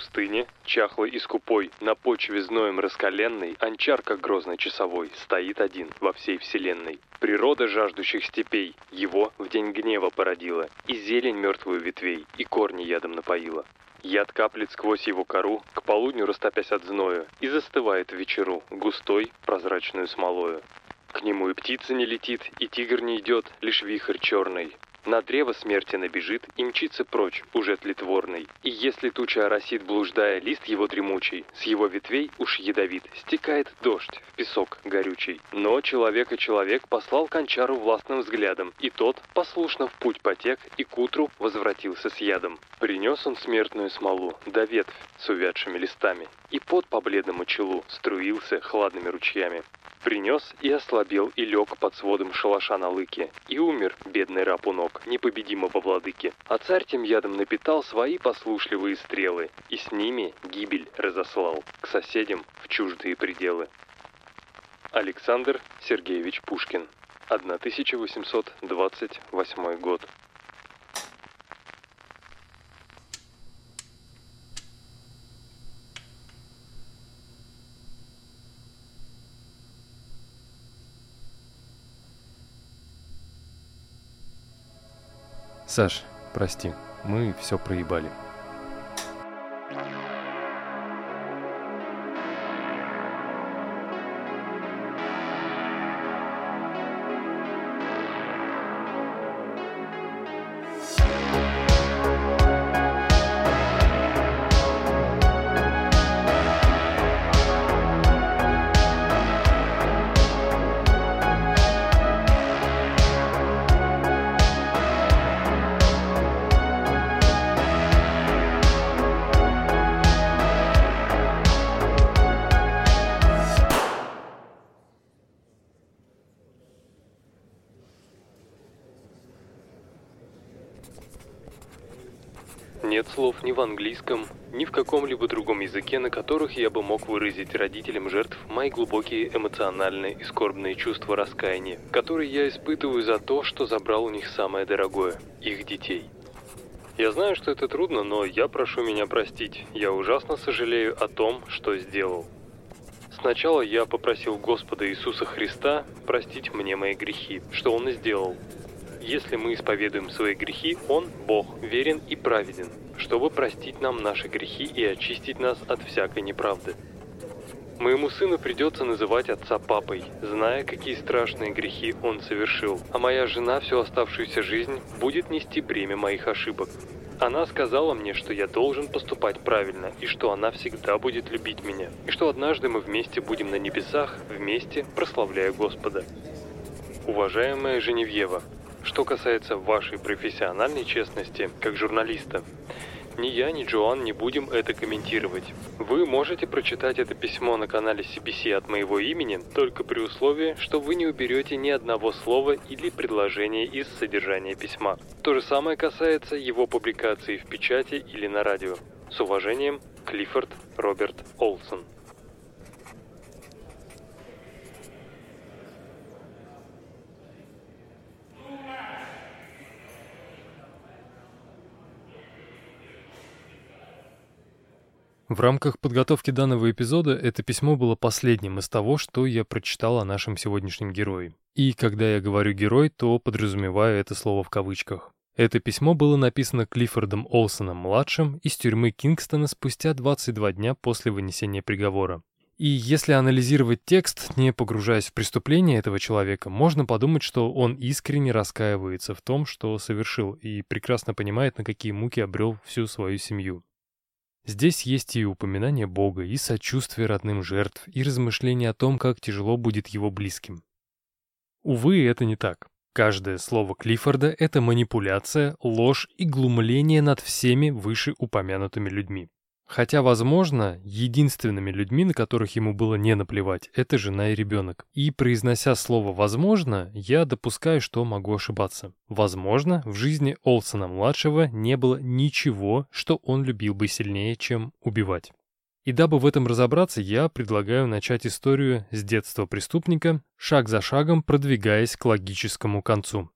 пустыне, чахлой и скупой, на почве зноем раскаленной, анчар, как грозный часовой, стоит один во всей вселенной. Природа жаждущих степей его в день гнева породила, и зелень мертвую ветвей, и корни ядом напоила. Яд каплет сквозь его кору, к полудню растопясь от зноя, и застывает в вечеру, густой, прозрачную смолою. К нему и птица не летит, и тигр не идет, лишь вихрь черный. На древо смерти набежит и мчится прочь, уже тлетворный. И если туча оросит, блуждая, лист его дремучий, с его ветвей уж ядовит, стекает дождь в песок горючий. Но человека человек послал кончару властным взглядом, и тот послушно в путь потек и к утру возвратился с ядом. Принес он смертную смолу, да ветвь с увядшими листами, и под по бледному челу струился хладными ручьями. Принес и ослабел, и лег под сводом шалаша на лыке, и умер бедный ног непобедимого владыки. А царь тем ядом напитал свои послушливые стрелы, и с ними гибель разослал к соседям в чуждые пределы. Александр Сергеевич Пушкин, 1828 год. Саш, прости, мы все проебали. Языке, на которых я бы мог выразить родителям жертв мои глубокие эмоциональные и скорбные чувства раскаяния, которые я испытываю за то, что забрал у них самое дорогое – их детей. Я знаю, что это трудно, но я прошу меня простить. Я ужасно сожалею о том, что сделал. Сначала я попросил Господа Иисуса Христа простить мне мои грехи, что Он и сделал – если мы исповедуем свои грехи, Он, Бог, верен и праведен, чтобы простить нам наши грехи и очистить нас от всякой неправды. Моему сыну придется называть отца папой, зная, какие страшные грехи он совершил, а моя жена всю оставшуюся жизнь будет нести бремя моих ошибок. Она сказала мне, что я должен поступать правильно, и что она всегда будет любить меня, и что однажды мы вместе будем на небесах, вместе прославляя Господа. Уважаемая Женевьева, что касается вашей профессиональной честности как журналиста, ни я, ни Джоан не будем это комментировать. Вы можете прочитать это письмо на канале CBC от моего имени, только при условии, что вы не уберете ни одного слова или предложения из содержания письма. То же самое касается его публикации в печати или на радио. С уважением, Клиффорд Роберт Олсон. В рамках подготовки данного эпизода это письмо было последним из того, что я прочитал о нашем сегодняшнем герое. И когда я говорю «герой», то подразумеваю это слово в кавычках. Это письмо было написано Клиффордом Олсоном-младшим из тюрьмы Кингстона спустя 22 дня после вынесения приговора. И если анализировать текст, не погружаясь в преступление этого человека, можно подумать, что он искренне раскаивается в том, что совершил, и прекрасно понимает, на какие муки обрел всю свою семью. Здесь есть и упоминание Бога, и сочувствие родным жертв, и размышления о том, как тяжело будет его близким. Увы, это не так. Каждое слово Клиффорда — это манипуляция, ложь и глумление над всеми вышеупомянутыми людьми. Хотя, возможно, единственными людьми, на которых ему было не наплевать, это жена и ребенок. И произнося слово «возможно», я допускаю, что могу ошибаться. Возможно, в жизни Олсона-младшего не было ничего, что он любил бы сильнее, чем убивать. И дабы в этом разобраться, я предлагаю начать историю с детства преступника, шаг за шагом продвигаясь к логическому концу.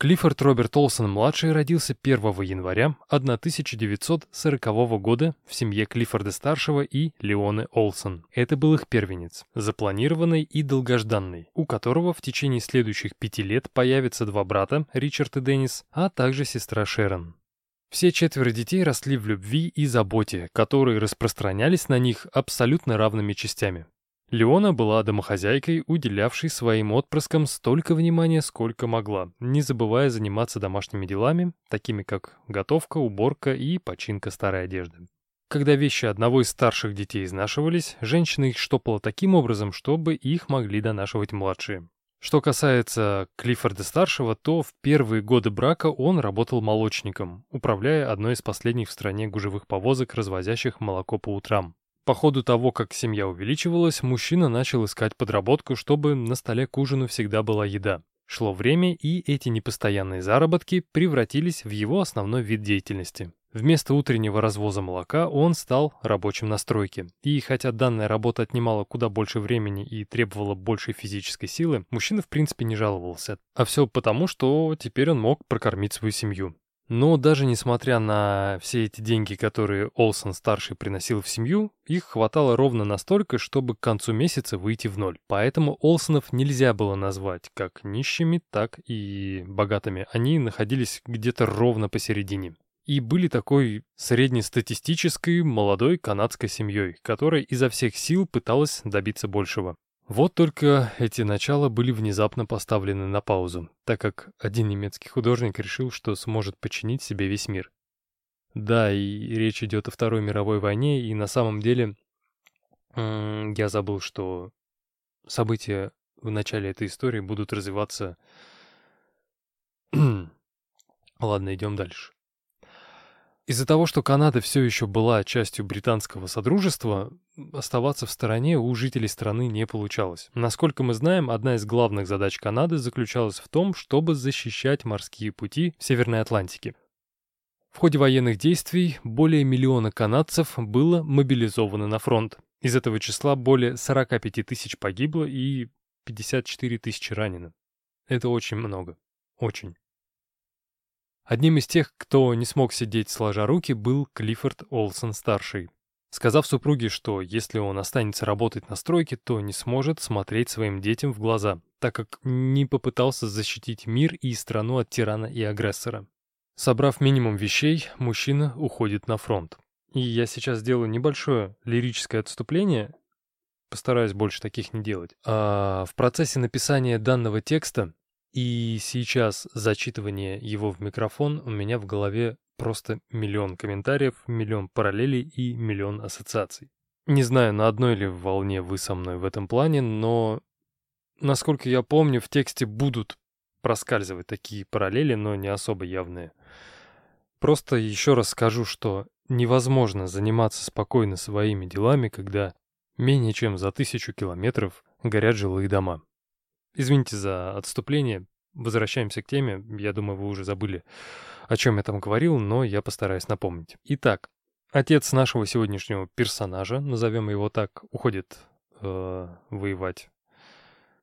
Клиффорд Роберт Олсон-младший родился 1 января 1940 года в семье Клиффорда-старшего и Леоны Олсон. Это был их первенец, запланированный и долгожданный, у которого в течение следующих пяти лет появятся два брата, Ричард и Деннис, а также сестра Шерон. Все четверо детей росли в любви и заботе, которые распространялись на них абсолютно равными частями. Леона была домохозяйкой, уделявшей своим отпрыскам столько внимания, сколько могла, не забывая заниматься домашними делами, такими как готовка, уборка и починка старой одежды. Когда вещи одного из старших детей изнашивались, женщина их штопала таким образом, чтобы их могли донашивать младшие. Что касается Клиффорда-старшего, то в первые годы брака он работал молочником, управляя одной из последних в стране гужевых повозок, развозящих молоко по утрам. По ходу того, как семья увеличивалась, мужчина начал искать подработку, чтобы на столе к ужину всегда была еда. Шло время, и эти непостоянные заработки превратились в его основной вид деятельности. Вместо утреннего развоза молока он стал рабочим на стройке. И хотя данная работа отнимала куда больше времени и требовала большей физической силы, мужчина в принципе не жаловался. А все потому, что теперь он мог прокормить свою семью. Но даже несмотря на все эти деньги, которые Олсон-старший приносил в семью, их хватало ровно настолько, чтобы к концу месяца выйти в ноль. Поэтому Олсонов нельзя было назвать как нищими, так и богатыми. Они находились где-то ровно посередине. И были такой среднестатистической молодой канадской семьей, которая изо всех сил пыталась добиться большего. Вот только эти начала были внезапно поставлены на паузу, так как один немецкий художник решил, что сможет починить себе весь мир. Да, и речь идет о Второй мировой войне, и на самом деле я забыл, что события в начале этой истории будут развиваться... Ладно, идем дальше. Из-за того, что Канада все еще была частью британского содружества, оставаться в стороне у жителей страны не получалось. Насколько мы знаем, одна из главных задач Канады заключалась в том, чтобы защищать морские пути в Северной Атлантике. В ходе военных действий более миллиона канадцев было мобилизовано на фронт. Из этого числа более 45 тысяч погибло и 54 тысячи ранено. Это очень много. Очень. Одним из тех, кто не смог сидеть сложа руки, был Клиффорд Олсон-старший. Сказав супруге, что если он останется работать на стройке, то не сможет смотреть своим детям в глаза, так как не попытался защитить мир и страну от тирана и агрессора. Собрав минимум вещей, мужчина уходит на фронт. И я сейчас сделаю небольшое лирическое отступление, постараюсь больше таких не делать. А в процессе написания данного текста и сейчас зачитывание его в микрофон у меня в голове просто миллион комментариев, миллион параллелей и миллион ассоциаций. Не знаю, на одной ли волне вы со мной в этом плане, но, насколько я помню, в тексте будут проскальзывать такие параллели, но не особо явные. Просто еще раз скажу, что невозможно заниматься спокойно своими делами, когда менее чем за тысячу километров горят жилые дома. Извините за отступление. Возвращаемся к теме. Я думаю, вы уже забыли, о чем я там говорил, но я постараюсь напомнить. Итак, отец нашего сегодняшнего персонажа, назовем его так, уходит э, воевать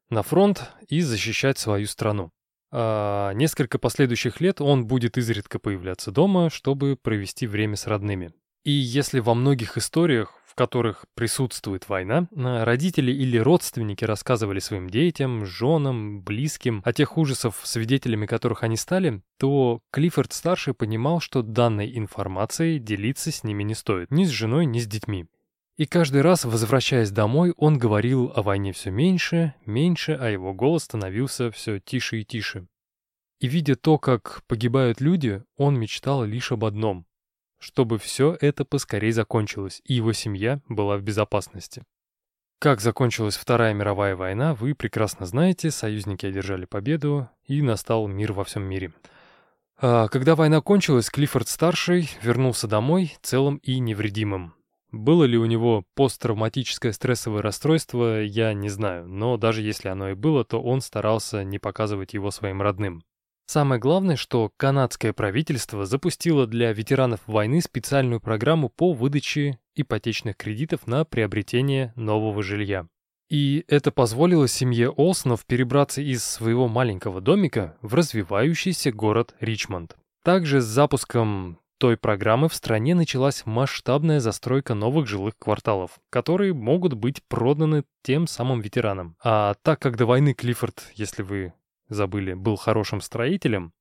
на фронт и защищать свою страну. А несколько последующих лет он будет изредка появляться дома, чтобы провести время с родными. И если во многих историях в которых присутствует война, а родители или родственники рассказывали своим детям, женам, близким о тех ужасов, свидетелями которых они стали, то Клиффорд-старший понимал, что данной информацией делиться с ними не стоит, ни с женой, ни с детьми. И каждый раз, возвращаясь домой, он говорил о войне все меньше, меньше, а его голос становился все тише и тише. И видя то, как погибают люди, он мечтал лишь об одном чтобы все это поскорей закончилось, и его семья была в безопасности. Как закончилась Вторая мировая война, вы прекрасно знаете, союзники одержали победу, и настал мир во всем мире. А когда война кончилась, Клиффорд-старший вернулся домой целым и невредимым. Было ли у него посттравматическое стрессовое расстройство, я не знаю, но даже если оно и было, то он старался не показывать его своим родным. Самое главное, что канадское правительство запустило для ветеранов войны специальную программу по выдаче ипотечных кредитов на приобретение нового жилья. И это позволило семье Олсонов перебраться из своего маленького домика в развивающийся город Ричмонд. Также с запуском той программы в стране началась масштабная застройка новых жилых кварталов, которые могут быть проданы тем самым ветеранам. А так как до войны Клиффорд, если вы забыли, был хорошим строителем,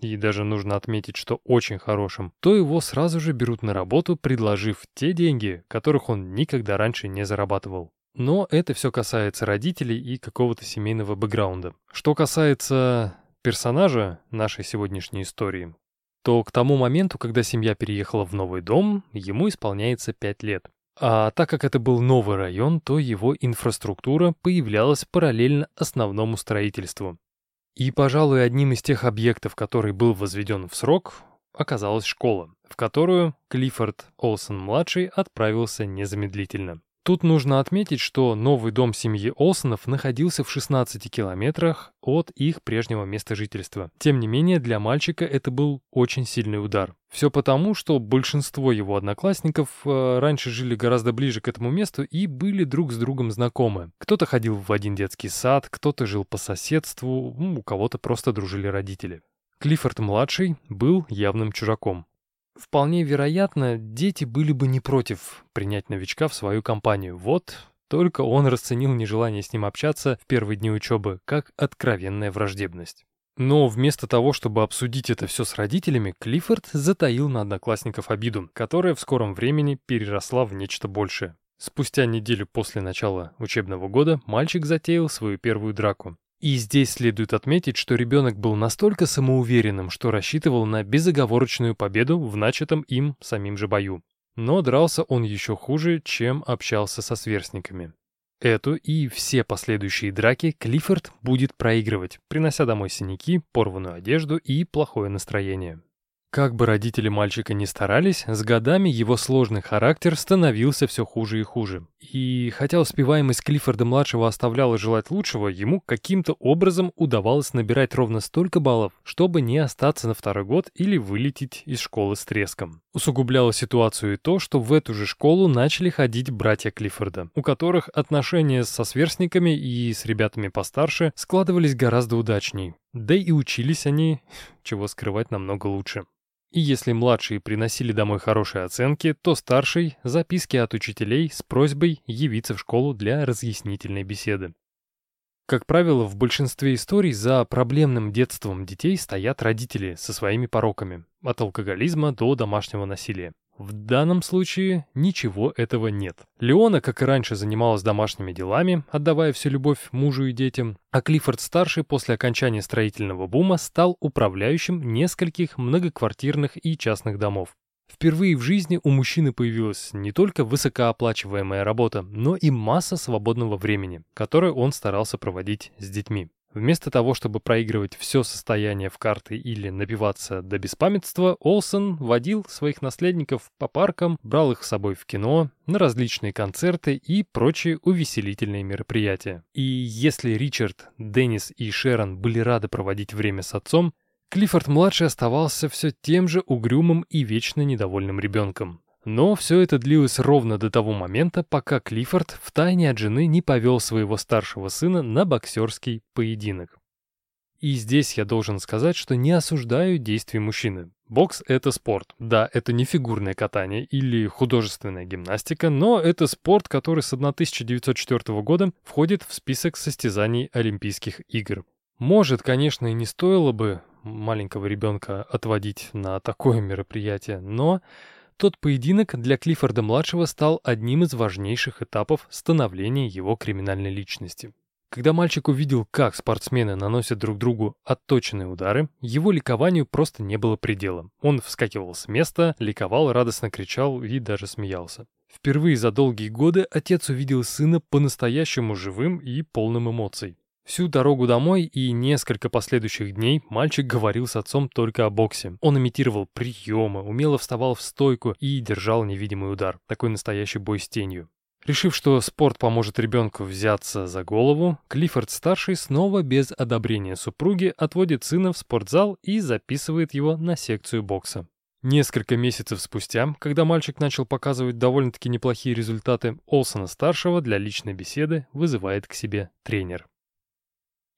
и даже нужно отметить, что очень хорошим, то его сразу же берут на работу, предложив те деньги, которых он никогда раньше не зарабатывал. Но это все касается родителей и какого-то семейного бэкграунда. Что касается персонажа нашей сегодняшней истории, то к тому моменту, когда семья переехала в новый дом, ему исполняется 5 лет. А так как это был новый район, то его инфраструктура появлялась параллельно основному строительству. И, пожалуй, одним из тех объектов, который был возведен в срок, оказалась школа, в которую Клиффорд Олсон-младший отправился незамедлительно. Тут нужно отметить, что новый дом семьи Олсонов находился в 16 километрах от их прежнего места жительства. Тем не менее, для мальчика это был очень сильный удар. Все потому, что большинство его одноклассников э, раньше жили гораздо ближе к этому месту и были друг с другом знакомы. Кто-то ходил в один детский сад, кто-то жил по соседству, у кого-то просто дружили родители. Клиффорд-младший был явным чужаком. Вполне вероятно, дети были бы не против принять новичка в свою компанию. Вот только он расценил нежелание с ним общаться в первые дни учебы как откровенная враждебность. Но вместо того, чтобы обсудить это все с родителями, Клиффорд затаил на одноклассников обиду, которая в скором времени переросла в нечто большее. Спустя неделю после начала учебного года мальчик затеял свою первую драку. И здесь следует отметить, что ребенок был настолько самоуверенным, что рассчитывал на безоговорочную победу в начатом им самим же бою. Но дрался он еще хуже, чем общался со сверстниками. Эту и все последующие драки Клиффорд будет проигрывать, принося домой синяки, порванную одежду и плохое настроение. Как бы родители мальчика ни старались, с годами его сложный характер становился все хуже и хуже. И хотя успеваемость Клиффорда-младшего оставляла желать лучшего, ему каким-то образом удавалось набирать ровно столько баллов, чтобы не остаться на второй год или вылететь из школы с треском. Усугубляло ситуацию и то, что в эту же школу начали ходить братья Клиффорда, у которых отношения со сверстниками и с ребятами постарше складывались гораздо удачней. Да и учились они, чего скрывать, намного лучше. И если младшие приносили домой хорошие оценки, то старший — записки от учителей с просьбой явиться в школу для разъяснительной беседы. Как правило, в большинстве историй за проблемным детством детей стоят родители со своими пороками, от алкоголизма до домашнего насилия. В данном случае ничего этого нет. Леона, как и раньше, занималась домашними делами, отдавая всю любовь мужу и детям, а Клиффорд-старший после окончания строительного бума стал управляющим нескольких многоквартирных и частных домов. Впервые в жизни у мужчины появилась не только высокооплачиваемая работа, но и масса свободного времени, которое он старался проводить с детьми. Вместо того, чтобы проигрывать все состояние в карты или напиваться до беспамятства, Олсен водил своих наследников по паркам, брал их с собой в кино, на различные концерты и прочие увеселительные мероприятия. И если Ричард, Деннис и Шерон были рады проводить время с отцом, Клиффорд-младший оставался все тем же угрюмым и вечно недовольным ребенком. Но все это длилось ровно до того момента, пока Клиффорд втайне от жены не повел своего старшего сына на боксерский поединок. И здесь я должен сказать, что не осуждаю действий мужчины. Бокс — это спорт. Да, это не фигурное катание или художественная гимнастика, но это спорт, который с 1904 года входит в список состязаний Олимпийских игр. Может, конечно, и не стоило бы маленького ребенка отводить на такое мероприятие, но тот поединок для Клиффорда-младшего стал одним из важнейших этапов становления его криминальной личности. Когда мальчик увидел, как спортсмены наносят друг другу отточенные удары, его ликованию просто не было предела. Он вскакивал с места, ликовал, радостно кричал и даже смеялся. Впервые за долгие годы отец увидел сына по-настоящему живым и полным эмоций. Всю дорогу домой и несколько последующих дней мальчик говорил с отцом только о боксе. Он имитировал приемы, умело вставал в стойку и держал невидимый удар. Такой настоящий бой с тенью. Решив, что спорт поможет ребенку взяться за голову, Клиффорд-старший снова без одобрения супруги отводит сына в спортзал и записывает его на секцию бокса. Несколько месяцев спустя, когда мальчик начал показывать довольно-таки неплохие результаты, Олсона-старшего для личной беседы вызывает к себе тренер.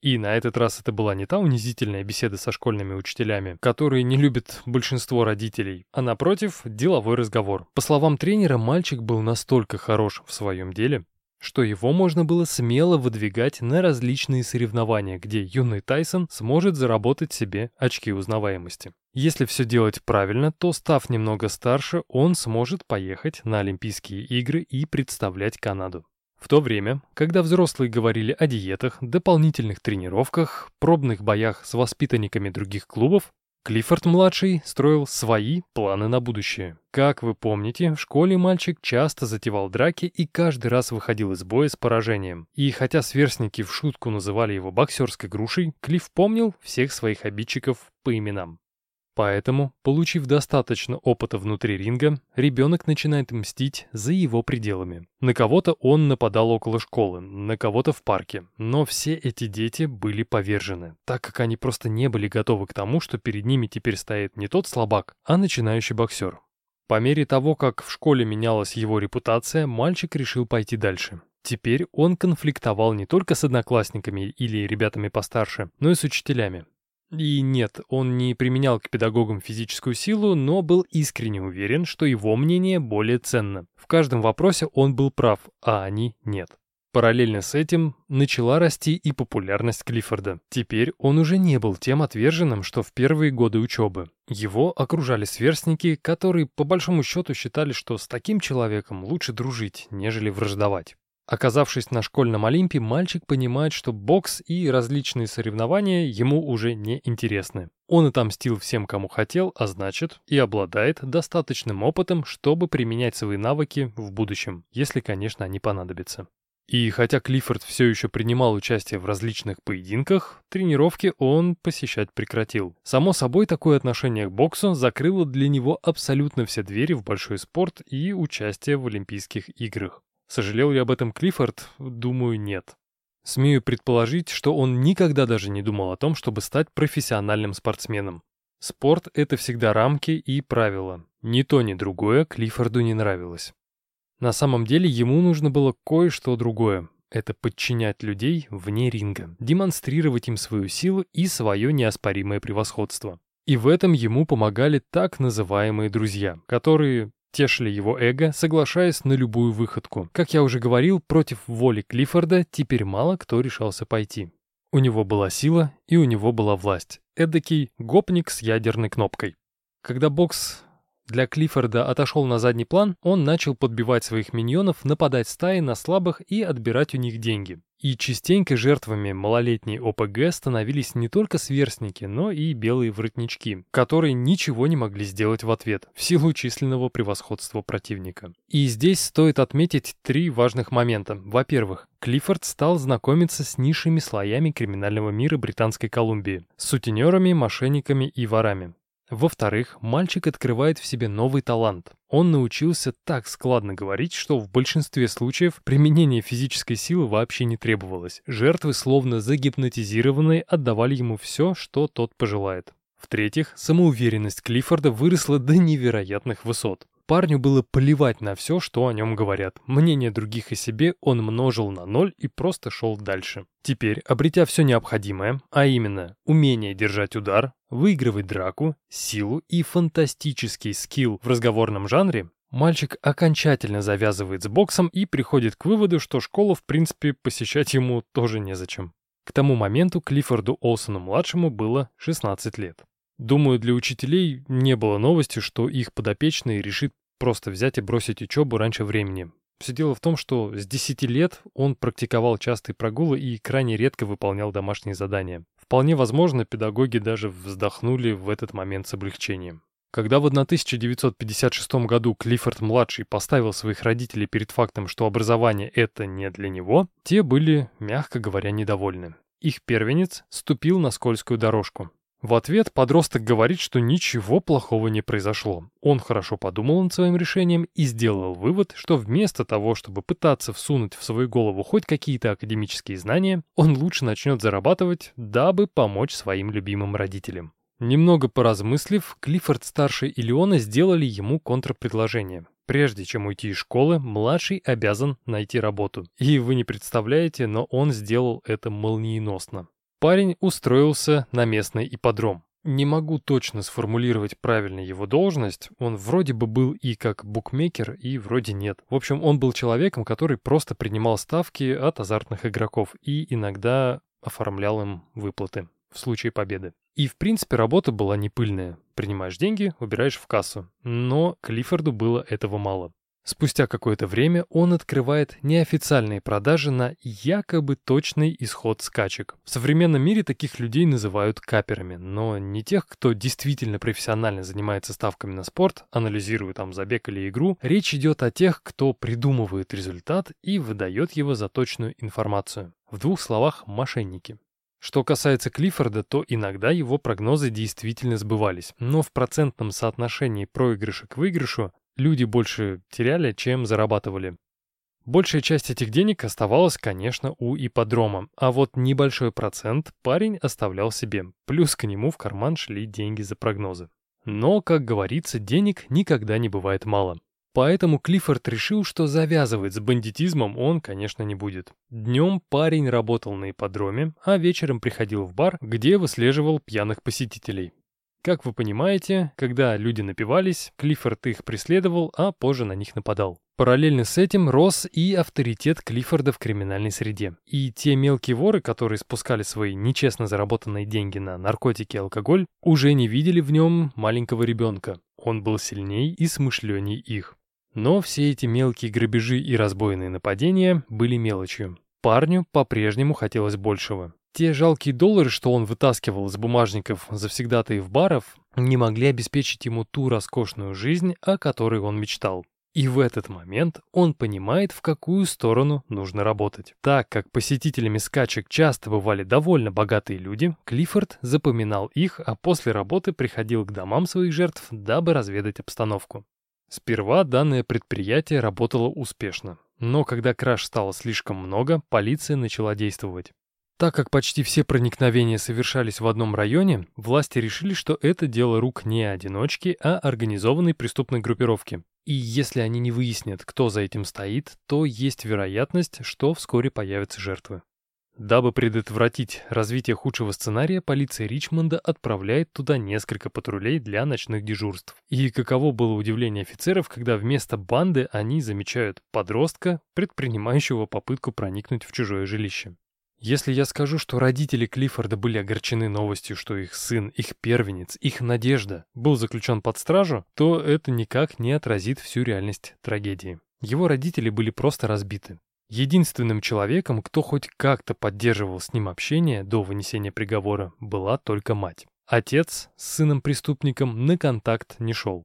И на этот раз это была не та унизительная беседа со школьными учителями, которые не любят большинство родителей, а напротив, деловой разговор. По словам тренера, мальчик был настолько хорош в своем деле, что его можно было смело выдвигать на различные соревнования, где юный Тайсон сможет заработать себе очки узнаваемости. Если все делать правильно, то, став немного старше, он сможет поехать на Олимпийские игры и представлять Канаду. В то время, когда взрослые говорили о диетах, дополнительных тренировках, пробных боях с воспитанниками других клубов, Клиффорд-младший строил свои планы на будущее. Как вы помните, в школе мальчик часто затевал драки и каждый раз выходил из боя с поражением. И хотя сверстники в шутку называли его боксерской грушей, Клифф помнил всех своих обидчиков по именам. Поэтому, получив достаточно опыта внутри ринга, ребенок начинает мстить за его пределами. На кого-то он нападал около школы, на кого-то в парке, но все эти дети были повержены, так как они просто не были готовы к тому, что перед ними теперь стоит не тот слабак, а начинающий боксер. По мере того, как в школе менялась его репутация, мальчик решил пойти дальше. Теперь он конфликтовал не только с одноклассниками или ребятами постарше, но и с учителями. И нет, он не применял к педагогам физическую силу, но был искренне уверен, что его мнение более ценно. В каждом вопросе он был прав, а они нет. Параллельно с этим начала расти и популярность Клиффорда. Теперь он уже не был тем отверженным, что в первые годы учебы. Его окружали сверстники, которые по большому счету считали, что с таким человеком лучше дружить, нежели враждовать. Оказавшись на школьном Олимпе, мальчик понимает, что бокс и различные соревнования ему уже не интересны. Он отомстил всем, кому хотел, а значит, и обладает достаточным опытом, чтобы применять свои навыки в будущем, если, конечно, они понадобятся. И хотя Клиффорд все еще принимал участие в различных поединках, тренировки он посещать прекратил. Само собой, такое отношение к боксу закрыло для него абсолютно все двери в большой спорт и участие в Олимпийских играх. Сожалел ли об этом Клиффорд? Думаю, нет. Смею предположить, что он никогда даже не думал о том, чтобы стать профессиональным спортсменом. Спорт — это всегда рамки и правила. Ни то, ни другое Клиффорду не нравилось. На самом деле ему нужно было кое-что другое. Это подчинять людей вне ринга, демонстрировать им свою силу и свое неоспоримое превосходство. И в этом ему помогали так называемые друзья, которые тешили его эго, соглашаясь на любую выходку. Как я уже говорил, против воли Клиффорда теперь мало кто решался пойти. У него была сила и у него была власть. Эдакий гопник с ядерной кнопкой. Когда бокс для Клиффорда отошел на задний план, он начал подбивать своих миньонов, нападать стаи на слабых и отбирать у них деньги. И частенько жертвами малолетней ОПГ становились не только сверстники, но и белые воротнички, которые ничего не могли сделать в ответ, в силу численного превосходства противника. И здесь стоит отметить три важных момента. Во-первых, Клиффорд стал знакомиться с низшими слоями криминального мира Британской Колумбии, сутенерами, мошенниками и ворами. Во-вторых, мальчик открывает в себе новый талант. Он научился так складно говорить, что в большинстве случаев применение физической силы вообще не требовалось. Жертвы, словно загипнотизированные, отдавали ему все, что тот пожелает. В-третьих, самоуверенность Клиффорда выросла до невероятных высот. Парню было плевать на все, что о нем говорят. Мнение других о себе он множил на ноль и просто шел дальше. Теперь, обретя все необходимое, а именно умение держать удар, выигрывать драку, силу и фантастический скилл в разговорном жанре, мальчик окончательно завязывает с боксом и приходит к выводу, что школу в принципе посещать ему тоже незачем. К тому моменту Клиффорду Олсону-младшему было 16 лет. Думаю, для учителей не было новости, что их подопечный решит просто взять и бросить учебу раньше времени. Все дело в том, что с 10 лет он практиковал частые прогулы и крайне редко выполнял домашние задания. Вполне возможно, педагоги даже вздохнули в этот момент с облегчением. Когда в 1956 году Клиффорд-младший поставил своих родителей перед фактом, что образование — это не для него, те были, мягко говоря, недовольны. Их первенец ступил на скользкую дорожку. В ответ подросток говорит, что ничего плохого не произошло. Он хорошо подумал над своим решением и сделал вывод, что вместо того, чтобы пытаться всунуть в свою голову хоть какие-то академические знания, он лучше начнет зарабатывать, дабы помочь своим любимым родителям. Немного поразмыслив, Клиффорд-старший и Леона сделали ему контрпредложение. Прежде чем уйти из школы, младший обязан найти работу. И вы не представляете, но он сделал это молниеносно. Парень устроился на местный ипподром. Не могу точно сформулировать правильно его должность. Он вроде бы был и как букмекер, и вроде нет. В общем, он был человеком, который просто принимал ставки от азартных игроков и иногда оформлял им выплаты в случае победы. И, в принципе, работа была не пыльная. Принимаешь деньги, убираешь в кассу. Но Клиффорду было этого мало. Спустя какое-то время он открывает неофициальные продажи на якобы точный исход скачек. В современном мире таких людей называют каперами, но не тех, кто действительно профессионально занимается ставками на спорт, анализирует там забег или игру. Речь идет о тех, кто придумывает результат и выдает его за точную информацию. В двух словах, мошенники. Что касается Клиффорда, то иногда его прогнозы действительно сбывались, но в процентном соотношении проигрыша к выигрышу люди больше теряли, чем зарабатывали. Большая часть этих денег оставалась, конечно, у ипподрома, а вот небольшой процент парень оставлял себе, плюс к нему в карман шли деньги за прогнозы. Но, как говорится, денег никогда не бывает мало. Поэтому Клиффорд решил, что завязывать с бандитизмом он, конечно, не будет. Днем парень работал на ипподроме, а вечером приходил в бар, где выслеживал пьяных посетителей. Как вы понимаете, когда люди напивались, Клиффорд их преследовал, а позже на них нападал. Параллельно с этим рос и авторитет Клиффорда в криминальной среде. И те мелкие воры, которые спускали свои нечестно заработанные деньги на наркотики и алкоголь, уже не видели в нем маленького ребенка. Он был сильней и смышленней их. Но все эти мелкие грабежи и разбойные нападения были мелочью. Парню по-прежнему хотелось большего. Те жалкие доллары, что он вытаскивал из бумажников завсегдатаев баров, не могли обеспечить ему ту роскошную жизнь, о которой он мечтал. И в этот момент он понимает, в какую сторону нужно работать. Так как посетителями скачек часто бывали довольно богатые люди, Клиффорд запоминал их, а после работы приходил к домам своих жертв, дабы разведать обстановку. Сперва данное предприятие работало успешно, но когда краж стало слишком много, полиция начала действовать. Так как почти все проникновения совершались в одном районе, власти решили, что это дело рук не одиночки, а организованной преступной группировки. И если они не выяснят, кто за этим стоит, то есть вероятность, что вскоре появятся жертвы. Дабы предотвратить развитие худшего сценария, полиция Ричмонда отправляет туда несколько патрулей для ночных дежурств. И каково было удивление офицеров, когда вместо банды они замечают подростка, предпринимающего попытку проникнуть в чужое жилище. Если я скажу, что родители Клиффорда были огорчены новостью, что их сын, их первенец, их надежда был заключен под стражу, то это никак не отразит всю реальность трагедии. Его родители были просто разбиты. Единственным человеком, кто хоть как-то поддерживал с ним общение до вынесения приговора, была только мать. Отец с сыном-преступником на контакт не шел.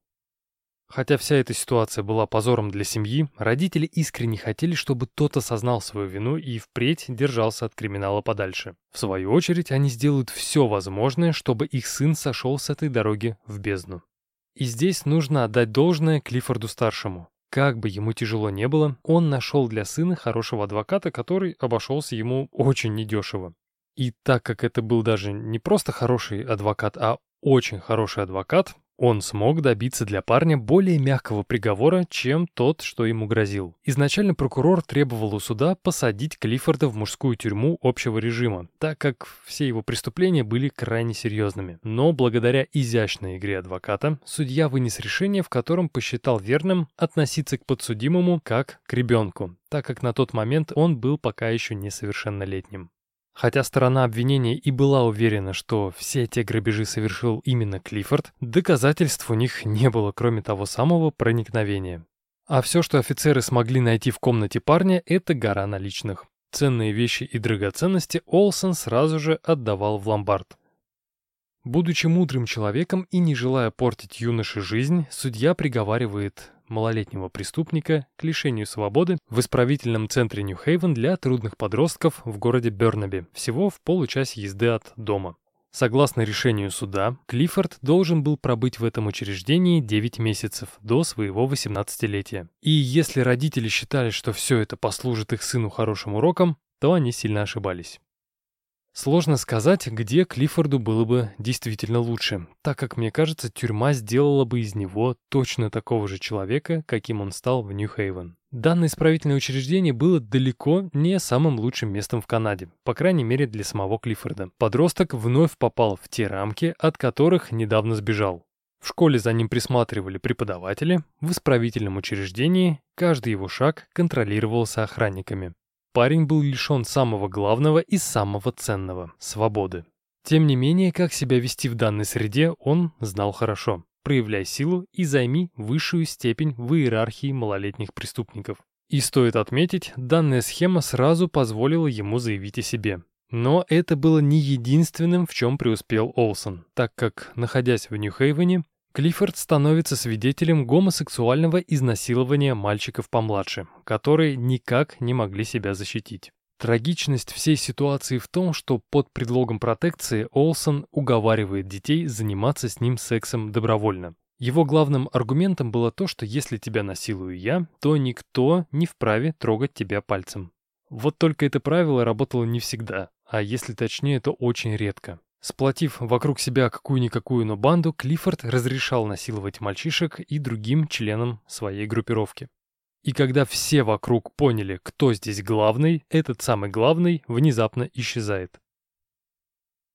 Хотя вся эта ситуация была позором для семьи, родители искренне хотели, чтобы тот осознал свою вину и впредь держался от криминала подальше. В свою очередь, они сделают все возможное, чтобы их сын сошел с этой дороги в бездну. И здесь нужно отдать должное Клиффорду-старшему. Как бы ему тяжело не было, он нашел для сына хорошего адвоката, который обошелся ему очень недешево. И так как это был даже не просто хороший адвокат, а очень хороший адвокат, он смог добиться для парня более мягкого приговора, чем тот, что ему грозил. Изначально прокурор требовал у суда посадить Клиффорда в мужскую тюрьму общего режима, так как все его преступления были крайне серьезными. Но благодаря изящной игре адвоката, судья вынес решение, в котором посчитал верным относиться к подсудимому как к ребенку, так как на тот момент он был пока еще несовершеннолетним. Хотя сторона обвинения и была уверена, что все те грабежи совершил именно Клиффорд, доказательств у них не было, кроме того самого проникновения. А все, что офицеры смогли найти в комнате парня, это гора наличных. Ценные вещи и драгоценности Олсен сразу же отдавал в ломбард. Будучи мудрым человеком и не желая портить юноше жизнь, судья приговаривает малолетнего преступника к лишению свободы в исправительном центре Нью-Хейвен для трудных подростков в городе Бернаби, всего в получасе езды от дома. Согласно решению суда, Клиффорд должен был пробыть в этом учреждении 9 месяцев до своего 18-летия. И если родители считали, что все это послужит их сыну хорошим уроком, то они сильно ошибались. Сложно сказать, где Клиффорду было бы действительно лучше, так как, мне кажется, тюрьма сделала бы из него точно такого же человека, каким он стал в Нью-Хейвен. Данное исправительное учреждение было далеко не самым лучшим местом в Канаде, по крайней мере для самого Клиффорда. Подросток вновь попал в те рамки, от которых недавно сбежал. В школе за ним присматривали преподаватели, в исправительном учреждении каждый его шаг контролировался охранниками парень был лишен самого главного и самого ценного – свободы. Тем не менее, как себя вести в данной среде, он знал хорошо. Проявляй силу и займи высшую степень в иерархии малолетних преступников. И стоит отметить, данная схема сразу позволила ему заявить о себе. Но это было не единственным, в чем преуспел Олсон, так как, находясь в Нью-Хейвене, Клиффорд становится свидетелем гомосексуального изнасилования мальчиков помладше, которые никак не могли себя защитить. Трагичность всей ситуации в том, что под предлогом протекции Олсон уговаривает детей заниматься с ним сексом добровольно. Его главным аргументом было то, что если тебя насилую я, то никто не вправе трогать тебя пальцем. Вот только это правило работало не всегда, а если точнее, то очень редко. Сплотив вокруг себя какую-никакую, но банду, Клиффорд разрешал насиловать мальчишек и другим членам своей группировки. И когда все вокруг поняли, кто здесь главный, этот самый главный внезапно исчезает.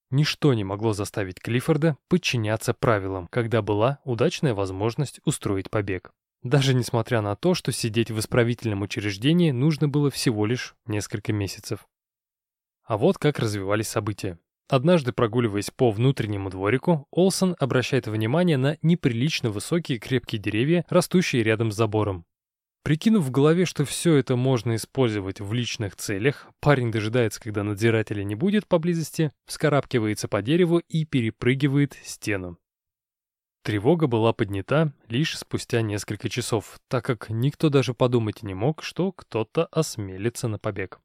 Ничто не могло заставить Клиффорда подчиняться правилам, когда была удачная возможность устроить побег. Даже несмотря на то, что сидеть в исправительном учреждении нужно было всего лишь несколько месяцев. А вот как развивались события. Однажды, прогуливаясь по внутреннему дворику, Олсон обращает внимание на неприлично высокие крепкие деревья, растущие рядом с забором. Прикинув в голове, что все это можно использовать в личных целях, парень дожидается, когда надзирателя не будет поблизости, вскарабкивается по дереву и перепрыгивает стену. Тревога была поднята лишь спустя несколько часов, так как никто даже подумать не мог, что кто-то осмелится на побег.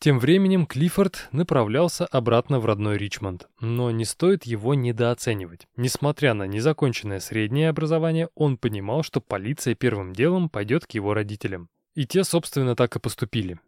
Тем временем Клиффорд направлялся обратно в родной Ричмонд, но не стоит его недооценивать. Несмотря на незаконченное среднее образование, он понимал, что полиция первым делом пойдет к его родителям. И те, собственно, так и поступили.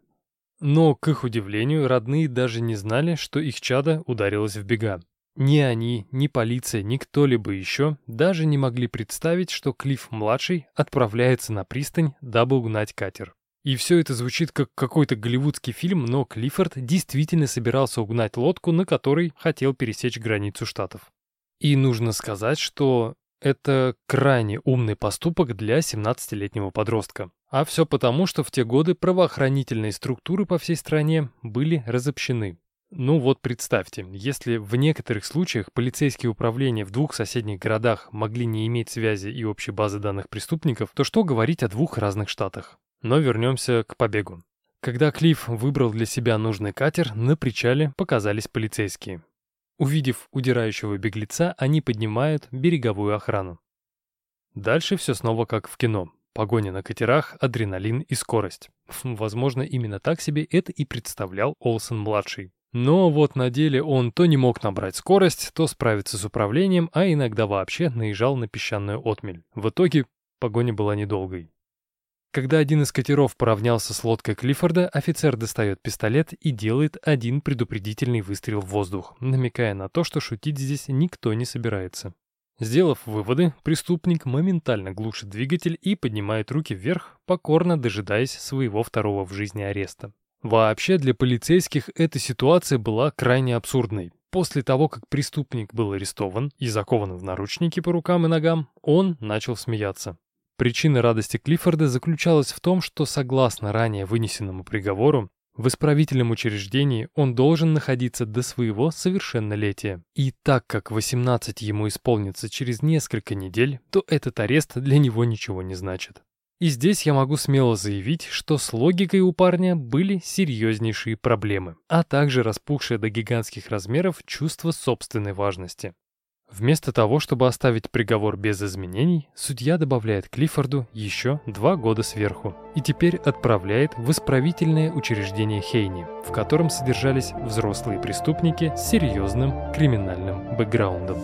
Но, к их удивлению, родные даже не знали, что их чадо ударилось в бега. Ни они, ни полиция, ни кто-либо еще даже не могли представить, что Клифф-младший отправляется на пристань, дабы угнать катер. И все это звучит как какой-то голливудский фильм, но Клиффорд действительно собирался угнать лодку, на которой хотел пересечь границу штатов. И нужно сказать, что это крайне умный поступок для 17-летнего подростка. А все потому, что в те годы правоохранительные структуры по всей стране были разобщены. Ну вот представьте, если в некоторых случаях полицейские управления в двух соседних городах могли не иметь связи и общей базы данных преступников, то что говорить о двух разных штатах? Но вернемся к побегу. Когда Клифф выбрал для себя нужный катер, на причале показались полицейские. Увидев удирающего беглеца, они поднимают береговую охрану. Дальше все снова как в кино. Погоня на катерах, адреналин и скорость. Возможно, именно так себе это и представлял Олсен-младший. Но вот на деле он то не мог набрать скорость, то справиться с управлением, а иногда вообще наезжал на песчаную отмель. В итоге погоня была недолгой. Когда один из катеров поравнялся с лодкой Клиффорда, офицер достает пистолет и делает один предупредительный выстрел в воздух, намекая на то, что шутить здесь никто не собирается. Сделав выводы, преступник моментально глушит двигатель и поднимает руки вверх, покорно дожидаясь своего второго в жизни ареста. Вообще для полицейских эта ситуация была крайне абсурдной. После того, как преступник был арестован и закован в наручники по рукам и ногам, он начал смеяться. Причина радости Клиффорда заключалась в том, что, согласно ранее вынесенному приговору, в исправительном учреждении он должен находиться до своего совершеннолетия. И так как 18 ему исполнится через несколько недель, то этот арест для него ничего не значит. И здесь я могу смело заявить, что с логикой у парня были серьезнейшие проблемы, а также распухшее до гигантских размеров чувство собственной важности. Вместо того, чтобы оставить приговор без изменений, судья добавляет Клиффорду еще два года сверху и теперь отправляет в исправительное учреждение Хейни, в котором содержались взрослые преступники с серьезным криминальным бэкграундом.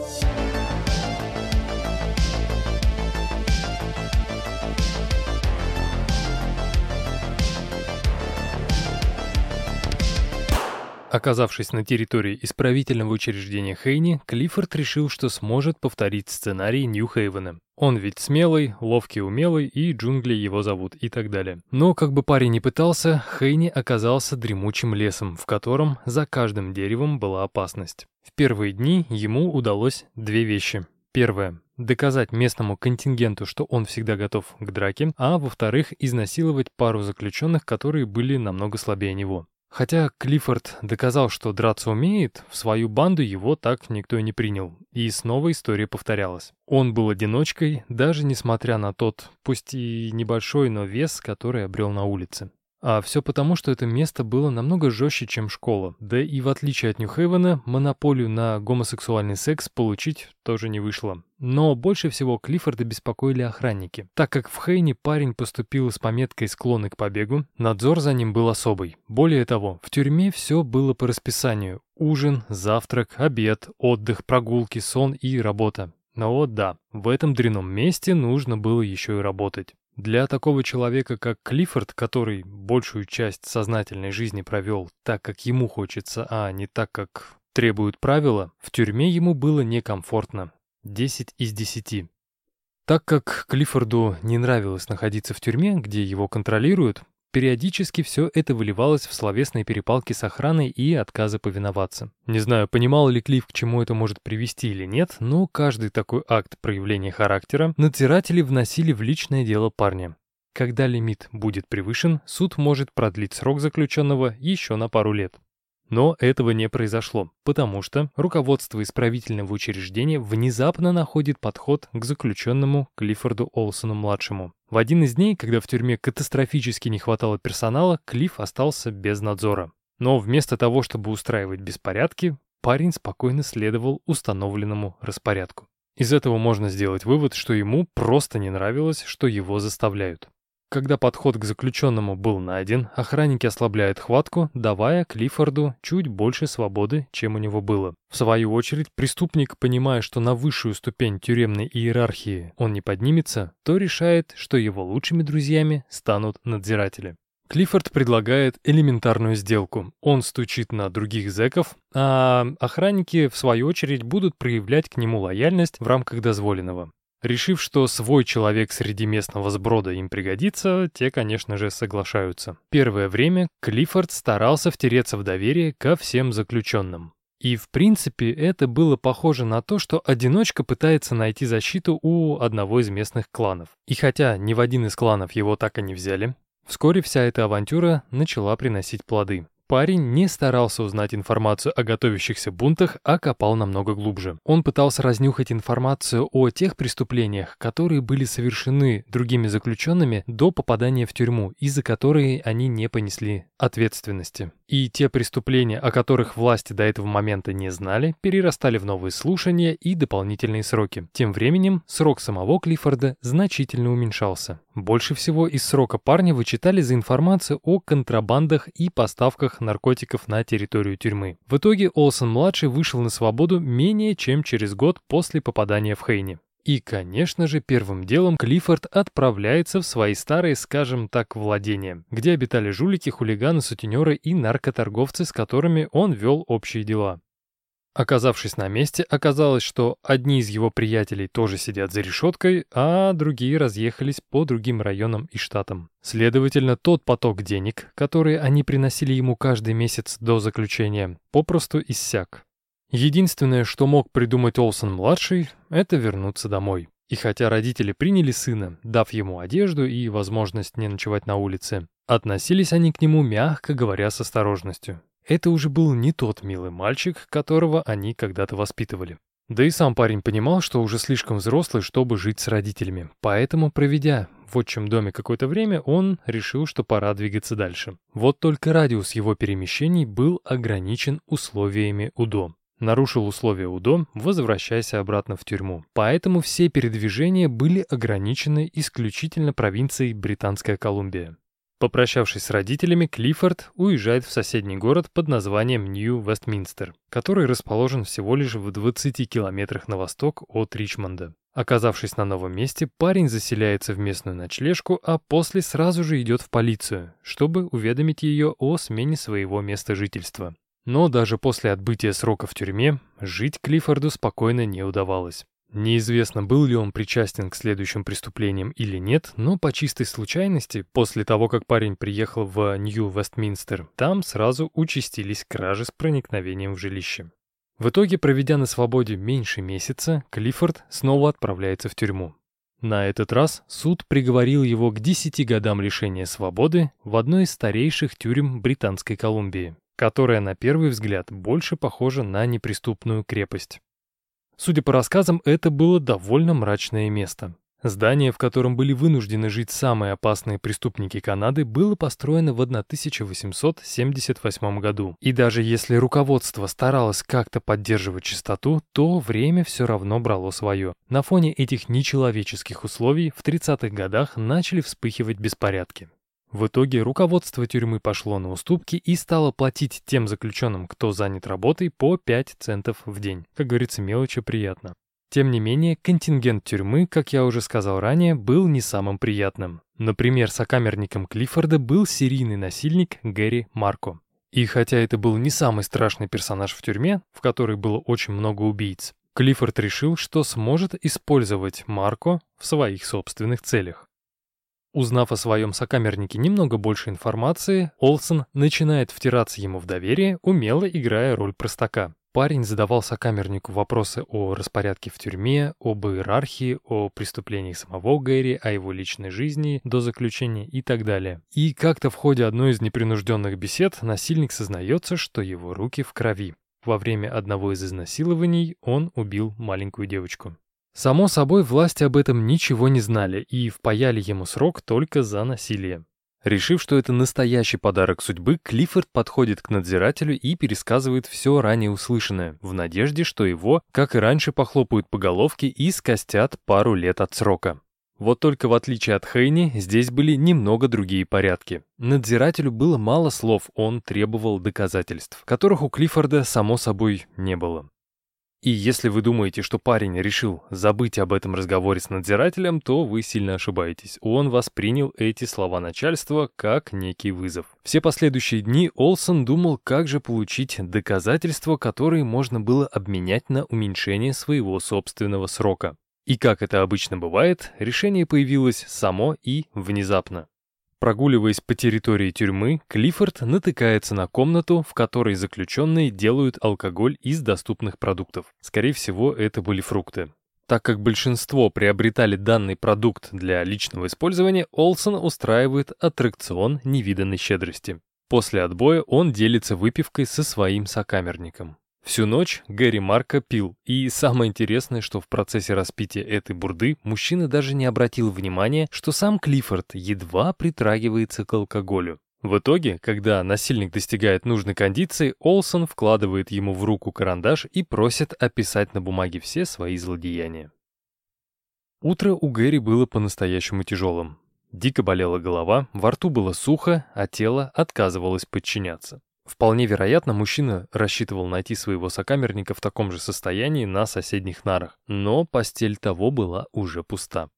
Оказавшись на территории исправительного учреждения Хейни, Клиффорд решил, что сможет повторить сценарий Нью-Хейвена. Он ведь смелый, ловкий, умелый, и джунгли его зовут, и так далее. Но, как бы парень ни пытался, Хейни оказался дремучим лесом, в котором за каждым деревом была опасность. В первые дни ему удалось две вещи. Первое — доказать местному контингенту, что он всегда готов к драке, а во-вторых, изнасиловать пару заключенных, которые были намного слабее него. Хотя Клиффорд доказал, что драться умеет, в свою банду его так никто и не принял. И снова история повторялась. Он был одиночкой, даже несмотря на тот, пусть и небольшой, но вес, который обрел на улице. А все потому, что это место было намного жестче, чем школа. Да и в отличие от Нью-Хейвена, монополию на гомосексуальный секс получить тоже не вышло. Но больше всего Клиффорда беспокоили охранники. Так как в Хейне парень поступил с пометкой «склонный к побегу», надзор за ним был особый. Более того, в тюрьме все было по расписанию. Ужин, завтрак, обед, отдых, прогулки, сон и работа. Но вот да, в этом дрянном месте нужно было еще и работать. Для такого человека, как Клиффорд, который большую часть сознательной жизни провел так, как ему хочется, а не так, как требуют правила, в тюрьме ему было некомфортно. 10 из 10. Так как Клиффорду не нравилось находиться в тюрьме, где его контролируют, Периодически все это выливалось в словесные перепалки с охраной и отказы повиноваться. Не знаю, понимал ли Клифф, к чему это может привести или нет, но каждый такой акт проявления характера надзиратели вносили в личное дело парня. Когда лимит будет превышен, суд может продлить срок заключенного еще на пару лет. Но этого не произошло, потому что руководство исправительного учреждения внезапно находит подход к заключенному Клиффорду Олсону-младшему. В один из дней, когда в тюрьме катастрофически не хватало персонала, Клифф остался без надзора. Но вместо того, чтобы устраивать беспорядки, парень спокойно следовал установленному распорядку. Из этого можно сделать вывод, что ему просто не нравилось, что его заставляют. Когда подход к заключенному был найден, охранники ослабляют хватку, давая Клиффорду чуть больше свободы, чем у него было. В свою очередь, преступник, понимая, что на высшую ступень тюремной иерархии он не поднимется, то решает, что его лучшими друзьями станут надзиратели. Клиффорд предлагает элементарную сделку. Он стучит на других зэков, а охранники, в свою очередь, будут проявлять к нему лояльность в рамках дозволенного. Решив, что свой человек среди местного сброда им пригодится, те, конечно же, соглашаются. Первое время Клиффорд старался втереться в доверие ко всем заключенным. И, в принципе, это было похоже на то, что одиночка пытается найти защиту у одного из местных кланов. И хотя ни в один из кланов его так и не взяли, вскоре вся эта авантюра начала приносить плоды. Парень не старался узнать информацию о готовящихся бунтах, а копал намного глубже. Он пытался разнюхать информацию о тех преступлениях, которые были совершены другими заключенными до попадания в тюрьму, и за которые они не понесли ответственности. И те преступления, о которых власти до этого момента не знали, перерастали в новые слушания и дополнительные сроки. Тем временем срок самого Клиффорда значительно уменьшался. Больше всего из срока парня вычитали за информацию о контрабандах и поставках наркотиков на территорию тюрьмы. В итоге Олсон-младший вышел на свободу менее чем через год после попадания в Хейни. И, конечно же, первым делом Клиффорд отправляется в свои старые, скажем так, владения, где обитали жулики, хулиганы, сутенеры и наркоторговцы, с которыми он вел общие дела. Оказавшись на месте, оказалось, что одни из его приятелей тоже сидят за решеткой, а другие разъехались по другим районам и штатам. Следовательно, тот поток денег, который они приносили ему каждый месяц до заключения, попросту иссяк. Единственное, что мог придумать Олсон-младший, это вернуться домой. И хотя родители приняли сына, дав ему одежду и возможность не ночевать на улице, относились они к нему, мягко говоря, с осторожностью. Это уже был не тот милый мальчик, которого они когда-то воспитывали. Да и сам парень понимал, что уже слишком взрослый, чтобы жить с родителями. Поэтому, проведя в отчим доме какое-то время, он решил, что пора двигаться дальше. Вот только радиус его перемещений был ограничен условиями УДО. Нарушил условия УДО, возвращайся обратно в тюрьму. Поэтому все передвижения были ограничены исключительно провинцией Британская Колумбия. Попрощавшись с родителями, Клиффорд уезжает в соседний город под названием Нью-Вестминстер, который расположен всего лишь в 20 километрах на восток от Ричмонда. Оказавшись на новом месте, парень заселяется в местную ночлежку, а после сразу же идет в полицию, чтобы уведомить ее о смене своего места жительства. Но даже после отбытия срока в тюрьме жить Клиффорду спокойно не удавалось. Неизвестно, был ли он причастен к следующим преступлениям или нет, но по чистой случайности, после того, как парень приехал в Нью-Вестминстер, там сразу участились кражи с проникновением в жилище. В итоге, проведя на свободе меньше месяца, Клиффорд снова отправляется в тюрьму. На этот раз суд приговорил его к 10 годам лишения свободы в одной из старейших тюрем Британской Колумбии, которая на первый взгляд больше похожа на неприступную крепость. Судя по рассказам, это было довольно мрачное место. Здание, в котором были вынуждены жить самые опасные преступники Канады, было построено в 1878 году. И даже если руководство старалось как-то поддерживать чистоту, то время все равно брало свое. На фоне этих нечеловеческих условий в 30-х годах начали вспыхивать беспорядки. В итоге руководство тюрьмы пошло на уступки и стало платить тем заключенным, кто занят работой, по 5 центов в день. Как говорится, мелочи приятно. Тем не менее, контингент тюрьмы, как я уже сказал ранее, был не самым приятным. Например, сокамерником Клиффорда был серийный насильник Гэри Марко. И хотя это был не самый страшный персонаж в тюрьме, в которой было очень много убийц, Клиффорд решил, что сможет использовать Марко в своих собственных целях. Узнав о своем сокамернике немного больше информации, Олсен начинает втираться ему в доверие, умело играя роль простака. Парень задавал сокамернику вопросы о распорядке в тюрьме, об иерархии, о преступлениях самого Гэри, о его личной жизни до заключения и так далее. И как-то в ходе одной из непринужденных бесед насильник сознается, что его руки в крови. Во время одного из изнасилований он убил маленькую девочку. Само собой, власти об этом ничего не знали и впаяли ему срок только за насилие. Решив, что это настоящий подарок судьбы, Клиффорд подходит к надзирателю и пересказывает все ранее услышанное, в надежде, что его, как и раньше, похлопают по головке и скостят пару лет от срока. Вот только в отличие от Хейни, здесь были немного другие порядки. Надзирателю было мало слов, он требовал доказательств, которых у Клиффорда, само собой, не было. И если вы думаете, что парень решил забыть об этом разговоре с надзирателем, то вы сильно ошибаетесь. Он воспринял эти слова начальства как некий вызов. Все последующие дни Олсон думал, как же получить доказательства, которые можно было обменять на уменьшение своего собственного срока. И как это обычно бывает, решение появилось само и внезапно. Прогуливаясь по территории тюрьмы, Клиффорд натыкается на комнату, в которой заключенные делают алкоголь из доступных продуктов. Скорее всего, это были фрукты. Так как большинство приобретали данный продукт для личного использования, Олсон устраивает аттракцион невиданной щедрости. После отбоя он делится выпивкой со своим сокамерником. Всю ночь Гэри Марко пил, и самое интересное, что в процессе распития этой бурды мужчина даже не обратил внимания, что сам Клиффорд едва притрагивается к алкоголю. В итоге, когда насильник достигает нужной кондиции, Олсон вкладывает ему в руку карандаш и просит описать на бумаге все свои злодеяния. Утро у Гэри было по-настоящему тяжелым. Дико болела голова, во рту было сухо, а тело отказывалось подчиняться. Вполне вероятно, мужчина рассчитывал найти своего сокамерника в таком же состоянии на соседних нарах, но постель того была уже пуста.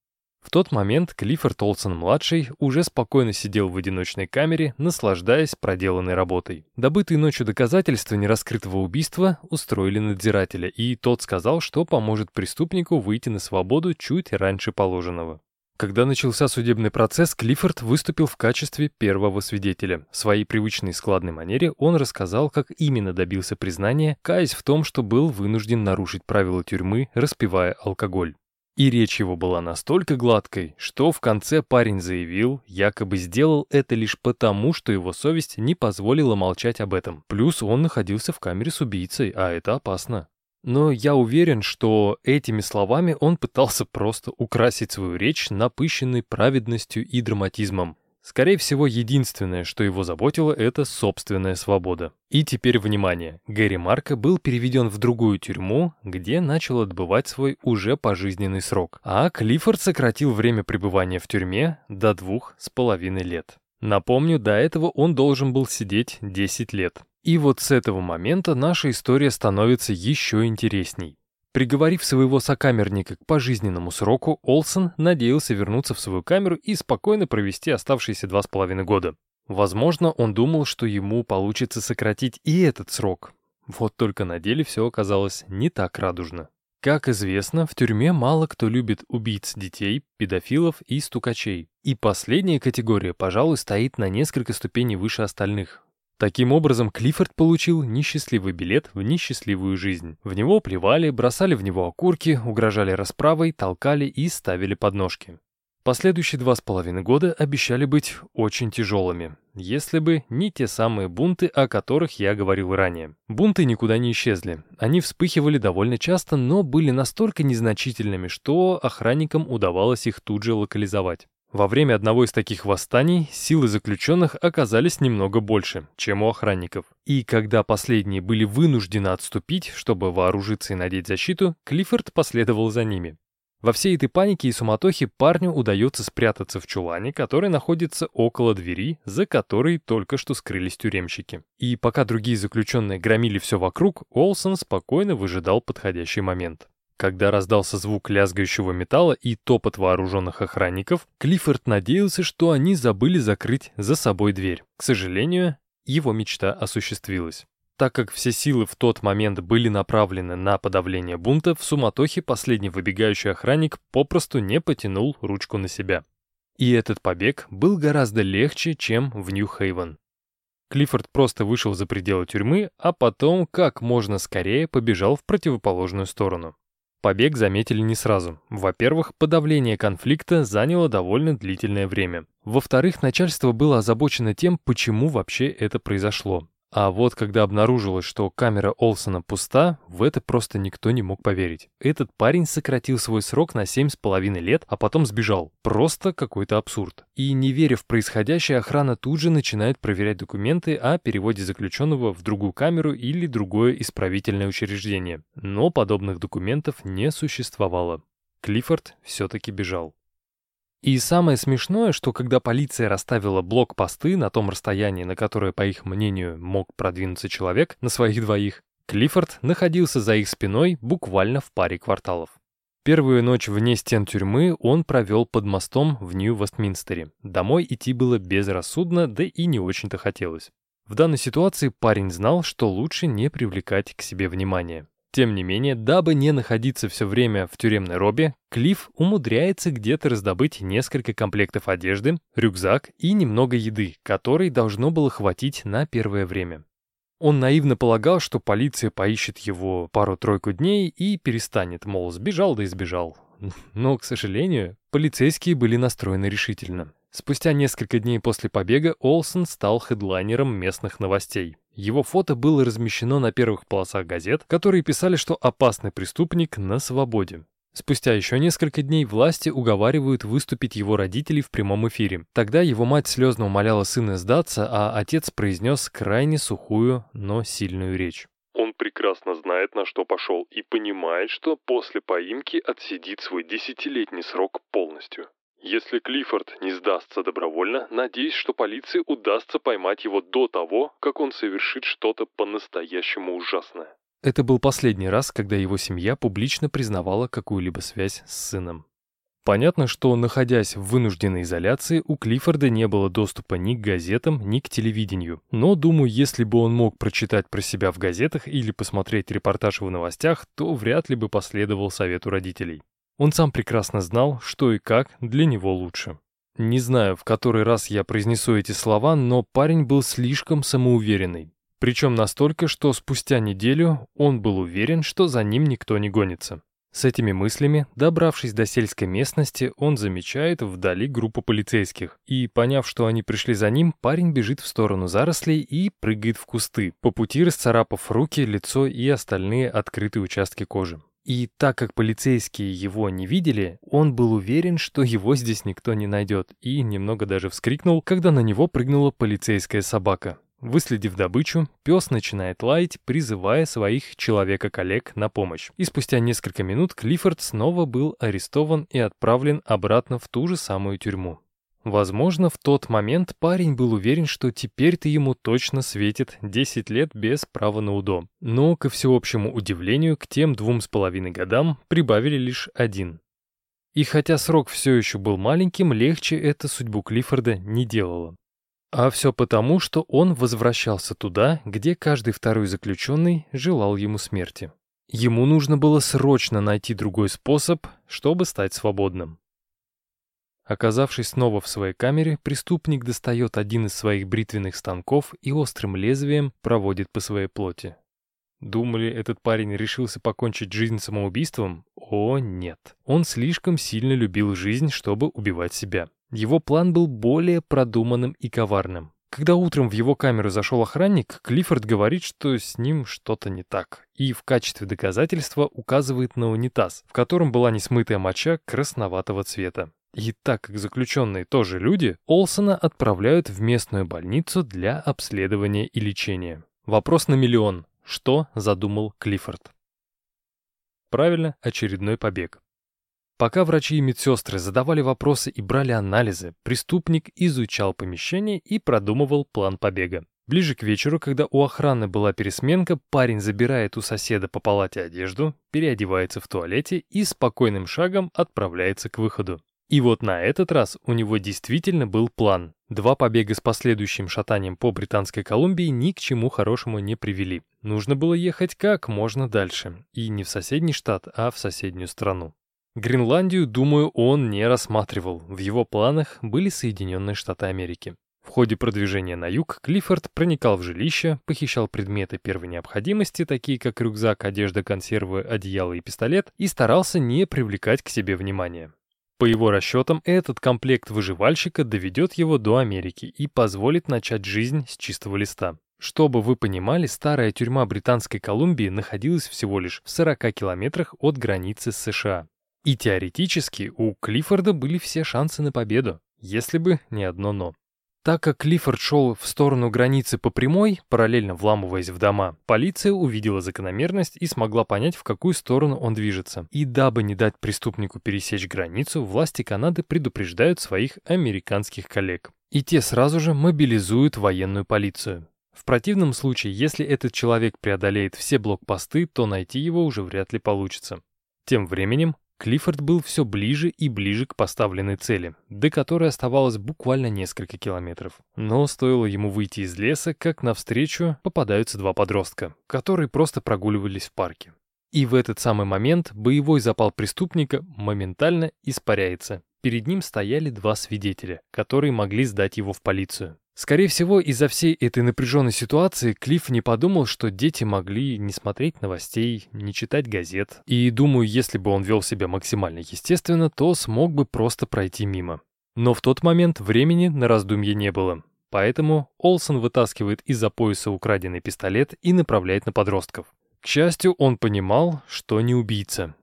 В тот момент Клиффорд Олсон-младший уже спокойно сидел в одиночной камере, наслаждаясь проделанной работой. Добытые ночью доказательства нераскрытого убийства устроили надзирателя, и тот сказал, что поможет преступнику выйти на свободу чуть раньше положенного. Когда начался судебный процесс, Клиффорд выступил в качестве первого свидетеля. В своей привычной складной манере он рассказал, как именно добился признания, каясь в том, что был вынужден нарушить правила тюрьмы, распивая алкоголь. И речь его была настолько гладкой, что в конце парень заявил, якобы сделал это лишь потому, что его совесть не позволила молчать об этом. Плюс он находился в камере с убийцей, а это опасно. Но я уверен, что этими словами он пытался просто украсить свою речь, напыщенной праведностью и драматизмом. Скорее всего, единственное, что его заботило, это собственная свобода. И теперь внимание. Гэри Марко был переведен в другую тюрьму, где начал отбывать свой уже пожизненный срок. А Клиффорд сократил время пребывания в тюрьме до двух с половиной лет. Напомню, до этого он должен был сидеть 10 лет. И вот с этого момента наша история становится еще интересней. Приговорив своего сокамерника к пожизненному сроку, Олсон надеялся вернуться в свою камеру и спокойно провести оставшиеся два с половиной года. Возможно, он думал, что ему получится сократить и этот срок. Вот только на деле все оказалось не так радужно. Как известно, в тюрьме мало кто любит убийц детей, педофилов и стукачей. И последняя категория, пожалуй, стоит на несколько ступеней выше остальных. Таким образом, Клиффорд получил несчастливый билет в несчастливую жизнь. В него плевали, бросали в него окурки, угрожали расправой, толкали и ставили подножки. Последующие два с половиной года обещали быть очень тяжелыми, если бы не те самые бунты, о которых я говорил ранее. Бунты никуда не исчезли. Они вспыхивали довольно часто, но были настолько незначительными, что охранникам удавалось их тут же локализовать. Во время одного из таких восстаний силы заключенных оказались немного больше, чем у охранников. И когда последние были вынуждены отступить, чтобы вооружиться и надеть защиту, Клиффорд последовал за ними. Во всей этой панике и суматохе парню удается спрятаться в чулане, который находится около двери, за которой только что скрылись тюремщики. И пока другие заключенные громили все вокруг, Олсон спокойно выжидал подходящий момент. Когда раздался звук лязгающего металла и топот вооруженных охранников, Клиффорд надеялся, что они забыли закрыть за собой дверь. К сожалению, его мечта осуществилась. Так как все силы в тот момент были направлены на подавление бунта, в суматохе последний выбегающий охранник попросту не потянул ручку на себя. И этот побег был гораздо легче, чем в Нью-Хейвен. Клиффорд просто вышел за пределы тюрьмы, а потом как можно скорее побежал в противоположную сторону. Побег заметили не сразу. Во-первых, подавление конфликта заняло довольно длительное время. Во-вторых, начальство было озабочено тем, почему вообще это произошло. А вот когда обнаружилось, что камера Олсона пуста, в это просто никто не мог поверить. Этот парень сократил свой срок на семь с половиной лет, а потом сбежал. Просто какой-то абсурд. И не веря в происходящее, охрана тут же начинает проверять документы о переводе заключенного в другую камеру или другое исправительное учреждение. Но подобных документов не существовало. Клиффорд все-таки бежал. И самое смешное, что когда полиция расставила блокпосты на том расстоянии, на которое, по их мнению, мог продвинуться человек на своих двоих, Клиффорд находился за их спиной буквально в паре кварталов. Первую ночь вне стен тюрьмы он провел под мостом в Нью-Вестминстере. Домой идти было безрассудно, да и не очень-то хотелось. В данной ситуации парень знал, что лучше не привлекать к себе внимания. Тем не менее, дабы не находиться все время в тюремной робе, Клифф умудряется где-то раздобыть несколько комплектов одежды, рюкзак и немного еды, которой должно было хватить на первое время. Он наивно полагал, что полиция поищет его пару-тройку дней и перестанет, мол, сбежал да избежал. Но, к сожалению, полицейские были настроены решительно. Спустя несколько дней после побега Олсон стал хедлайнером местных новостей. Его фото было размещено на первых полосах газет, которые писали, что опасный преступник на свободе. Спустя еще несколько дней власти уговаривают выступить его родителей в прямом эфире. Тогда его мать слезно умоляла сына сдаться, а отец произнес крайне сухую, но сильную речь. Он прекрасно знает, на что пошел, и понимает, что после поимки отсидит свой десятилетний срок полностью. Если Клиффорд не сдастся добровольно, надеюсь, что полиции удастся поймать его до того, как он совершит что-то по-настоящему ужасное. Это был последний раз, когда его семья публично признавала какую-либо связь с сыном. Понятно, что, находясь в вынужденной изоляции, у Клиффорда не было доступа ни к газетам, ни к телевидению. Но, думаю, если бы он мог прочитать про себя в газетах или посмотреть репортаж в новостях, то вряд ли бы последовал совету родителей. Он сам прекрасно знал, что и как для него лучше. Не знаю, в который раз я произнесу эти слова, но парень был слишком самоуверенный. Причем настолько, что спустя неделю он был уверен, что за ним никто не гонится. С этими мыслями, добравшись до сельской местности, он замечает вдали группу полицейских. И, поняв, что они пришли за ним, парень бежит в сторону зарослей и прыгает в кусты, по пути расцарапав руки, лицо и остальные открытые участки кожи. И так как полицейские его не видели, он был уверен, что его здесь никто не найдет, и немного даже вскрикнул, когда на него прыгнула полицейская собака. Выследив добычу, пес начинает лаять, призывая своих человека-коллег на помощь. И спустя несколько минут Клиффорд снова был арестован и отправлен обратно в ту же самую тюрьму. Возможно, в тот момент парень был уверен, что теперь-то ему точно светит 10 лет без права на УДО. Но, ко всеобщему удивлению, к тем двум с половиной годам прибавили лишь один. И хотя срок все еще был маленьким, легче это судьбу Клиффорда не делало. А все потому, что он возвращался туда, где каждый второй заключенный желал ему смерти. Ему нужно было срочно найти другой способ, чтобы стать свободным. Оказавшись снова в своей камере, преступник достает один из своих бритвенных станков и острым лезвием проводит по своей плоти. Думали, этот парень решился покончить жизнь самоубийством? О, нет. Он слишком сильно любил жизнь, чтобы убивать себя. Его план был более продуманным и коварным. Когда утром в его камеру зашел охранник, Клиффорд говорит, что с ним что-то не так, и в качестве доказательства указывает на унитаз, в котором была несмытая моча красноватого цвета. И так как заключенные тоже люди, Олсона отправляют в местную больницу для обследования и лечения. Вопрос на миллион. Что задумал Клиффорд? Правильно, очередной побег. Пока врачи и медсестры задавали вопросы и брали анализы, преступник изучал помещение и продумывал план побега. Ближе к вечеру, когда у охраны была пересменка, парень забирает у соседа по палате одежду, переодевается в туалете и спокойным шагом отправляется к выходу. И вот на этот раз у него действительно был план. Два побега с последующим шатанием по Британской Колумбии ни к чему хорошему не привели. Нужно было ехать как можно дальше. И не в соседний штат, а в соседнюю страну. Гренландию, думаю, он не рассматривал. В его планах были Соединенные Штаты Америки. В ходе продвижения на юг Клиффорд проникал в жилище, похищал предметы первой необходимости, такие как рюкзак, одежда, консервы, одеяло и пистолет, и старался не привлекать к себе внимания. По его расчетам, этот комплект выживальщика доведет его до Америки и позволит начать жизнь с чистого листа. Чтобы вы понимали, старая тюрьма Британской Колумбии находилась всего лишь в 40 километрах от границы с США. И теоретически у Клиффорда были все шансы на победу, если бы не одно «но». Так как Клиффорд шел в сторону границы по прямой, параллельно вламываясь в дома, полиция увидела закономерность и смогла понять, в какую сторону он движется. И дабы не дать преступнику пересечь границу, власти Канады предупреждают своих американских коллег. И те сразу же мобилизуют военную полицию. В противном случае, если этот человек преодолеет все блокпосты, то найти его уже вряд ли получится. Тем временем Клиффорд был все ближе и ближе к поставленной цели, до которой оставалось буквально несколько километров. Но стоило ему выйти из леса, как навстречу попадаются два подростка, которые просто прогуливались в парке. И в этот самый момент боевой запал преступника моментально испаряется. Перед ним стояли два свидетеля, которые могли сдать его в полицию. Скорее всего, из-за всей этой напряженной ситуации Клифф не подумал, что дети могли не смотреть новостей, не читать газет. И думаю, если бы он вел себя максимально естественно, то смог бы просто пройти мимо. Но в тот момент времени на раздумье не было. Поэтому Олсон вытаскивает из-за пояса украденный пистолет и направляет на подростков. К счастью, он понимал, что не убийца.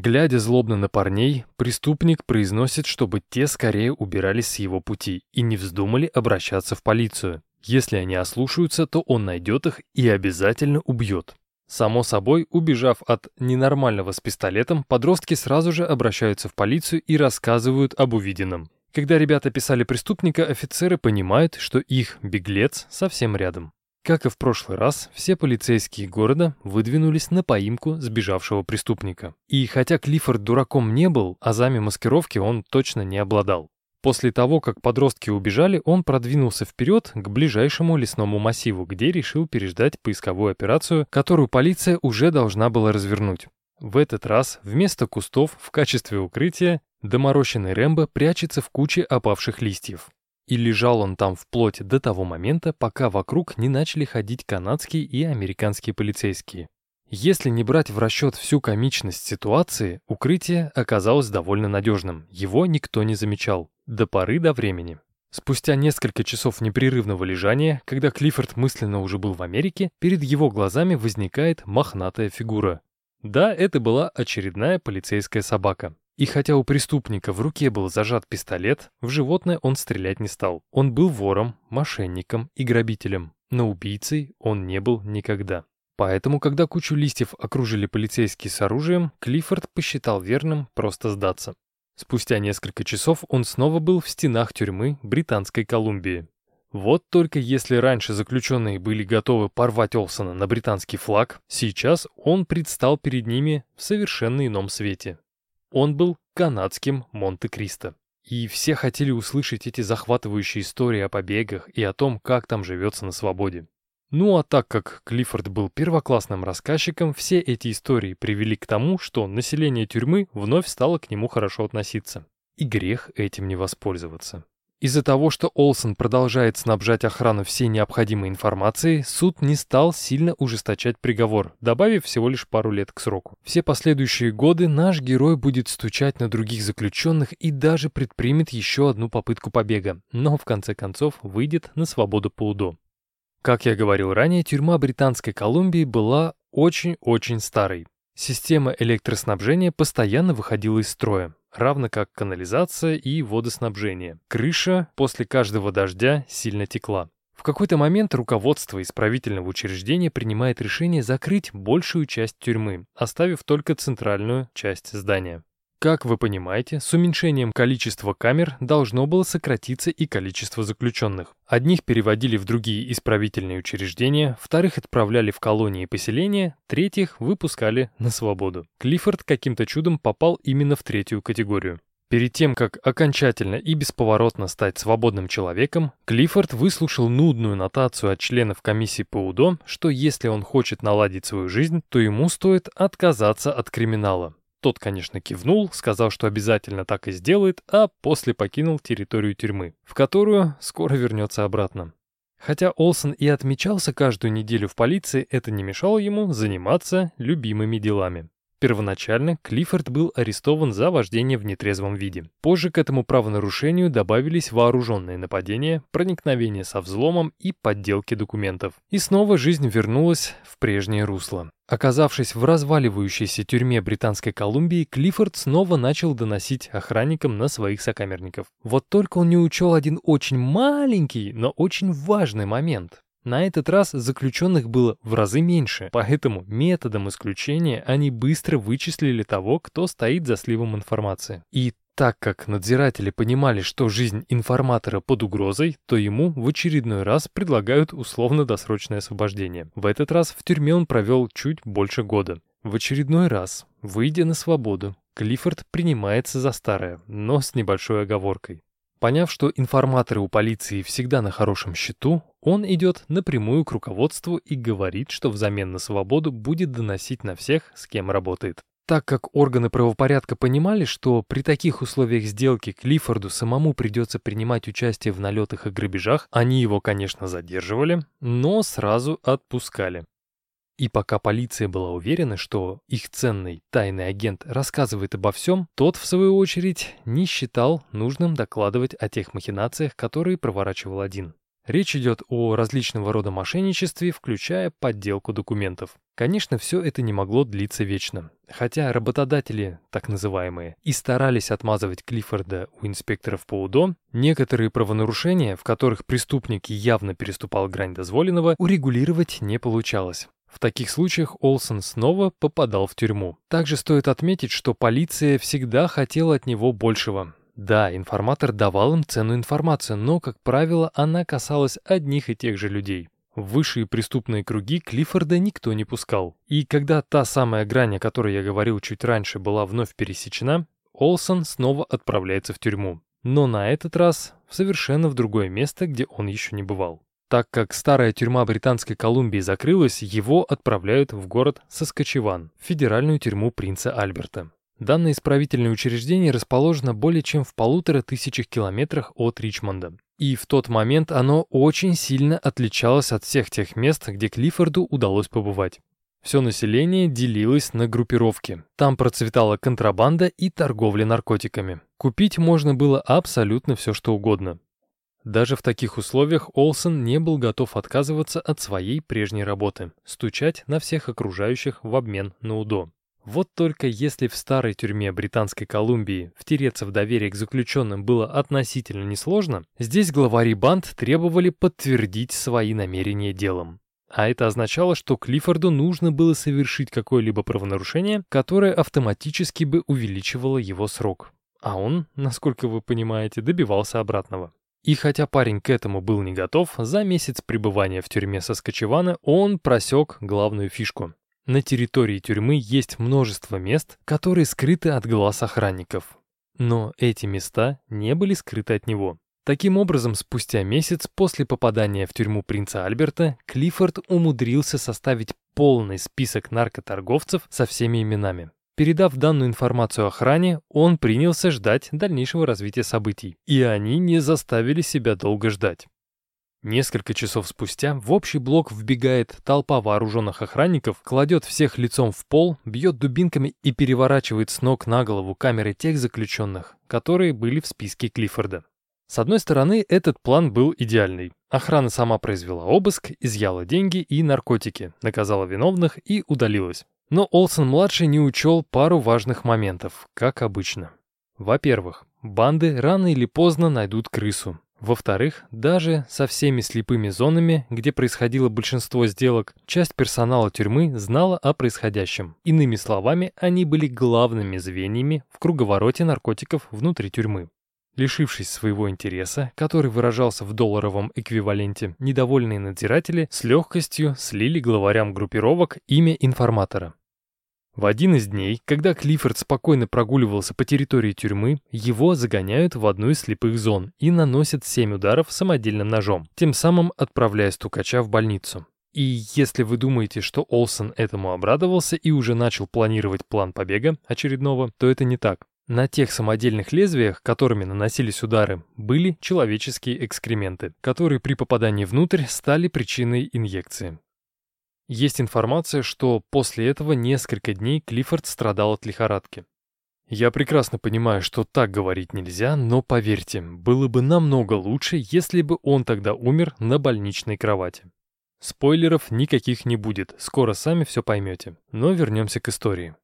Глядя злобно на парней, преступник произносит, чтобы те скорее убирались с его пути и не вздумали обращаться в полицию. Если они ослушаются, то он найдет их и обязательно убьет. Само собой, убежав от ненормального с пистолетом, подростки сразу же обращаются в полицию и рассказывают об увиденном. Когда ребята писали преступника, офицеры понимают, что их беглец совсем рядом. Как и в прошлый раз, все полицейские города выдвинулись на поимку сбежавшего преступника. И хотя Клиффорд дураком не был, азами маскировки он точно не обладал. После того, как подростки убежали, он продвинулся вперед к ближайшему лесному массиву, где решил переждать поисковую операцию, которую полиция уже должна была развернуть. В этот раз вместо кустов в качестве укрытия доморощенный Рэмбо прячется в куче опавших листьев. И лежал он там вплоть до того момента, пока вокруг не начали ходить канадские и американские полицейские. Если не брать в расчет всю комичность ситуации, укрытие оказалось довольно надежным, его никто не замечал, до поры до времени. Спустя несколько часов непрерывного лежания, когда Клиффорд мысленно уже был в Америке, перед его глазами возникает мохнатая фигура. Да, это была очередная полицейская собака. И хотя у преступника в руке был зажат пистолет, в животное он стрелять не стал. Он был вором, мошенником и грабителем, но убийцей он не был никогда. Поэтому, когда кучу листьев окружили полицейские с оружием, Клиффорд посчитал верным просто сдаться. Спустя несколько часов он снова был в стенах тюрьмы Британской Колумбии. Вот только если раньше заключенные были готовы порвать Олсона на британский флаг, сейчас он предстал перед ними в совершенно ином свете. Он был канадским Монте-Кристо. и все хотели услышать эти захватывающие истории о побегах и о том, как там живется на свободе. Ну а так как Клиффорд был первоклассным рассказчиком, все эти истории привели к тому, что население тюрьмы вновь стало к нему хорошо относиться. И грех этим не воспользоваться. Из-за того, что Олсон продолжает снабжать охрану всей необходимой информацией, суд не стал сильно ужесточать приговор, добавив всего лишь пару лет к сроку. Все последующие годы наш герой будет стучать на других заключенных и даже предпримет еще одну попытку побега, но в конце концов выйдет на свободу по УДО. Как я говорил ранее, тюрьма Британской Колумбии была очень-очень старой. Система электроснабжения постоянно выходила из строя равно как канализация и водоснабжение. Крыша после каждого дождя сильно текла. В какой-то момент руководство исправительного учреждения принимает решение закрыть большую часть тюрьмы, оставив только центральную часть здания. Как вы понимаете, с уменьшением количества камер должно было сократиться и количество заключенных. Одних переводили в другие исправительные учреждения, вторых отправляли в колонии и поселения, третьих выпускали на свободу. Клиффорд каким-то чудом попал именно в третью категорию. Перед тем, как окончательно и бесповоротно стать свободным человеком, Клиффорд выслушал нудную нотацию от членов комиссии по УДО, что если он хочет наладить свою жизнь, то ему стоит отказаться от криминала. Тот, конечно, кивнул, сказал, что обязательно так и сделает, а после покинул территорию тюрьмы, в которую скоро вернется обратно. Хотя Олсон и отмечался каждую неделю в полиции, это не мешало ему заниматься любимыми делами. Первоначально Клиффорд был арестован за вождение в нетрезвом виде. Позже к этому правонарушению добавились вооруженные нападения, проникновение со взломом и подделки документов. И снова жизнь вернулась в прежнее русло. Оказавшись в разваливающейся тюрьме Британской Колумбии, Клиффорд снова начал доносить охранникам на своих сокамерников. Вот только он не учел один очень маленький, но очень важный момент. На этот раз заключенных было в разы меньше, поэтому методом исключения они быстро вычислили того, кто стоит за сливом информации. И так как надзиратели понимали, что жизнь информатора под угрозой, то ему в очередной раз предлагают условно-досрочное освобождение. В этот раз в тюрьме он провел чуть больше года. В очередной раз, выйдя на свободу, Клиффорд принимается за старое, но с небольшой оговоркой. Поняв, что информаторы у полиции всегда на хорошем счету, он идет напрямую к руководству и говорит, что взамен на свободу будет доносить на всех, с кем работает. Так как органы правопорядка понимали, что при таких условиях сделки Клиффорду самому придется принимать участие в налетах и грабежах, они его, конечно, задерживали, но сразу отпускали. И пока полиция была уверена, что их ценный тайный агент рассказывает обо всем, тот, в свою очередь, не считал нужным докладывать о тех махинациях, которые проворачивал один. Речь идет о различного рода мошенничестве, включая подделку документов. Конечно, все это не могло длиться вечно. Хотя работодатели, так называемые, и старались отмазывать Клиффорда у инспекторов по УДО, некоторые правонарушения, в которых преступник явно переступал грань дозволенного, урегулировать не получалось. В таких случаях Олсон снова попадал в тюрьму. Также стоит отметить, что полиция всегда хотела от него большего. Да, информатор давал им ценную информацию, но, как правило, она касалась одних и тех же людей. В высшие преступные круги Клиффорда никто не пускал. И когда та самая грань, о которой я говорил чуть раньше, была вновь пересечена, Олсон снова отправляется в тюрьму. Но на этот раз в совершенно в другое место, где он еще не бывал. Так как старая тюрьма Британской Колумбии закрылась, его отправляют в город Соскочеван, в федеральную тюрьму принца Альберта. Данное исправительное учреждение расположено более чем в полутора тысячах километрах от Ричмонда. И в тот момент оно очень сильно отличалось от всех тех мест, где Клиффорду удалось побывать. Все население делилось на группировки. Там процветала контрабанда и торговля наркотиками. Купить можно было абсолютно все, что угодно. Даже в таких условиях Олсен не был готов отказываться от своей прежней работы – стучать на всех окружающих в обмен на УДО. Вот только если в старой тюрьме Британской Колумбии втереться в доверие к заключенным было относительно несложно, здесь главари банд требовали подтвердить свои намерения делом. А это означало, что Клиффорду нужно было совершить какое-либо правонарушение, которое автоматически бы увеличивало его срок. А он, насколько вы понимаете, добивался обратного. И хотя парень к этому был не готов, за месяц пребывания в тюрьме Соскочевана он просек главную фишку. На территории тюрьмы есть множество мест, которые скрыты от глаз охранников. Но эти места не были скрыты от него. Таким образом, спустя месяц после попадания в тюрьму принца Альберта, Клиффорд умудрился составить полный список наркоторговцев со всеми именами. Передав данную информацию охране, он принялся ждать дальнейшего развития событий. И они не заставили себя долго ждать. Несколько часов спустя в общий блок вбегает толпа вооруженных охранников, кладет всех лицом в пол, бьет дубинками и переворачивает с ног на голову камеры тех заключенных, которые были в списке Клиффорда. С одной стороны, этот план был идеальный. Охрана сама произвела обыск, изъяла деньги и наркотики, наказала виновных и удалилась. Но Олсен-младший не учел пару важных моментов, как обычно. Во-первых, банды рано или поздно найдут крысу. Во-вторых, даже со всеми слепыми зонами, где происходило большинство сделок, часть персонала тюрьмы знала о происходящем. Иными словами, они были главными звеньями в круговороте наркотиков внутри тюрьмы. Лишившись своего интереса, который выражался в долларовом эквиваленте, недовольные надзиратели с легкостью слили главарям группировок имя информатора. В один из дней, когда Клиффорд спокойно прогуливался по территории тюрьмы, его загоняют в одну из слепых зон и наносят семь ударов самодельным ножом, тем самым отправляя стукача в больницу. И если вы думаете, что Олсен этому обрадовался и уже начал планировать план побега очередного, то это не так. На тех самодельных лезвиях, которыми наносились удары, были человеческие экскременты, которые при попадании внутрь стали причиной инъекции. Есть информация, что после этого несколько дней Клиффорд страдал от лихорадки. Я прекрасно понимаю, что так говорить нельзя, но поверьте, было бы намного лучше, если бы он тогда умер на больничной кровати. Спойлеров никаких не будет, скоро сами все поймете. Но вернемся к истории.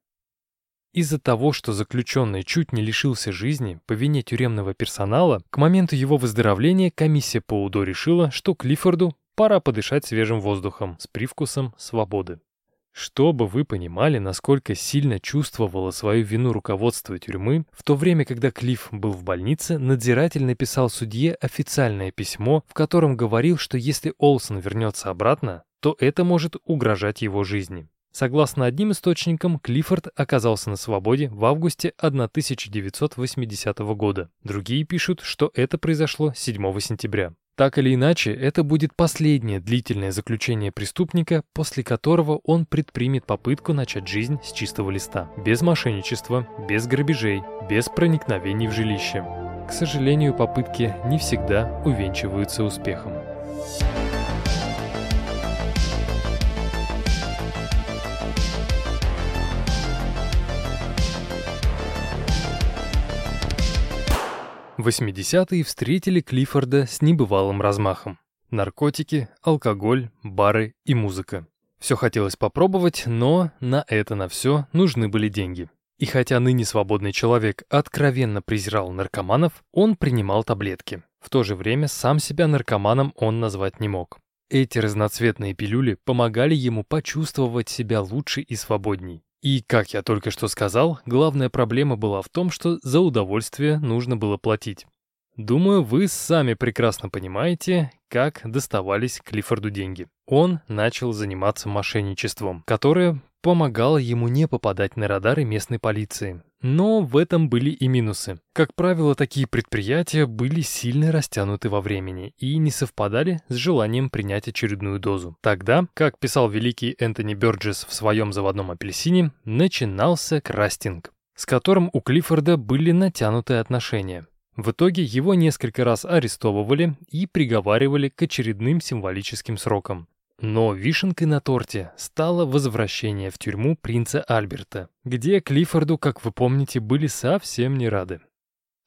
Из-за того, что заключенный чуть не лишился жизни по вине тюремного персонала, к моменту его выздоровления комиссия по УДО решила, что Клиффорду пора подышать свежим воздухом с привкусом свободы. Чтобы вы понимали, насколько сильно чувствовало свою вину руководство тюрьмы, в то время, когда Клифф был в больнице, надзиратель написал судье официальное письмо, в котором говорил, что если Олсон вернется обратно, то это может угрожать его жизни. Согласно одним источникам, Клиффорд оказался на свободе в августе 1980 года. Другие пишут, что это произошло 7 сентября. Так или иначе, это будет последнее длительное заключение преступника, после которого он предпримет попытку начать жизнь с чистого листа. Без мошенничества, без грабежей, без проникновений в жилище. К сожалению, попытки не всегда увенчиваются успехом. 80-е встретили Клиффорда с небывалым размахом. Наркотики, алкоголь, бары и музыка. Все хотелось попробовать, но на это на все нужны были деньги. И хотя ныне свободный человек откровенно презирал наркоманов, он принимал таблетки. В то же время сам себя наркоманом он назвать не мог. Эти разноцветные пилюли помогали ему почувствовать себя лучше и свободней. И, как я только что сказал, главная проблема была в том, что за удовольствие нужно было платить. Думаю, вы сами прекрасно понимаете, как доставались Клиффорду деньги. Он начал заниматься мошенничеством, которое помогало ему не попадать на радары местной полиции. Но в этом были и минусы. Как правило, такие предприятия были сильно растянуты во времени и не совпадали с желанием принять очередную дозу. Тогда, как писал великий Энтони Бёрджес в своем заводном апельсине, начинался крастинг, с которым у Клиффорда были натянутые отношения. В итоге его несколько раз арестовывали и приговаривали к очередным символическим срокам. Но вишенкой на торте стало возвращение в тюрьму принца Альберта, где Клиффорду, как вы помните, были совсем не рады.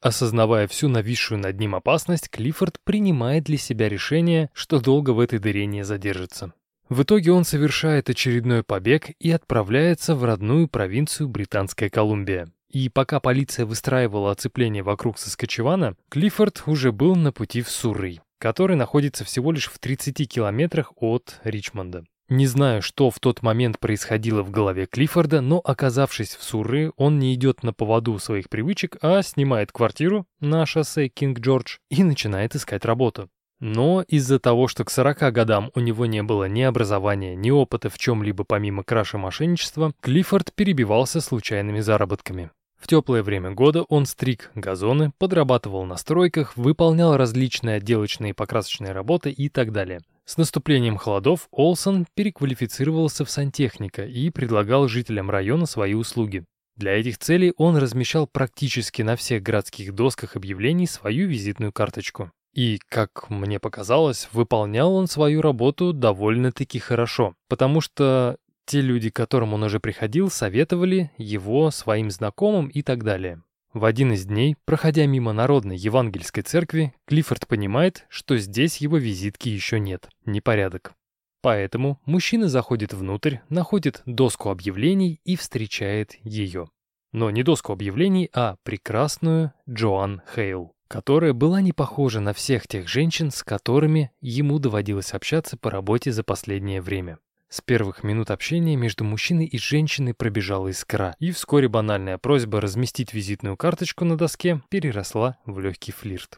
Осознавая всю нависшую над ним опасность, Клиффорд принимает для себя решение, что долго в этой дыре не задержится. В итоге он совершает очередной побег и отправляется в родную провинцию Британская Колумбия. И пока полиция выстраивала оцепление вокруг Соскочевана, Клиффорд уже был на пути в Суррей который находится всего лишь в 30 километрах от Ричмонда. Не знаю, что в тот момент происходило в голове Клиффорда, но оказавшись в Сурры, он не идет на поводу своих привычек, а снимает квартиру на шоссе Кинг-Джордж и начинает искать работу. Но из-за того, что к 40 годам у него не было ни образования, ни опыта в чем-либо помимо краша мошенничества, Клиффорд перебивался случайными заработками. В теплое время года он стриг газоны, подрабатывал на стройках, выполнял различные отделочные и покрасочные работы и так далее. С наступлением холодов Олсон переквалифицировался в сантехника и предлагал жителям района свои услуги. Для этих целей он размещал практически на всех городских досках объявлений свою визитную карточку. И, как мне показалось, выполнял он свою работу довольно-таки хорошо, потому что те люди, к которым он уже приходил, советовали его своим знакомым и так далее. В один из дней, проходя мимо Народной Евангельской церкви, Клиффорд понимает, что здесь его визитки еще нет, непорядок. Поэтому мужчина заходит внутрь, находит доску объявлений и встречает ее. Но не доску объявлений, а прекрасную Джоан Хейл, которая была не похожа на всех тех женщин, с которыми ему доводилось общаться по работе за последнее время. С первых минут общения между мужчиной и женщиной пробежала искра, и вскоре банальная просьба разместить визитную карточку на доске переросла в легкий флирт.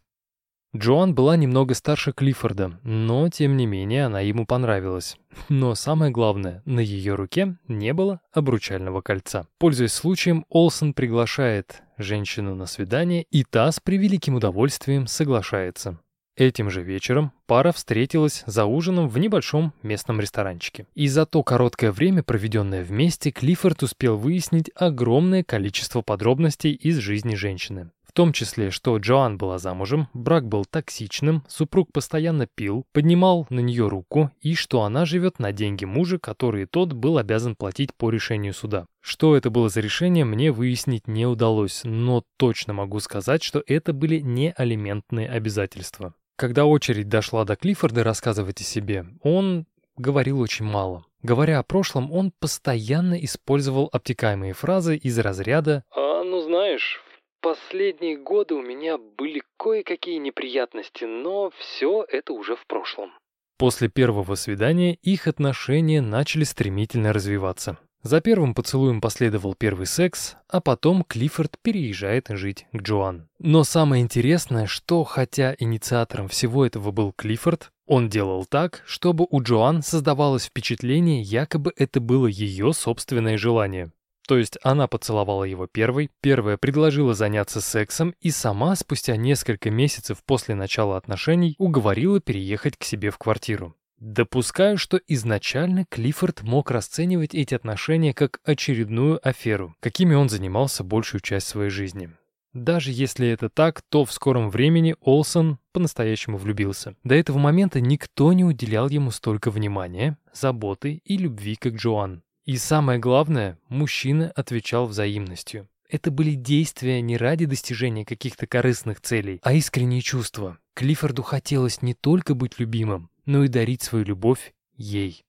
Джоан была немного старше Клиффорда, но, тем не менее, она ему понравилась. Но самое главное, на ее руке не было обручального кольца. Пользуясь случаем, Олсон приглашает женщину на свидание, и та с превеликим удовольствием соглашается. Этим же вечером пара встретилась за ужином в небольшом местном ресторанчике. И за то короткое время, проведенное вместе, Клиффорд успел выяснить огромное количество подробностей из жизни женщины. В том числе, что Джоан была замужем, брак был токсичным, супруг постоянно пил, поднимал на нее руку и что она живет на деньги мужа, которые тот был обязан платить по решению суда. Что это было за решение, мне выяснить не удалось, но точно могу сказать, что это были не алиментные обязательства. Когда очередь дошла до Клиффорда рассказывать о себе, он говорил очень мало. Говоря о прошлом, он постоянно использовал обтекаемые фразы из разряда «А, ну знаешь, Последние годы у меня были кое-какие неприятности, но все это уже в прошлом. После первого свидания их отношения начали стремительно развиваться. За первым поцелуем последовал первый секс, а потом Клиффорд переезжает жить к Джоан. Но самое интересное, что хотя инициатором всего этого был Клиффорд, он делал так, чтобы у Джоан создавалось впечатление, якобы это было ее собственное желание. То есть она поцеловала его первой, первая предложила заняться сексом и сама спустя несколько месяцев после начала отношений уговорила переехать к себе в квартиру. Допускаю, что изначально Клиффорд мог расценивать эти отношения как очередную аферу, какими он занимался большую часть своей жизни. Даже если это так, то в скором времени Олсон по-настоящему влюбился. До этого момента никто не уделял ему столько внимания, заботы и любви, как Джоан. И самое главное, мужчина отвечал взаимностью. Это были действия не ради достижения каких-то корыстных целей, а искренние чувства. Клиффорду хотелось не только быть любимым, но и дарить свою любовь ей.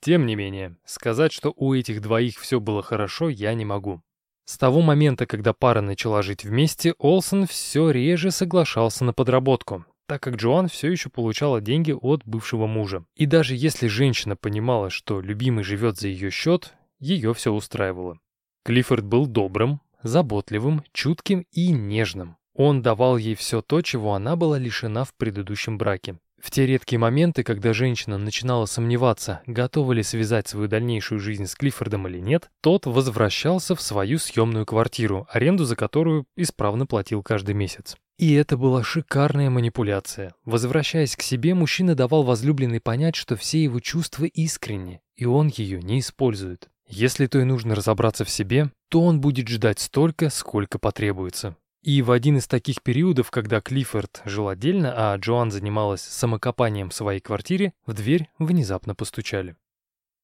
Тем не менее, сказать, что у этих двоих все было хорошо, я не могу. С того момента, когда пара начала жить вместе, Олсон все реже соглашался на подработку так как Джоан все еще получала деньги от бывшего мужа. И даже если женщина понимала, что любимый живет за ее счет, ее все устраивало. Клиффорд был добрым, заботливым, чутким и нежным. Он давал ей все то, чего она была лишена в предыдущем браке. В те редкие моменты, когда женщина начинала сомневаться, готова ли связать свою дальнейшую жизнь с Клиффордом или нет, тот возвращался в свою съемную квартиру, аренду за которую исправно платил каждый месяц. И это была шикарная манипуляция. Возвращаясь к себе, мужчина давал возлюбленной понять, что все его чувства искренни, и он ее не использует. Если то и нужно разобраться в себе, то он будет ждать столько, сколько потребуется. И в один из таких периодов, когда Клиффорд жил отдельно, а Джоан занималась самокопанием в своей квартире, в дверь внезапно постучали.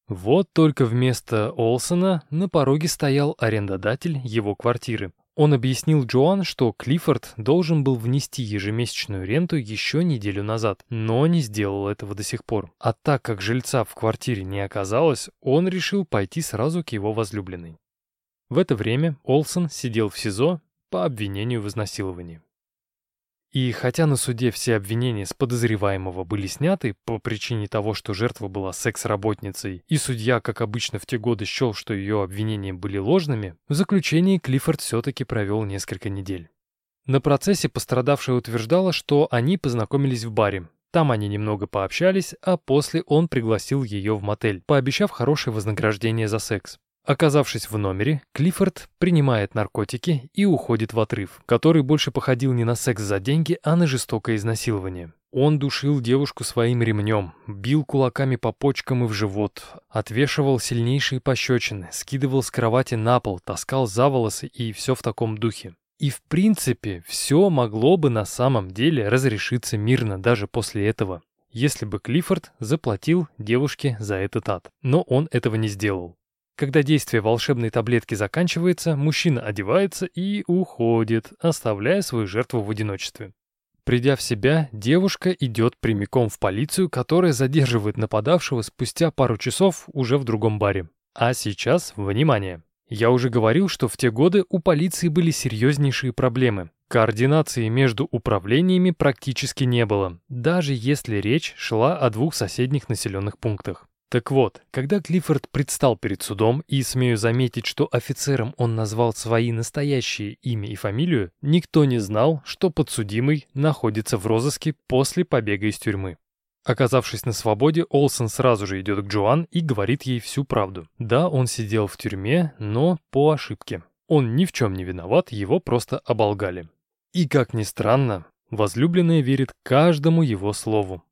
Вот только вместо Олсона на пороге стоял арендодатель его квартиры. Он объяснил Джоан, что Клиффорд должен был внести ежемесячную ренту еще неделю назад, но не сделал этого до сих пор. А так как жильца в квартире не оказалось, он решил пойти сразу к его возлюбленной. В это время Олсон сидел в СИЗО по обвинению в изнасиловании. И хотя на суде все обвинения с подозреваемого были сняты по причине того, что жертва была секс-работницей, и судья, как обычно в те годы, счел, что ее обвинения были ложными, в заключении Клиффорд все-таки провел несколько недель. На процессе пострадавшая утверждала, что они познакомились в баре. Там они немного пообщались, а после он пригласил ее в мотель, пообещав хорошее вознаграждение за секс. Оказавшись в номере, Клиффорд принимает наркотики и уходит в отрыв, который больше походил не на секс за деньги, а на жестокое изнасилование. Он душил девушку своим ремнем, бил кулаками по почкам и в живот, отвешивал сильнейшие пощечины, скидывал с кровати на пол, таскал за волосы и все в таком духе. И в принципе, все могло бы на самом деле разрешиться мирно даже после этого, если бы Клиффорд заплатил девушке за этот ад. Но он этого не сделал. Когда действие волшебной таблетки заканчивается, мужчина одевается и уходит, оставляя свою жертву в одиночестве. Придя в себя, девушка идет прямиком в полицию, которая задерживает нападавшего спустя пару часов уже в другом баре. А сейчас, внимание! Я уже говорил, что в те годы у полиции были серьезнейшие проблемы. Координации между управлениями практически не было, даже если речь шла о двух соседних населенных пунктах. Так вот, когда Клиффорд предстал перед судом, и смею заметить, что офицером он назвал свои настоящие имя и фамилию, никто не знал, что подсудимый находится в розыске после побега из тюрьмы. Оказавшись на свободе, Олсен сразу же идет к Джоан и говорит ей всю правду. Да, он сидел в тюрьме, но по ошибке. Он ни в чем не виноват, его просто оболгали. И, как ни странно, возлюбленная верит каждому его слову.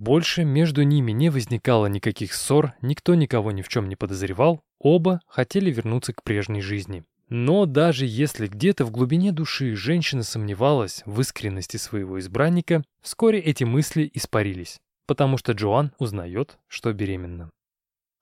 Больше между ними не возникало никаких ссор, никто никого ни в чем не подозревал, оба хотели вернуться к прежней жизни. Но даже если где-то в глубине души женщина сомневалась в искренности своего избранника, вскоре эти мысли испарились, потому что Джоан узнает, что беременна.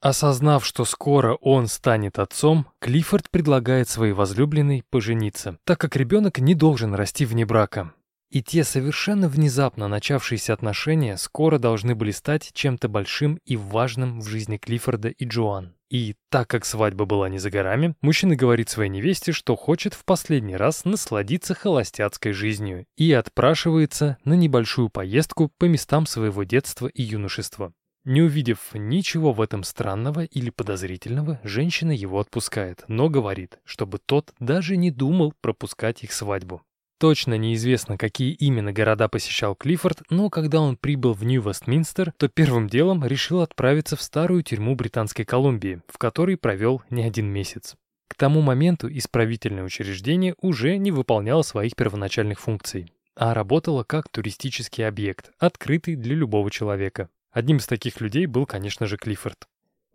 Осознав, что скоро он станет отцом, Клиффорд предлагает своей возлюбленной пожениться, так как ребенок не должен расти вне брака. И те совершенно внезапно начавшиеся отношения скоро должны были стать чем-то большим и важным в жизни Клиффорда и Джоан. И так как свадьба была не за горами, мужчина говорит своей невесте, что хочет в последний раз насладиться холостяцкой жизнью и отпрашивается на небольшую поездку по местам своего детства и юношества. Не увидев ничего в этом странного или подозрительного, женщина его отпускает, но говорит, чтобы тот даже не думал пропускать их свадьбу. Точно неизвестно, какие именно города посещал Клиффорд, но когда он прибыл в Нью-Вестминстер, то первым делом решил отправиться в старую тюрьму Британской Колумбии, в которой провел не один месяц. К тому моменту исправительное учреждение уже не выполняло своих первоначальных функций, а работало как туристический объект, открытый для любого человека. Одним из таких людей был, конечно же, Клиффорд.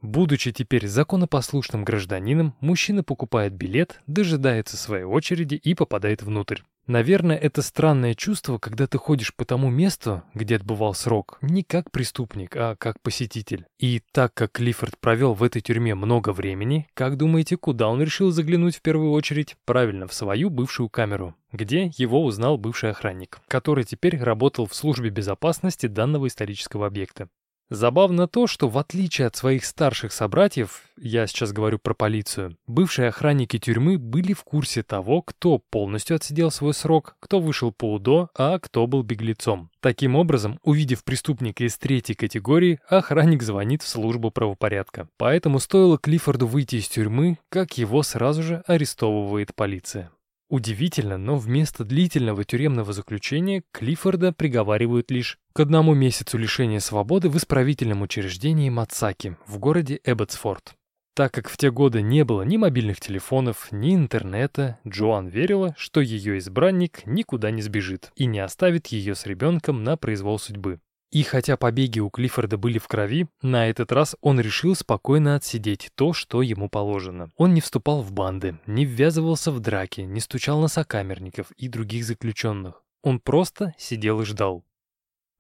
Будучи теперь законопослушным гражданином, мужчина покупает билет, дожидается своей очереди и попадает внутрь. Наверное, это странное чувство, когда ты ходишь по тому месту, где отбывал срок, не как преступник, а как посетитель. И так как Клиффорд провел в этой тюрьме много времени, как думаете, куда он решил заглянуть в первую очередь? Правильно, в свою бывшую камеру, где его узнал бывший охранник, который теперь работал в службе безопасности данного исторического объекта. Забавно то, что в отличие от своих старших собратьев, я сейчас говорю про полицию, бывшие охранники тюрьмы были в курсе того, кто полностью отсидел свой срок, кто вышел по УДО, а кто был беглецом. Таким образом, увидев преступника из третьей категории, охранник звонит в службу правопорядка. Поэтому стоило Клиффорду выйти из тюрьмы, как его сразу же арестовывает полиция. Удивительно, но вместо длительного тюремного заключения Клиффорда приговаривают лишь к одному месяцу лишения свободы в исправительном учреждении Мацаки в городе Эбботсфорд. Так как в те годы не было ни мобильных телефонов, ни интернета, Джоан верила, что ее избранник никуда не сбежит и не оставит ее с ребенком на произвол судьбы. И хотя побеги у Клиффорда были в крови, на этот раз он решил спокойно отсидеть то, что ему положено. Он не вступал в банды, не ввязывался в драки, не стучал на сокамерников и других заключенных. Он просто сидел и ждал.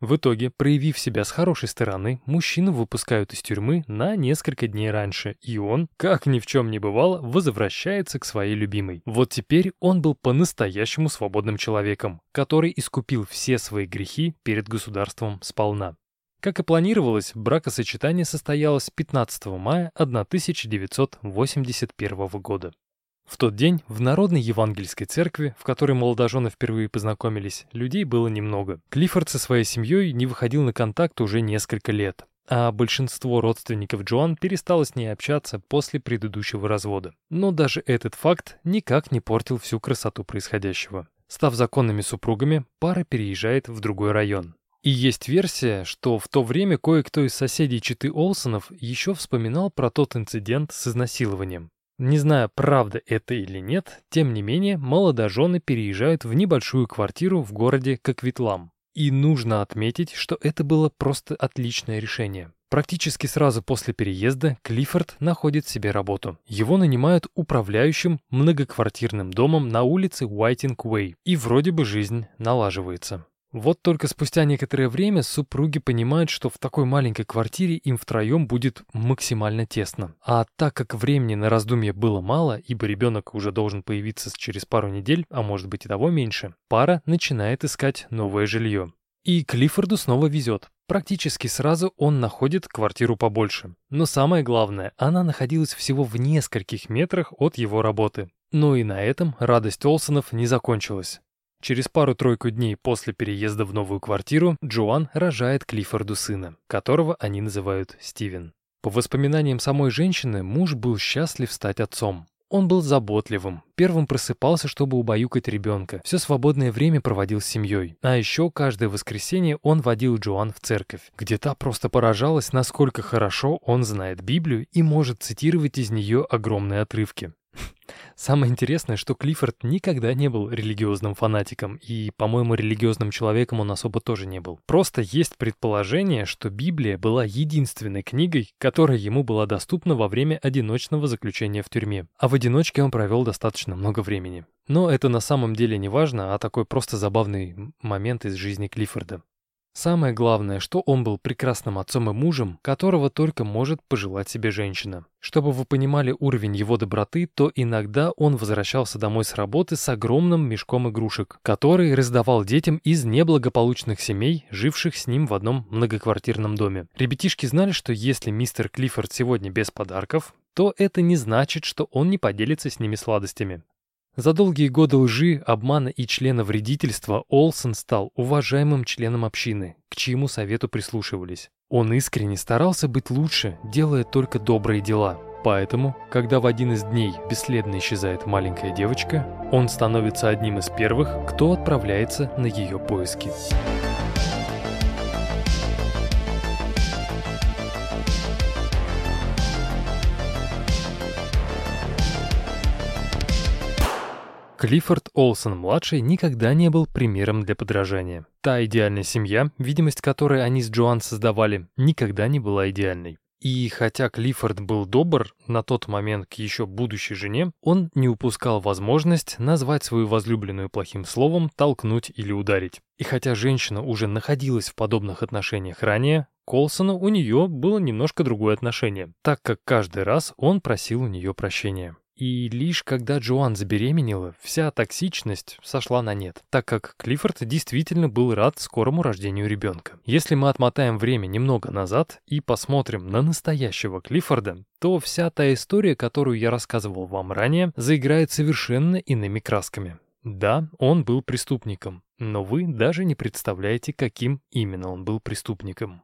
В итоге, проявив себя с хорошей стороны, мужчину выпускают из тюрьмы на несколько дней раньше, и он, как ни в чем не бывало, возвращается к своей любимой. Вот теперь он был по-настоящему свободным человеком, который искупил все свои грехи перед государством сполна. Как и планировалось, бракосочетание состоялось 15 мая 1981 года. В тот день в Народной Евангельской церкви, в которой молодожены впервые познакомились, людей было немного. Клиффорд со своей семьей не выходил на контакт уже несколько лет, а большинство родственников Джоан перестало с ней общаться после предыдущего развода. Но даже этот факт никак не портил всю красоту происходящего. Став законными супругами, пара переезжает в другой район. И есть версия, что в то время кое-кто из соседей Читы Олсонов еще вспоминал про тот инцидент с изнасилованием. Не знаю, правда это или нет, тем не менее, молодожены переезжают в небольшую квартиру в городе Коквитлам. И нужно отметить, что это было просто отличное решение. Практически сразу после переезда Клиффорд находит себе работу. Его нанимают управляющим многоквартирным домом на улице Уайтинг-Уэй, и вроде бы жизнь налаживается. Вот только спустя некоторое время супруги понимают, что в такой маленькой квартире им втроем будет максимально тесно. А так как времени на раздумье было мало, ибо ребенок уже должен появиться через пару недель, а может быть и того меньше, пара начинает искать новое жилье. И Клиффорду снова везет. Практически сразу он находит квартиру побольше. Но самое главное, она находилась всего в нескольких метрах от его работы. Но и на этом радость Олсонов не закончилась. Через пару-тройку дней после переезда в новую квартиру Джоан рожает Клиффорду сына, которого они называют Стивен. По воспоминаниям самой женщины, муж был счастлив стать отцом. Он был заботливым, первым просыпался, чтобы убаюкать ребенка, все свободное время проводил с семьей. А еще каждое воскресенье он водил Джоан в церковь, где та просто поражалась, насколько хорошо он знает Библию и может цитировать из нее огромные отрывки. Самое интересное, что Клиффорд никогда не был религиозным фанатиком, и, по-моему, религиозным человеком он особо тоже не был. Просто есть предположение, что Библия была единственной книгой, которая ему была доступна во время одиночного заключения в тюрьме. А в одиночке он провел достаточно много времени. Но это на самом деле не важно, а такой просто забавный момент из жизни Клиффорда. Самое главное, что он был прекрасным отцом и мужем, которого только может пожелать себе женщина. Чтобы вы понимали уровень его доброты, то иногда он возвращался домой с работы с огромным мешком игрушек, который раздавал детям из неблагополучных семей, живших с ним в одном многоквартирном доме. Ребятишки знали, что если мистер Клиффорд сегодня без подарков, то это не значит, что он не поделится с ними сладостями. За долгие годы лжи, обмана и члена вредительства Олсон стал уважаемым членом общины, к чьему совету прислушивались. Он искренне старался быть лучше, делая только добрые дела. Поэтому, когда в один из дней бесследно исчезает маленькая девочка, он становится одним из первых, кто отправляется на ее поиски. Клиффорд Олсон-младший никогда не был примером для подражания. Та идеальная семья, видимость которой они с Джоан создавали, никогда не была идеальной. И хотя Клиффорд был добр на тот момент к еще будущей жене, он не упускал возможность назвать свою возлюбленную плохим словом, толкнуть или ударить. И хотя женщина уже находилась в подобных отношениях ранее, Колсону у нее было немножко другое отношение, так как каждый раз он просил у нее прощения. И лишь когда Джоан забеременела, вся токсичность сошла на нет, так как Клиффорд действительно был рад скорому рождению ребенка. Если мы отмотаем время немного назад и посмотрим на настоящего Клиффорда, то вся та история, которую я рассказывал вам ранее, заиграет совершенно иными красками. Да, он был преступником, но вы даже не представляете, каким именно он был преступником.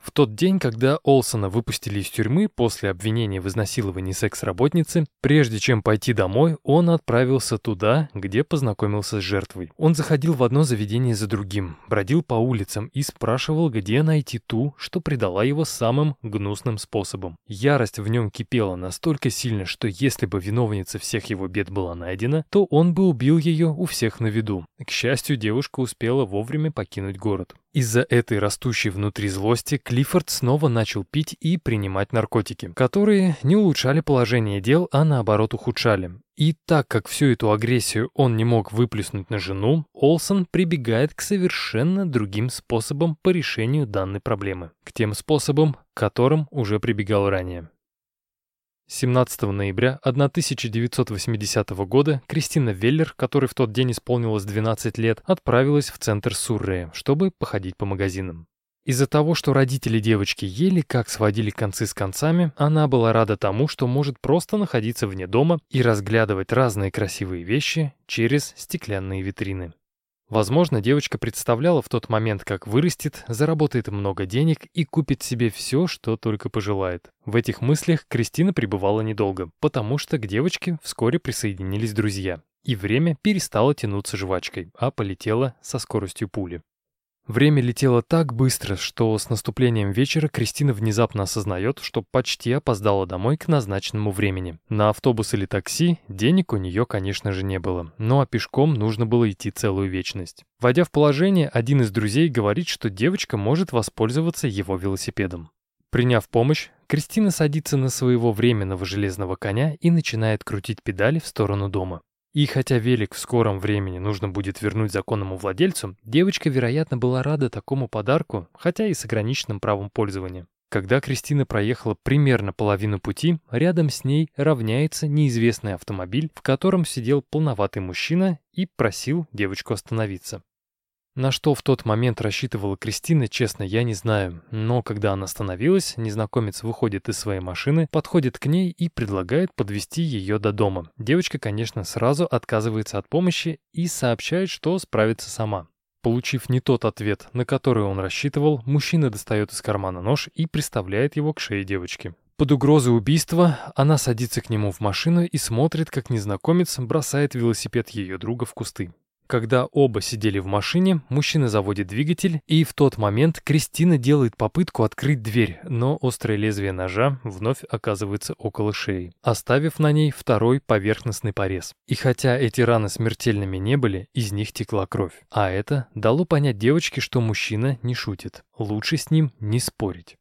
В тот день, когда Олсона выпустили из тюрьмы после обвинения в изнасиловании секс-работницы, прежде чем пойти домой, он отправился туда, где познакомился с жертвой. Он заходил в одно заведение за другим, бродил по улицам и спрашивал, где найти ту, что предала его самым гнусным способом. Ярость в нем кипела настолько сильно, что если бы виновница всех его бед была найдена, то он бы убил ее у всех на виду. К счастью, девушка успела вовремя покинуть город. Из-за этой растущей внутри злости Клиффорд снова начал пить и принимать наркотики, которые не улучшали положение дел, а наоборот ухудшали. И так как всю эту агрессию он не мог выплеснуть на жену, Олсон прибегает к совершенно другим способам по решению данной проблемы. К тем способам, к которым уже прибегал ранее. 17 ноября 1980 года Кристина Веллер, которой в тот день исполнилось 12 лет, отправилась в центр Суррея, чтобы походить по магазинам. Из-за того, что родители девочки еле как сводили концы с концами, она была рада тому, что может просто находиться вне дома и разглядывать разные красивые вещи через стеклянные витрины. Возможно, девочка представляла в тот момент, как вырастет, заработает много денег и купит себе все, что только пожелает. В этих мыслях Кристина пребывала недолго, потому что к девочке вскоре присоединились друзья. И время перестало тянуться жвачкой, а полетело со скоростью пули. Время летело так быстро, что с наступлением вечера Кристина внезапно осознает, что почти опоздала домой к назначенному времени. На автобус или такси денег у нее, конечно же, не было, ну а пешком нужно было идти целую вечность. Войдя в положение, один из друзей говорит, что девочка может воспользоваться его велосипедом. Приняв помощь, Кристина садится на своего временного железного коня и начинает крутить педали в сторону дома. И хотя велик в скором времени нужно будет вернуть законному владельцу, девочка, вероятно, была рада такому подарку, хотя и с ограниченным правом пользования. Когда Кристина проехала примерно половину пути, рядом с ней равняется неизвестный автомобиль, в котором сидел полноватый мужчина и просил девочку остановиться. На что в тот момент рассчитывала Кристина, честно, я не знаю. Но когда она остановилась, незнакомец выходит из своей машины, подходит к ней и предлагает подвести ее до дома. Девочка, конечно, сразу отказывается от помощи и сообщает, что справится сама. Получив не тот ответ, на который он рассчитывал, мужчина достает из кармана нож и приставляет его к шее девочки. Под угрозой убийства она садится к нему в машину и смотрит, как незнакомец бросает велосипед ее друга в кусты. Когда оба сидели в машине, мужчина заводит двигатель, и в тот момент Кристина делает попытку открыть дверь, но острое лезвие ножа вновь оказывается около шеи, оставив на ней второй поверхностный порез. И хотя эти раны смертельными не были, из них текла кровь. А это дало понять девочке, что мужчина не шутит. Лучше с ним не спорить.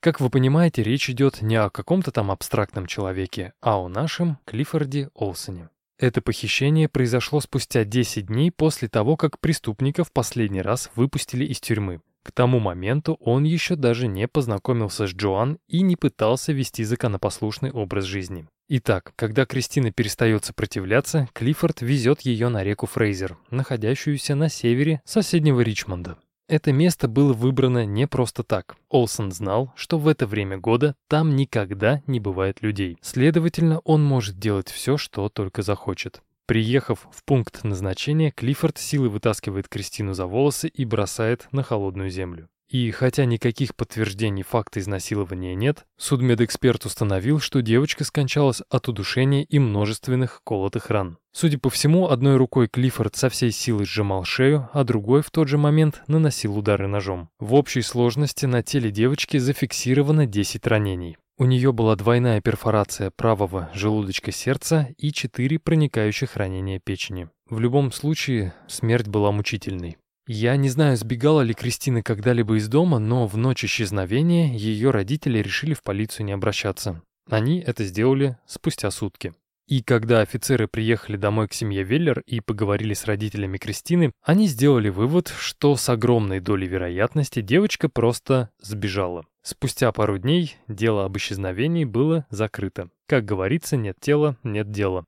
Как вы понимаете, речь идет не о каком-то там абстрактном человеке, а о нашем Клиффорде Олсоне. Это похищение произошло спустя 10 дней после того, как преступника в последний раз выпустили из тюрьмы. К тому моменту он еще даже не познакомился с Джоан и не пытался вести законопослушный образ жизни. Итак, когда Кристина перестает сопротивляться, Клиффорд везет ее на реку Фрейзер, находящуюся на севере соседнего Ричмонда. Это место было выбрано не просто так. Олсон знал, что в это время года там никогда не бывает людей. Следовательно, он может делать все, что только захочет. Приехав в пункт назначения, Клиффорд силой вытаскивает Кристину за волосы и бросает на холодную землю. И хотя никаких подтверждений факта изнасилования нет, судмедэксперт установил, что девочка скончалась от удушения и множественных колотых ран. Судя по всему, одной рукой Клиффорд со всей силой сжимал шею, а другой в тот же момент наносил удары ножом. В общей сложности на теле девочки зафиксировано 10 ранений. У нее была двойная перфорация правого желудочка сердца и 4 проникающих ранения печени. В любом случае, смерть была мучительной. Я не знаю, сбегала ли Кристина когда-либо из дома, но в ночь исчезновения ее родители решили в полицию не обращаться. Они это сделали спустя сутки. И когда офицеры приехали домой к семье Веллер и поговорили с родителями Кристины, они сделали вывод, что с огромной долей вероятности девочка просто сбежала. Спустя пару дней дело об исчезновении было закрыто. Как говорится, нет тела, нет дела.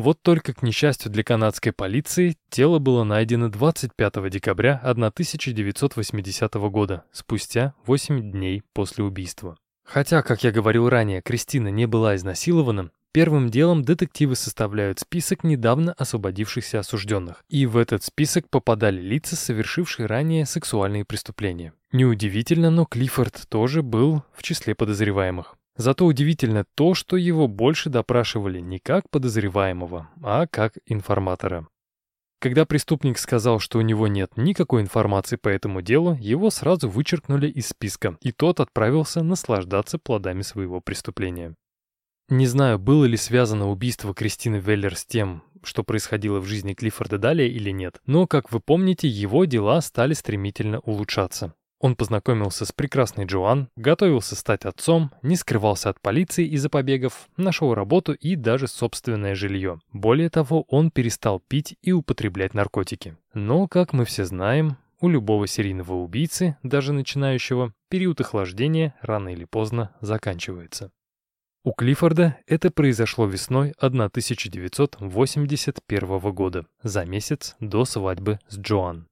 Вот только, к несчастью для канадской полиции, тело было найдено 25 декабря 1980 года, спустя 8 дней после убийства. Хотя, как я говорил ранее, Кристина не была изнасилована, первым делом детективы составляют список недавно освободившихся осужденных, и в этот список попадали лица, совершившие ранее сексуальные преступления. Неудивительно, но Клиффорд тоже был в числе подозреваемых. Зато удивительно то, что его больше допрашивали не как подозреваемого, а как информатора. Когда преступник сказал, что у него нет никакой информации по этому делу, его сразу вычеркнули из списка, и тот отправился наслаждаться плодами своего преступления. Не знаю, было ли связано убийство Кристины Веллер с тем, что происходило в жизни Клиффорда далее или нет, но, как вы помните, его дела стали стремительно улучшаться. Он познакомился с прекрасной Джоан, готовился стать отцом, не скрывался от полиции из-за побегов, нашел работу и даже собственное жилье. Более того, он перестал пить и употреблять наркотики. Но, как мы все знаем, у любого серийного убийцы, даже начинающего, период охлаждения рано или поздно заканчивается. У Клиффорда это произошло весной 1981 года, за месяц до свадьбы с Джоан.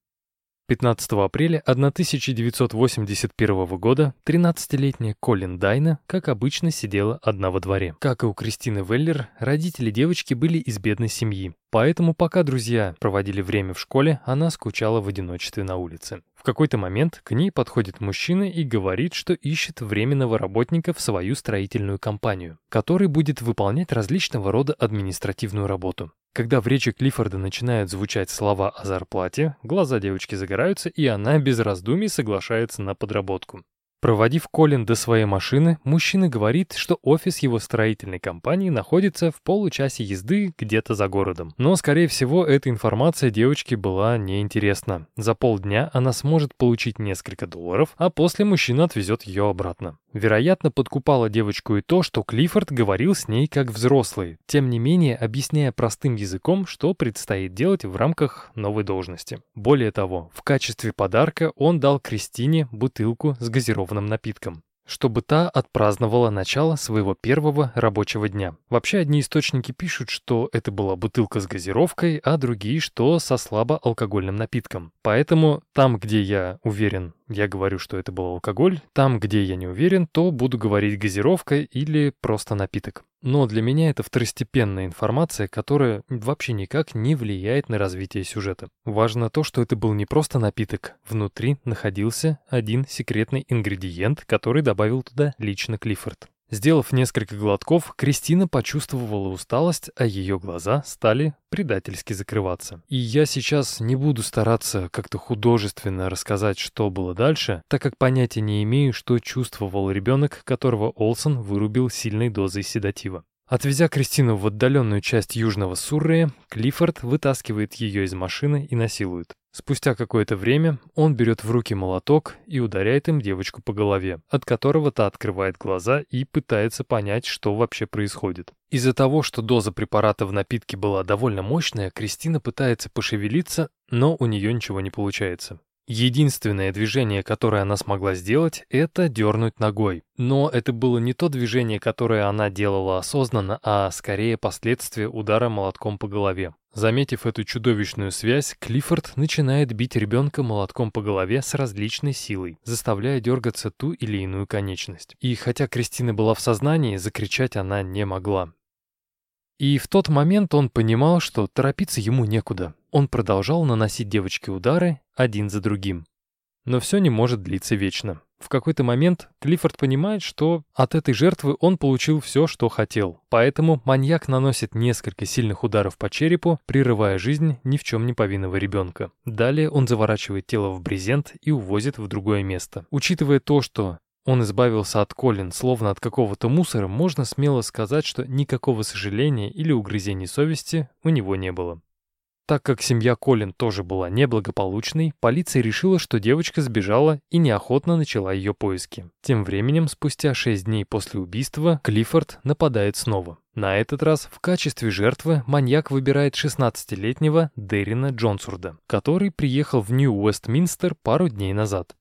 15 апреля 1981 года 13-летняя Колин Дайна, как обычно, сидела одна во дворе. Как и у Кристины Веллер, родители девочки были из бедной семьи. Поэтому пока друзья проводили время в школе, она скучала в одиночестве на улице. В какой-то момент к ней подходит мужчина и говорит, что ищет временного работника в свою строительную компанию, который будет выполнять различного рода административную работу. Когда в речи Клиффорда начинают звучать слова о зарплате, глаза девочки загораются, и она без раздумий соглашается на подработку. Проводив Колин до своей машины, мужчина говорит, что офис его строительной компании находится в получасе езды где-то за городом. Но, скорее всего, эта информация девочке была неинтересна. За полдня она сможет получить несколько долларов, а после мужчина отвезет ее обратно. Вероятно, подкупало девочку и то, что Клиффорд говорил с ней как взрослый, тем не менее объясняя простым языком, что предстоит делать в рамках новой должности. Более того, в качестве подарка он дал Кристине бутылку с газированным напитком чтобы та отпраздновала начало своего первого рабочего дня. Вообще, одни источники пишут, что это была бутылка с газировкой, а другие, что со слабоалкогольным напитком. Поэтому там, где я уверен, я говорю, что это был алкоголь. Там, где я не уверен, то буду говорить газировка или просто напиток. Но для меня это второстепенная информация, которая вообще никак не влияет на развитие сюжета. Важно то, что это был не просто напиток. Внутри находился один секретный ингредиент, который добавил туда лично Клиффорд. Сделав несколько глотков, Кристина почувствовала усталость, а ее глаза стали предательски закрываться. И я сейчас не буду стараться как-то художественно рассказать, что было дальше, так как понятия не имею, что чувствовал ребенок, которого Олсон вырубил сильной дозой седатива. Отвезя Кристину в отдаленную часть Южного Суррея, Клиффорд вытаскивает ее из машины и насилует. Спустя какое-то время он берет в руки молоток и ударяет им девочку по голове, от которого та открывает глаза и пытается понять, что вообще происходит. Из-за того, что доза препарата в напитке была довольно мощная, Кристина пытается пошевелиться, но у нее ничего не получается. Единственное движение, которое она смогла сделать, это дернуть ногой. Но это было не то движение, которое она делала осознанно, а скорее последствие удара молотком по голове. Заметив эту чудовищную связь, Клиффорд начинает бить ребенка молотком по голове с различной силой, заставляя дергаться ту или иную конечность. И хотя Кристина была в сознании, закричать она не могла. И в тот момент он понимал, что торопиться ему некуда. Он продолжал наносить девочке удары один за другим. Но все не может длиться вечно. В какой-то момент Клиффорд понимает, что от этой жертвы он получил все, что хотел. Поэтому маньяк наносит несколько сильных ударов по черепу, прерывая жизнь ни в чем не повинного ребенка. Далее он заворачивает тело в брезент и увозит в другое место. Учитывая то, что он избавился от Колин, словно от какого-то мусора, можно смело сказать, что никакого сожаления или угрызений совести у него не было. Так как семья Колин тоже была неблагополучной, полиция решила, что девочка сбежала и неохотно начала ее поиски. Тем временем, спустя 6 дней после убийства, Клиффорд нападает снова. На этот раз в качестве жертвы маньяк выбирает 16-летнего Дерина Джонсурда, который приехал в Нью-Уэстминстер пару дней назад.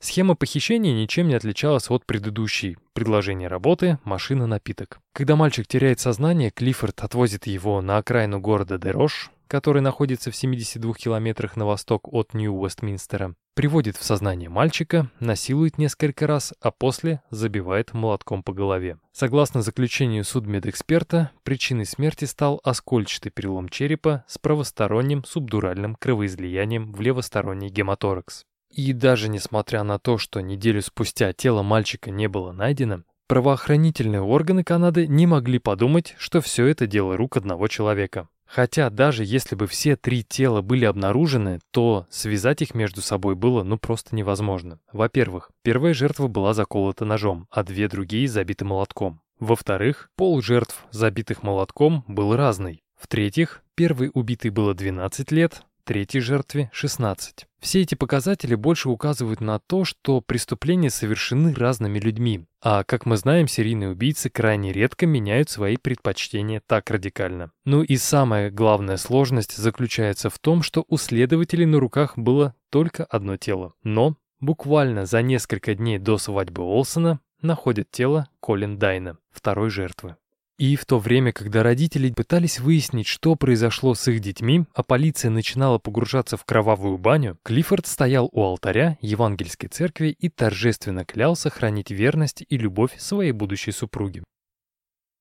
Схема похищения ничем не отличалась от предыдущей. Предложение работы, машина, напиток. Когда мальчик теряет сознание, Клиффорд отвозит его на окраину города Дерош, который находится в 72 километрах на восток от Нью-Уэстминстера, приводит в сознание мальчика, насилует несколько раз, а после забивает молотком по голове. Согласно заключению судмедэксперта, причиной смерти стал оскольчатый перелом черепа с правосторонним субдуральным кровоизлиянием в левосторонний гематоракс. И даже несмотря на то, что неделю спустя тело мальчика не было найдено, правоохранительные органы Канады не могли подумать, что все это дело рук одного человека. Хотя даже если бы все три тела были обнаружены, то связать их между собой было ну просто невозможно. Во-первых, первая жертва была заколота ножом, а две другие забиты молотком. Во-вторых, пол жертв, забитых молотком, был разный. В-третьих, первый убитый было 12 лет, третьей жертве 16. Все эти показатели больше указывают на то, что преступления совершены разными людьми, а, как мы знаем, серийные убийцы крайне редко меняют свои предпочтения так радикально. Ну и самая главная сложность заключается в том, что у следователей на руках было только одно тело. Но буквально за несколько дней до свадьбы Олсона находят тело Колин Дайна, второй жертвы. И в то время, когда родители пытались выяснить, что произошло с их детьми, а полиция начинала погружаться в кровавую баню, Клиффорд стоял у алтаря Евангельской церкви и торжественно клялся хранить верность и любовь своей будущей супруге.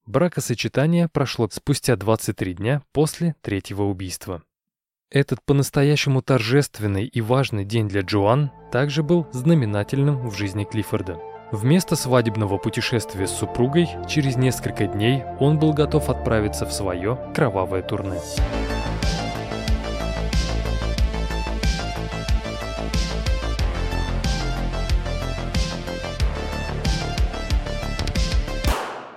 Бракосочетание прошло спустя 23 дня после третьего убийства. Этот по-настоящему торжественный и важный день для Джоан также был знаменательным в жизни Клиффорда. Вместо свадебного путешествия с супругой, через несколько дней он был готов отправиться в свое кровавое турне.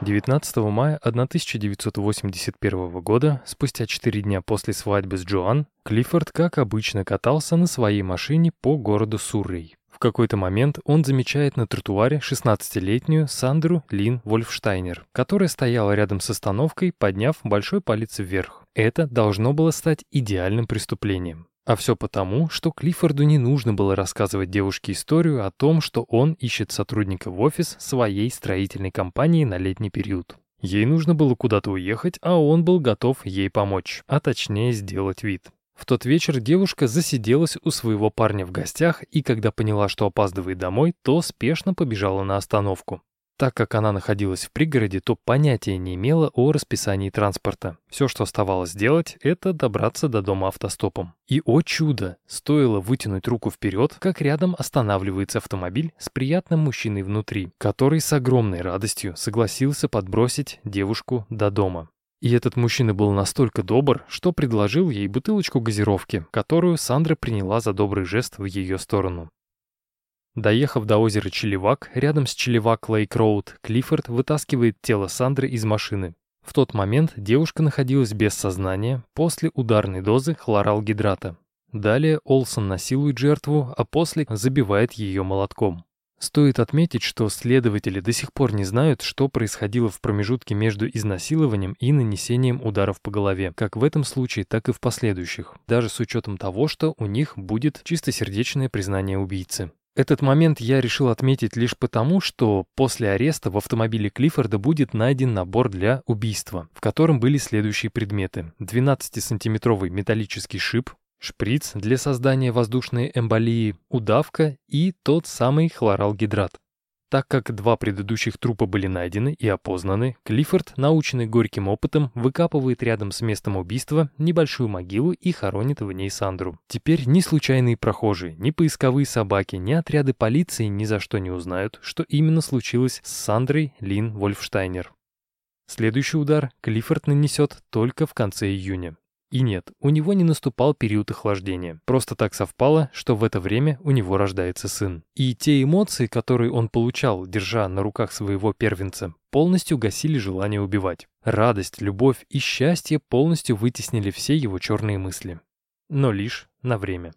19 мая 1981 года, спустя 4 дня после свадьбы с Джоан, Клиффорд, как обычно, катался на своей машине по городу Суррей. В какой-то момент он замечает на тротуаре 16-летнюю Сандру Лин Вольфштайнер, которая стояла рядом с остановкой, подняв большой палец вверх. Это должно было стать идеальным преступлением. А все потому, что Клиффорду не нужно было рассказывать девушке историю о том, что он ищет сотрудника в офис своей строительной компании на летний период. Ей нужно было куда-то уехать, а он был готов ей помочь, а точнее сделать вид. В тот вечер девушка засиделась у своего парня в гостях и когда поняла, что опаздывает домой, то спешно побежала на остановку. Так как она находилась в пригороде, то понятия не имела о расписании транспорта. Все, что оставалось сделать, это добраться до дома автостопом. И, о чудо, стоило вытянуть руку вперед, как рядом останавливается автомобиль с приятным мужчиной внутри, который с огромной радостью согласился подбросить девушку до дома. И этот мужчина был настолько добр, что предложил ей бутылочку газировки, которую Сандра приняла за добрый жест в ее сторону. Доехав до озера Челевак, рядом с Челевак Лейк Роуд, Клиффорд вытаскивает тело Сандры из машины. В тот момент девушка находилась без сознания после ударной дозы хлоралгидрата. Далее Олсон насилует жертву, а после забивает ее молотком. Стоит отметить, что следователи до сих пор не знают, что происходило в промежутке между изнасилованием и нанесением ударов по голове, как в этом случае, так и в последующих, даже с учетом того, что у них будет чистосердечное признание убийцы. Этот момент я решил отметить лишь потому, что после ареста в автомобиле Клиффорда будет найден набор для убийства, в котором были следующие предметы. 12-сантиметровый металлический шип, шприц для создания воздушной эмболии, удавка и тот самый хлоралгидрат. Так как два предыдущих трупа были найдены и опознаны, Клиффорд, наученный горьким опытом, выкапывает рядом с местом убийства небольшую могилу и хоронит в ней Сандру. Теперь ни случайные прохожие, ни поисковые собаки, ни отряды полиции ни за что не узнают, что именно случилось с Сандрой Лин Вольфштайнер. Следующий удар Клиффорд нанесет только в конце июня. И нет, у него не наступал период охлаждения. Просто так совпало, что в это время у него рождается сын. И те эмоции, которые он получал, держа на руках своего первенца, полностью гасили желание убивать. Радость, любовь и счастье полностью вытеснили все его черные мысли. Но лишь на время.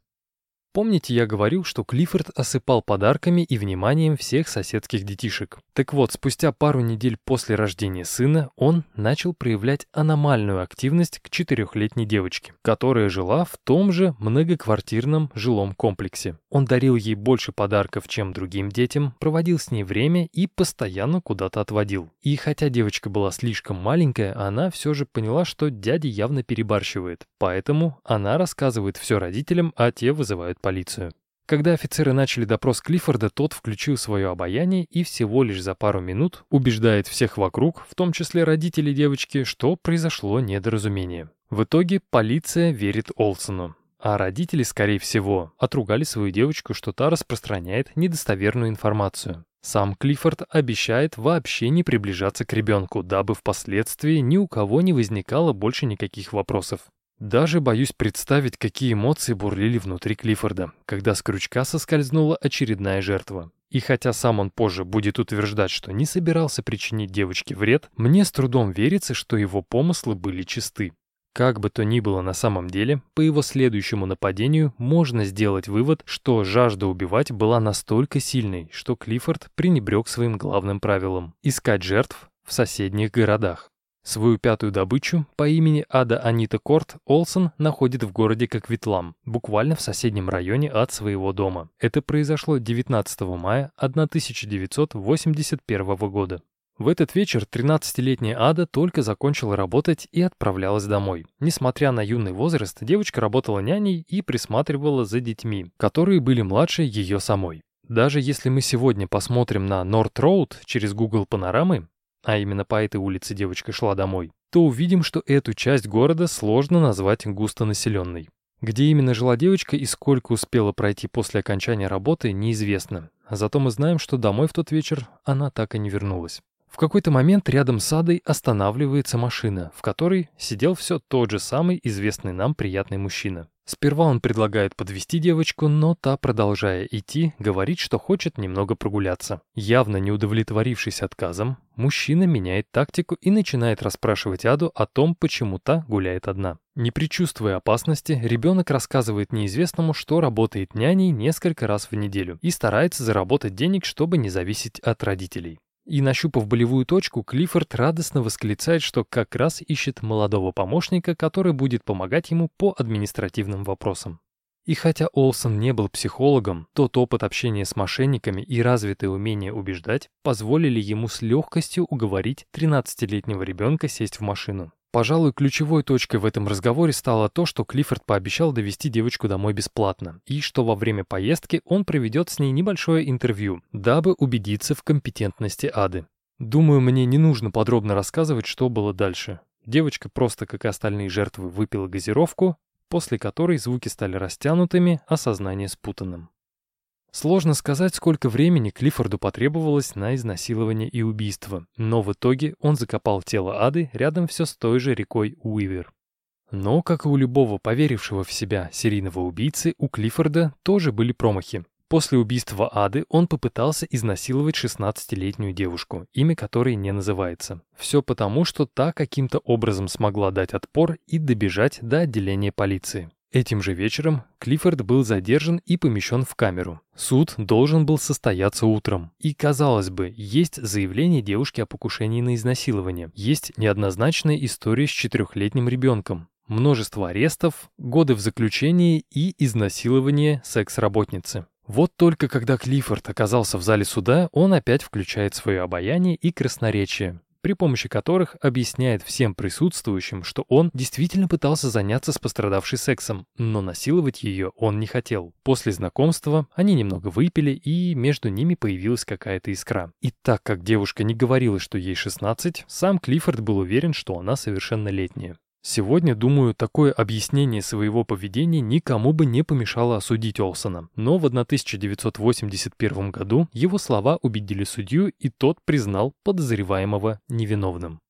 Помните, я говорил, что Клиффорд осыпал подарками и вниманием всех соседских детишек? Так вот, спустя пару недель после рождения сына он начал проявлять аномальную активность к четырехлетней девочке, которая жила в том же многоквартирном жилом комплексе. Он дарил ей больше подарков, чем другим детям, проводил с ней время и постоянно куда-то отводил. И хотя девочка была слишком маленькая, она все же поняла, что дядя явно перебарщивает. Поэтому она рассказывает все родителям, а те вызывают полицию. Когда офицеры начали допрос Клиффорда, тот включил свое обаяние и всего лишь за пару минут убеждает всех вокруг, в том числе родителей девочки, что произошло недоразумение. В итоге полиция верит Олсону. А родители, скорее всего, отругали свою девочку, что та распространяет недостоверную информацию. Сам Клиффорд обещает вообще не приближаться к ребенку, дабы впоследствии ни у кого не возникало больше никаких вопросов. Даже боюсь представить, какие эмоции бурлили внутри Клиффорда, когда с крючка соскользнула очередная жертва. И хотя сам он позже будет утверждать, что не собирался причинить девочке вред, мне с трудом верится, что его помыслы были чисты. Как бы то ни было на самом деле, по его следующему нападению можно сделать вывод, что жажда убивать была настолько сильной, что Клиффорд пренебрег своим главным правилом – искать жертв в соседних городах. Свою пятую добычу по имени Ада Анита Корт Олсон находит в городе Коквитлам, буквально в соседнем районе от своего дома. Это произошло 19 мая 1981 года. В этот вечер 13-летняя Ада только закончила работать и отправлялась домой. Несмотря на юный возраст, девочка работала няней и присматривала за детьми, которые были младше ее самой. Даже если мы сегодня посмотрим на Норт Роуд через Google Панорамы, а именно по этой улице девочка шла домой, то увидим, что эту часть города сложно назвать густонаселенной. Где именно жила девочка и сколько успела пройти после окончания работы, неизвестно. Зато мы знаем, что домой в тот вечер она так и не вернулась. В какой-то момент рядом с Адой останавливается машина, в которой сидел все тот же самый известный нам приятный мужчина. Сперва он предлагает подвести девочку, но та, продолжая идти, говорит, что хочет немного прогуляться. Явно не удовлетворившись отказом, мужчина меняет тактику и начинает расспрашивать Аду о том, почему та гуляет одна. Не предчувствуя опасности, ребенок рассказывает неизвестному, что работает няней несколько раз в неделю и старается заработать денег, чтобы не зависеть от родителей. И, нащупав болевую точку, Клиффорд радостно восклицает, что как раз ищет молодого помощника, который будет помогать ему по административным вопросам. И хотя Олсон не был психологом, тот опыт общения с мошенниками и развитое умение убеждать позволили ему с легкостью уговорить 13-летнего ребенка сесть в машину. Пожалуй, ключевой точкой в этом разговоре стало то, что Клиффорд пообещал довести девочку домой бесплатно, и что во время поездки он проведет с ней небольшое интервью, дабы убедиться в компетентности Ады. Думаю, мне не нужно подробно рассказывать, что было дальше. Девочка просто, как и остальные жертвы, выпила газировку, после которой звуки стали растянутыми, а сознание спутанным. Сложно сказать, сколько времени Клиффорду потребовалось на изнасилование и убийство, но в итоге он закопал тело Ады рядом все с той же рекой Уивер. Но, как и у любого поверившего в себя серийного убийцы, у Клиффорда тоже были промахи. После убийства Ады он попытался изнасиловать 16-летнюю девушку, имя которой не называется. Все потому, что та каким-то образом смогла дать отпор и добежать до отделения полиции. Этим же вечером Клиффорд был задержан и помещен в камеру. Суд должен был состояться утром. И, казалось бы, есть заявление девушки о покушении на изнасилование. Есть неоднозначная история с четырехлетним ребенком. Множество арестов, годы в заключении и изнасилование секс-работницы. Вот только когда Клиффорд оказался в зале суда, он опять включает свое обаяние и красноречие при помощи которых объясняет всем присутствующим, что он действительно пытался заняться с пострадавшей сексом, но насиловать ее он не хотел. После знакомства они немного выпили, и между ними появилась какая-то искра. И так как девушка не говорила, что ей 16, сам Клиффорд был уверен, что она совершеннолетняя. Сегодня, думаю, такое объяснение своего поведения никому бы не помешало осудить Олсона. Но в 1981 году его слова убедили судью, и тот признал подозреваемого невиновным.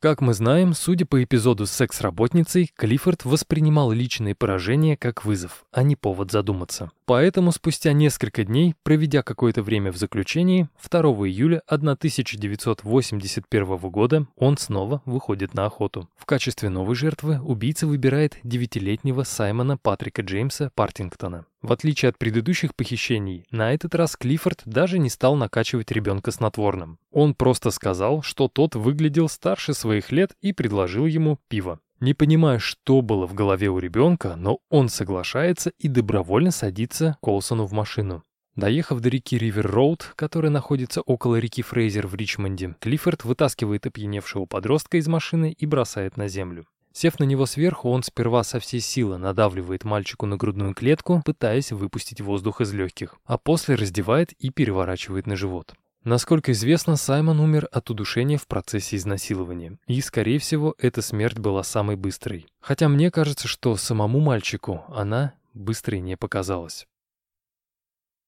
Как мы знаем, судя по эпизоду с секс-работницей, Клиффорд воспринимал личные поражения как вызов, а не повод задуматься. Поэтому спустя несколько дней, проведя какое-то время в заключении, 2 июля 1981 года он снова выходит на охоту. В качестве новой жертвы убийца выбирает девятилетнего Саймона Патрика Джеймса Партингтона. В отличие от предыдущих похищений, на этот раз Клиффорд даже не стал накачивать ребенка снотворным. Он просто сказал, что тот выглядел старше своих лет и предложил ему пиво. Не понимая, что было в голове у ребенка, но он соглашается и добровольно садится Колсону в машину. Доехав до реки Ривер-Роуд, которая находится около реки Фрейзер в Ричмонде, Клиффорд вытаскивает опьяневшего подростка из машины и бросает на землю. Сев на него сверху, он сперва со всей силы надавливает мальчику на грудную клетку, пытаясь выпустить воздух из легких, а после раздевает и переворачивает на живот. Насколько известно, Саймон умер от удушения в процессе изнасилования, и, скорее всего, эта смерть была самой быстрой. Хотя мне кажется, что самому мальчику она быстрой не показалась.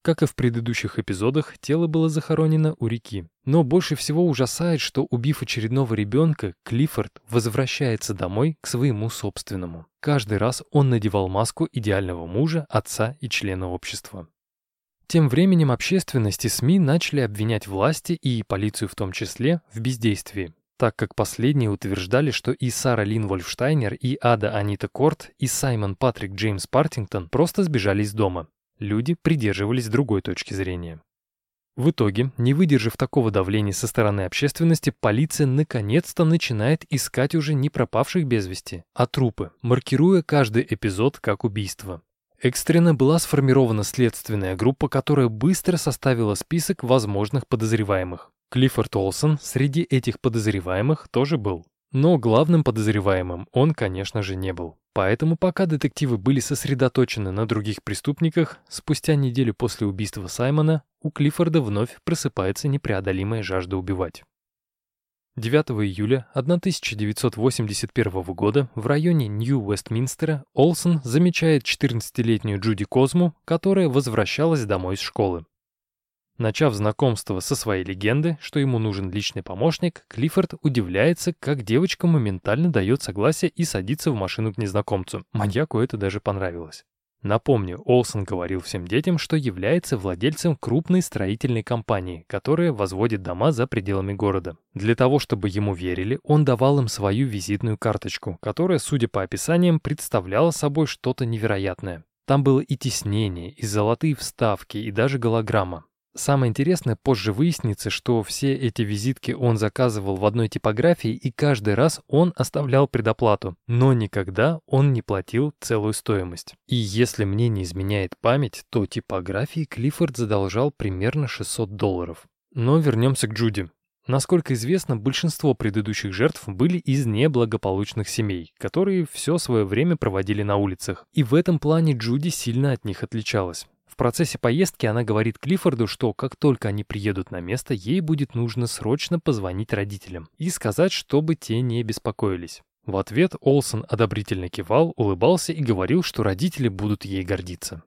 Как и в предыдущих эпизодах, тело было захоронено у реки. Но больше всего ужасает, что, убив очередного ребенка, Клиффорд возвращается домой к своему собственному. Каждый раз он надевал маску идеального мужа, отца и члена общества. Тем временем общественность и СМИ начали обвинять власти и полицию в том числе в бездействии, так как последние утверждали, что и Сара Лин Вольфштайнер, и Ада Анита Корт, и Саймон Патрик Джеймс Партингтон просто сбежали из дома. Люди придерживались другой точки зрения. В итоге, не выдержав такого давления со стороны общественности, полиция наконец-то начинает искать уже не пропавших без вести, а трупы, маркируя каждый эпизод как убийство. Экстренно была сформирована следственная группа, которая быстро составила список возможных подозреваемых. Клиффорд Олсон среди этих подозреваемых тоже был. Но главным подозреваемым он, конечно же, не был. Поэтому пока детективы были сосредоточены на других преступниках, спустя неделю после убийства Саймона у Клиффорда вновь просыпается непреодолимая жажда убивать. 9 июля 1981 года в районе Нью-Вестминстера Олсон замечает 14-летнюю Джуди Козму, которая возвращалась домой из школы. Начав знакомство со своей легенды, что ему нужен личный помощник, Клиффорд удивляется, как девочка моментально дает согласие и садится в машину к незнакомцу. Маньяку это даже понравилось. Напомню, Олсон говорил всем детям, что является владельцем крупной строительной компании, которая возводит дома за пределами города. Для того, чтобы ему верили, он давал им свою визитную карточку, которая, судя по описаниям, представляла собой что-то невероятное. Там было и тиснение, и золотые вставки, и даже голограмма. Самое интересное, позже выяснится, что все эти визитки он заказывал в одной типографии, и каждый раз он оставлял предоплату, но никогда он не платил целую стоимость. И если мне не изменяет память, то типографии Клиффорд задолжал примерно 600 долларов. Но вернемся к Джуди. Насколько известно, большинство предыдущих жертв были из неблагополучных семей, которые все свое время проводили на улицах. И в этом плане Джуди сильно от них отличалась. Процессе поездки она говорит Клиффорду, что как только они приедут на место, ей будет нужно срочно позвонить родителям и сказать, чтобы те не беспокоились. В ответ Олсон одобрительно кивал, улыбался и говорил, что родители будут ей гордиться.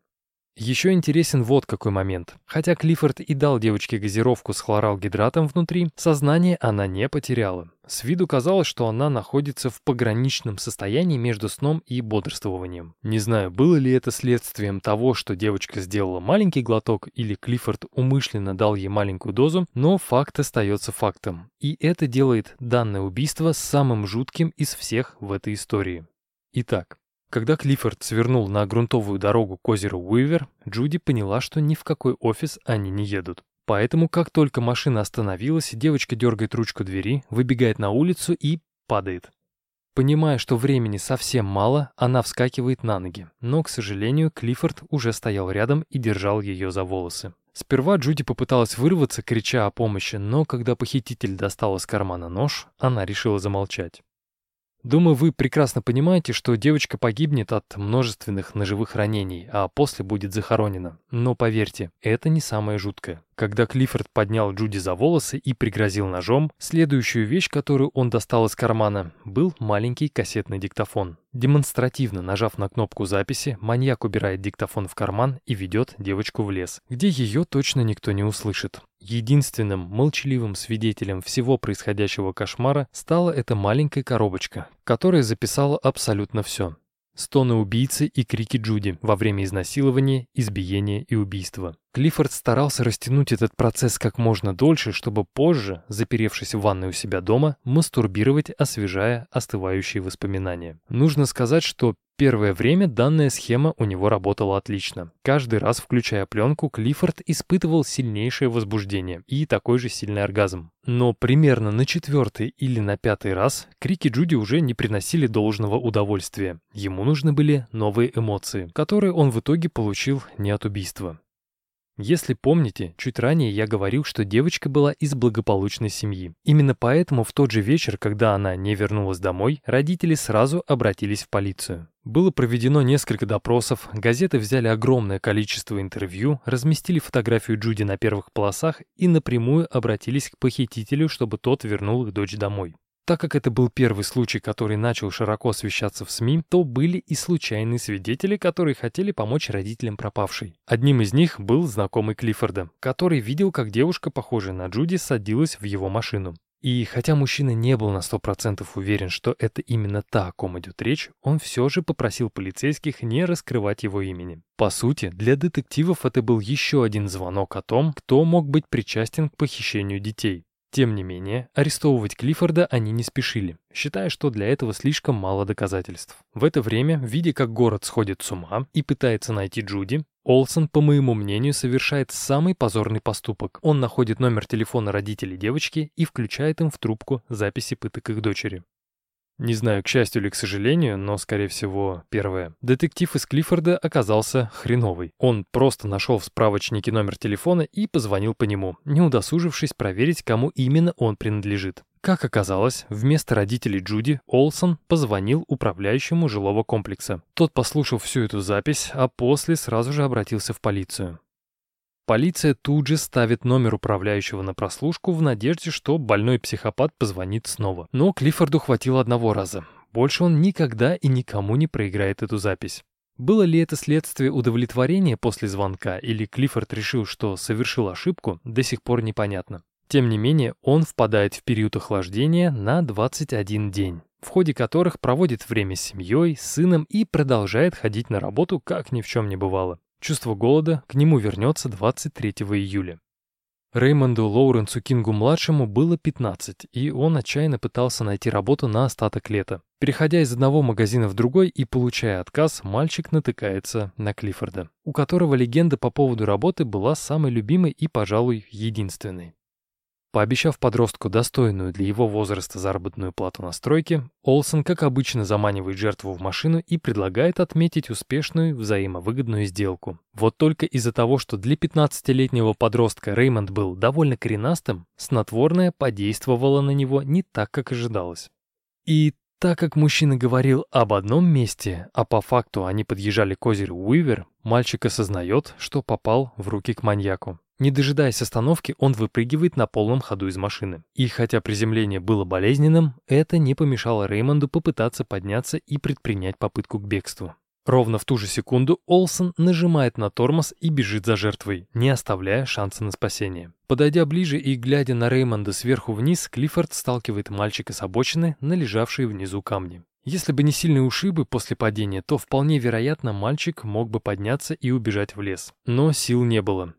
Еще интересен вот какой момент. Хотя Клиффорд и дал девочке газировку с хлоралгидратом внутри, сознание она не потеряла. С виду казалось, что она находится в пограничном состоянии между сном и бодрствованием. Не знаю, было ли это следствием того, что девочка сделала маленький глоток, или Клиффорд умышленно дал ей маленькую дозу, но факт остается фактом. И это делает данное убийство самым жутким из всех в этой истории. Итак, когда Клиффорд свернул на грунтовую дорогу к озеру Уивер, Джуди поняла, что ни в какой офис они не едут. Поэтому, как только машина остановилась, девочка дергает ручку двери, выбегает на улицу и падает. Понимая, что времени совсем мало, она вскакивает на ноги. Но, к сожалению, Клиффорд уже стоял рядом и держал ее за волосы. Сперва Джуди попыталась вырваться, крича о помощи, но когда похититель достал из кармана нож, она решила замолчать. Думаю, вы прекрасно понимаете, что девочка погибнет от множественных ножевых ранений, а после будет захоронена. Но поверьте, это не самое жуткое. Когда Клиффорд поднял Джуди за волосы и пригрозил ножом, следующую вещь, которую он достал из кармана, был маленький кассетный диктофон. Демонстративно нажав на кнопку записи, маньяк убирает диктофон в карман и ведет девочку в лес, где ее точно никто не услышит. Единственным молчаливым свидетелем всего происходящего кошмара стала эта маленькая коробочка, которая записала абсолютно все. Стоны убийцы и крики Джуди во время изнасилования, избиения и убийства. Клиффорд старался растянуть этот процесс как можно дольше, чтобы позже, заперевшись в ванной у себя дома, мастурбировать, освежая остывающие воспоминания. Нужно сказать, что Первое время данная схема у него работала отлично. Каждый раз, включая пленку, Клиффорд испытывал сильнейшее возбуждение и такой же сильный оргазм. Но примерно на четвертый или на пятый раз крики Джуди уже не приносили должного удовольствия. Ему нужны были новые эмоции, которые он в итоге получил не от убийства. Если помните, чуть ранее я говорил, что девочка была из благополучной семьи. Именно поэтому в тот же вечер, когда она не вернулась домой, родители сразу обратились в полицию. Было проведено несколько допросов, газеты взяли огромное количество интервью, разместили фотографию Джуди на первых полосах и напрямую обратились к похитителю, чтобы тот вернул их дочь домой. Так как это был первый случай, который начал широко освещаться в СМИ, то были и случайные свидетели, которые хотели помочь родителям пропавшей. Одним из них был знакомый Клиффорда, который видел, как девушка, похожая на Джуди, садилась в его машину. И хотя мужчина не был на 100% уверен, что это именно та, о ком идет речь, он все же попросил полицейских не раскрывать его имени. По сути, для детективов это был еще один звонок о том, кто мог быть причастен к похищению детей. Тем не менее, арестовывать Клиффорда они не спешили, считая, что для этого слишком мало доказательств. В это время, видя, как город сходит с ума и пытается найти Джуди, Олсон, по моему мнению, совершает самый позорный поступок. Он находит номер телефона родителей девочки и включает им в трубку записи пыток их дочери. Не знаю, к счастью или к сожалению, но, скорее всего, первое. Детектив из Клиффорда оказался хреновый. Он просто нашел в справочнике номер телефона и позвонил по нему, не удосужившись проверить, кому именно он принадлежит. Как оказалось, вместо родителей Джуди Олсон позвонил управляющему жилого комплекса. Тот послушал всю эту запись, а после сразу же обратился в полицию. Полиция тут же ставит номер управляющего на прослушку в надежде, что больной психопат позвонит снова. Но Клиффорду хватило одного раза. Больше он никогда и никому не проиграет эту запись. Было ли это следствие удовлетворения после звонка, или Клиффорд решил, что совершил ошибку, до сих пор непонятно. Тем не менее, он впадает в период охлаждения на 21 день, в ходе которых проводит время с семьей, сыном и продолжает ходить на работу, как ни в чем не бывало. Чувство голода к нему вернется 23 июля. Реймонду Лоуренсу Кингу-младшему было 15, и он отчаянно пытался найти работу на остаток лета. Переходя из одного магазина в другой и получая отказ, мальчик натыкается на Клиффорда, у которого легенда по поводу работы была самой любимой и, пожалуй, единственной. Пообещав подростку достойную для его возраста заработную плату на стройке, Олсен, как обычно, заманивает жертву в машину и предлагает отметить успешную взаимовыгодную сделку. Вот только из-за того, что для 15-летнего подростка Реймонд был довольно коренастым, снотворное подействовало на него не так, как ожидалось. И так как мужчина говорил об одном месте, а по факту они подъезжали к озеру Уивер, мальчик осознает, что попал в руки к маньяку. Не дожидаясь остановки, он выпрыгивает на полном ходу из машины. И хотя приземление было болезненным, это не помешало Реймонду попытаться подняться и предпринять попытку к бегству. Ровно в ту же секунду Олсон нажимает на тормоз и бежит за жертвой, не оставляя шанса на спасение. Подойдя ближе и глядя на Реймонда сверху вниз, Клиффорд сталкивает мальчика с обочины на лежавшие внизу камни. Если бы не сильные ушибы после падения, то вполне вероятно мальчик мог бы подняться и убежать в лес. Но сил не было.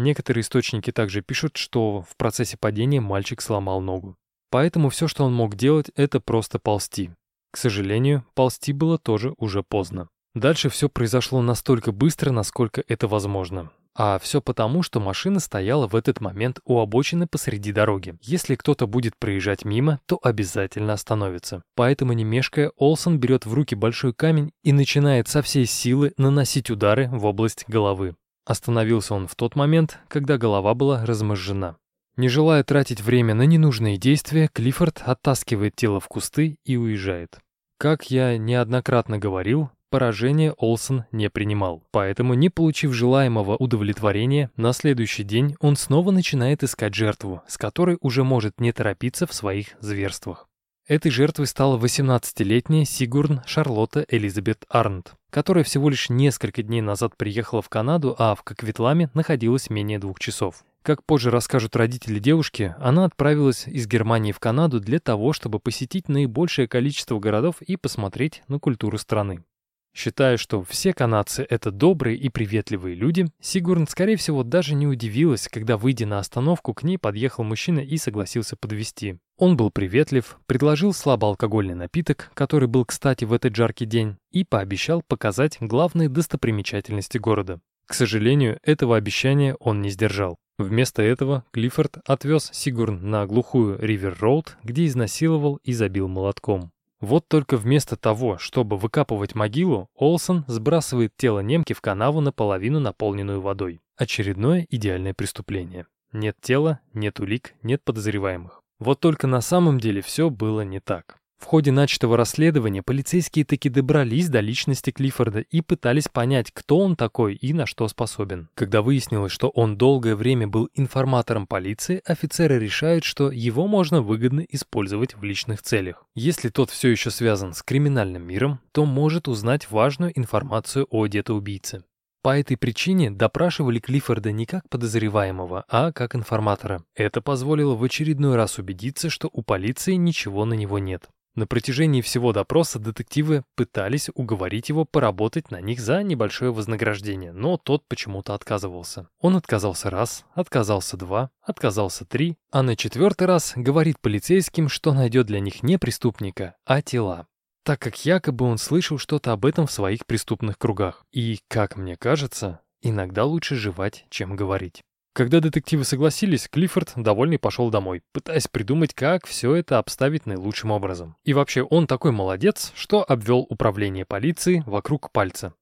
Некоторые источники также пишут, что в процессе падения мальчик сломал ногу. Поэтому все, что он мог делать, это просто ползти. К сожалению, ползти было тоже уже поздно. Дальше все произошло настолько быстро, насколько это возможно. А все потому, что машина стояла в этот момент у обочины посреди дороги. Если кто-то будет проезжать мимо, то обязательно остановится. Поэтому, не мешкая, Олсон берет в руки большой камень и начинает со всей силы наносить удары в область головы. Остановился он в тот момент, когда голова была размозжена. Не желая тратить время на ненужные действия, Клиффорд оттаскивает тело в кусты и уезжает. Как я неоднократно говорил, поражение Олсон не принимал, поэтому, не получив желаемого удовлетворения, на следующий день он снова начинает искать жертву, с которой уже может не торопиться в своих зверствах. Этой жертвой стала 18-летняя Сигурн Шарлотта Элизабет Арнт, которая всего лишь несколько дней назад приехала в Канаду, а в Кокветламе находилась менее двух часов. Как позже расскажут родители девушки, она отправилась из Германии в Канаду для того, чтобы посетить наибольшее количество городов и посмотреть на культуру страны. Считая, что все канадцы — это добрые и приветливые люди, Сигурн, скорее всего, даже не удивилась, когда, выйдя на остановку, к ней подъехал мужчина и согласился подвезти. Он был приветлив, предложил слабоалкогольный напиток, который был, кстати, в этот жаркий день, и пообещал показать главные достопримечательности города. К сожалению, этого обещания он не сдержал. Вместо этого Клиффорд отвез Сигурн на глухую Ривер-Роуд, где изнасиловал и забил молотком. Вот только вместо того, чтобы выкапывать могилу, Олсон сбрасывает тело немки в канаву наполовину наполненную водой. Очередное идеальное преступление. Нет тела, нет улик, нет подозреваемых. Вот только на самом деле все было не так. В ходе начатого расследования полицейские таки добрались до личности Клиффорда и пытались понять, кто он такой и на что способен. Когда выяснилось, что он долгое время был информатором полиции, офицеры решают, что его можно выгодно использовать в личных целях. Если тот все еще связан с криминальным миром, то может узнать важную информацию о детоубийце. По этой причине допрашивали Клиффорда не как подозреваемого, а как информатора. Это позволило в очередной раз убедиться, что у полиции ничего на него нет. На протяжении всего допроса детективы пытались уговорить его поработать на них за небольшое вознаграждение, но тот почему-то отказывался. Он отказался раз, отказался два, отказался три, а на четвертый раз говорит полицейским, что найдет для них не преступника, а тела так как якобы он слышал что-то об этом в своих преступных кругах. И, как мне кажется, иногда лучше жевать, чем говорить. Когда детективы согласились, Клиффорд, довольный, пошел домой, пытаясь придумать, как все это обставить наилучшим образом. И вообще, он такой молодец, что обвел управление полиции вокруг пальца.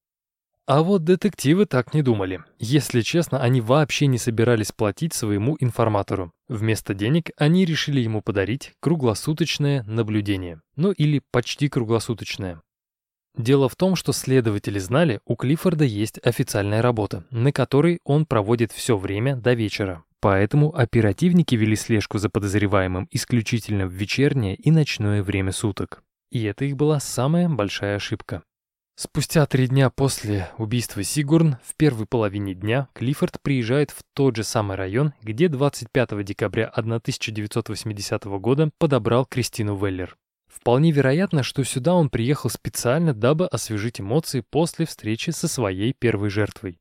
А вот детективы так не думали. Если честно, они вообще не собирались платить своему информатору. Вместо денег они решили ему подарить круглосуточное наблюдение. Ну или почти круглосуточное. Дело в том, что следователи знали, у Клиффорда есть официальная работа, на которой он проводит все время до вечера. Поэтому оперативники вели слежку за подозреваемым исключительно в вечернее и ночное время суток. И это их была самая большая ошибка. Спустя три дня после убийства Сигурн, в первой половине дня, Клиффорд приезжает в тот же самый район, где 25 декабря 1980 года подобрал Кристину Веллер. Вполне вероятно, что сюда он приехал специально, дабы освежить эмоции после встречи со своей первой жертвой.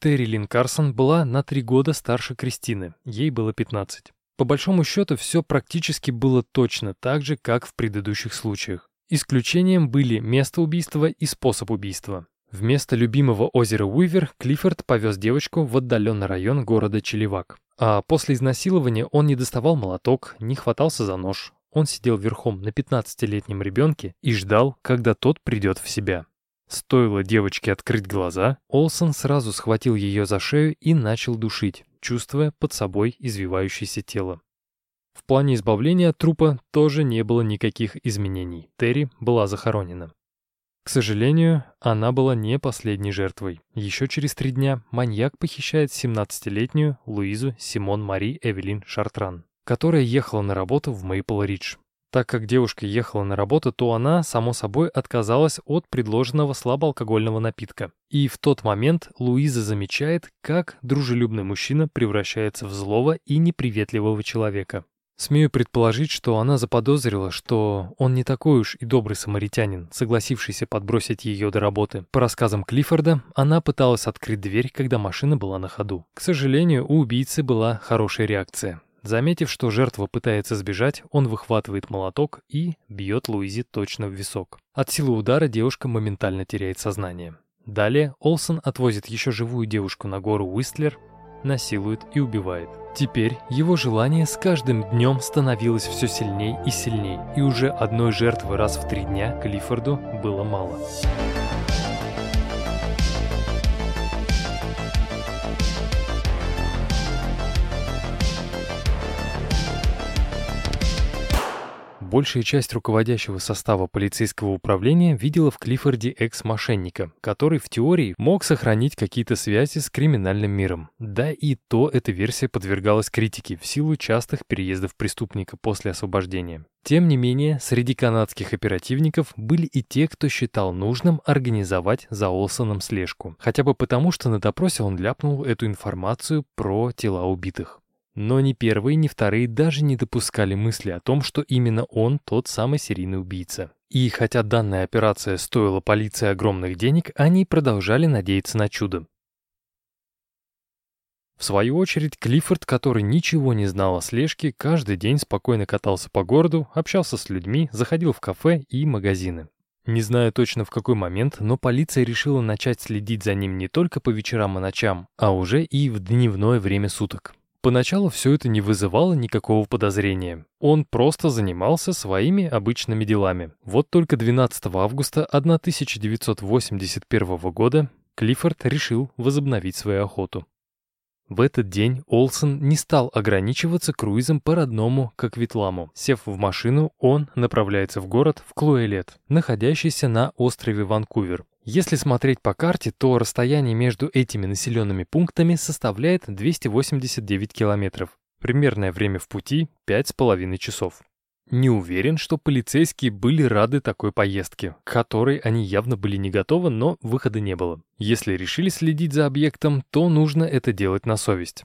Терри Лин Карсон была на три года старше Кристины, ей было 15. По большому счету, все практически было точно так же, как в предыдущих случаях. Исключением были место убийства и способ убийства. Вместо любимого озера Уивер Клиффорд повез девочку в отдаленный район города Челевак. А после изнасилования он не доставал молоток, не хватался за нож. Он сидел верхом на 15-летнем ребенке и ждал, когда тот придет в себя. Стоило девочке открыть глаза, Олсон сразу схватил ее за шею и начал душить, чувствуя под собой извивающееся тело. В плане избавления от трупа тоже не было никаких изменений. Терри была захоронена. К сожалению, она была не последней жертвой. Еще через три дня маньяк похищает 17-летнюю Луизу Симон Мари Эвелин Шартран, которая ехала на работу в Мейпл-Ридж. Так как девушка ехала на работу, то она, само собой, отказалась от предложенного слабоалкогольного напитка. И в тот момент Луиза замечает, как дружелюбный мужчина превращается в злого и неприветливого человека. Смею предположить, что она заподозрила, что он не такой уж и добрый самаритянин, согласившийся подбросить ее до работы. По рассказам Клиффорда, она пыталась открыть дверь, когда машина была на ходу. К сожалению, у убийцы была хорошая реакция. Заметив, что жертва пытается сбежать, он выхватывает молоток и бьет Луизи точно в висок. От силы удара девушка моментально теряет сознание. Далее Олсон отвозит еще живую девушку на гору Уистлер, насилует и убивает. Теперь его желание с каждым днем становилось все сильней и сильней, и уже одной жертвы раз в три дня Клиффорду было мало. Большая часть руководящего состава полицейского управления видела в Клиффорде экс-мошенника, который в теории мог сохранить какие-то связи с криминальным миром. Да и то эта версия подвергалась критике в силу частых переездов преступника после освобождения. Тем не менее, среди канадских оперативников были и те, кто считал нужным организовать за Олсоном слежку. Хотя бы потому, что на допросе он ляпнул эту информацию про тела убитых. Но ни первые, ни вторые даже не допускали мысли о том, что именно он тот самый серийный убийца. И хотя данная операция стоила полиции огромных денег, они продолжали надеяться на чудо. В свою очередь, Клиффорд, который ничего не знал о слежке, каждый день спокойно катался по городу, общался с людьми, заходил в кафе и магазины. Не знаю точно в какой момент, но полиция решила начать следить за ним не только по вечерам и ночам, а уже и в дневное время суток. Поначалу все это не вызывало никакого подозрения. Он просто занимался своими обычными делами. Вот только 12 августа 1981 года Клиффорд решил возобновить свою охоту. В этот день Олсон не стал ограничиваться круизом по родному Коквитламу. Сев в машину, он направляется в город в Клуэлет, находящийся на острове Ванкувер. Если смотреть по карте, то расстояние между этими населенными пунктами составляет 289 километров. Примерное время в пути – 5,5 часов. Не уверен, что полицейские были рады такой поездке, к которой они явно были не готовы, но выхода не было. Если решили следить за объектом, то нужно это делать на совесть.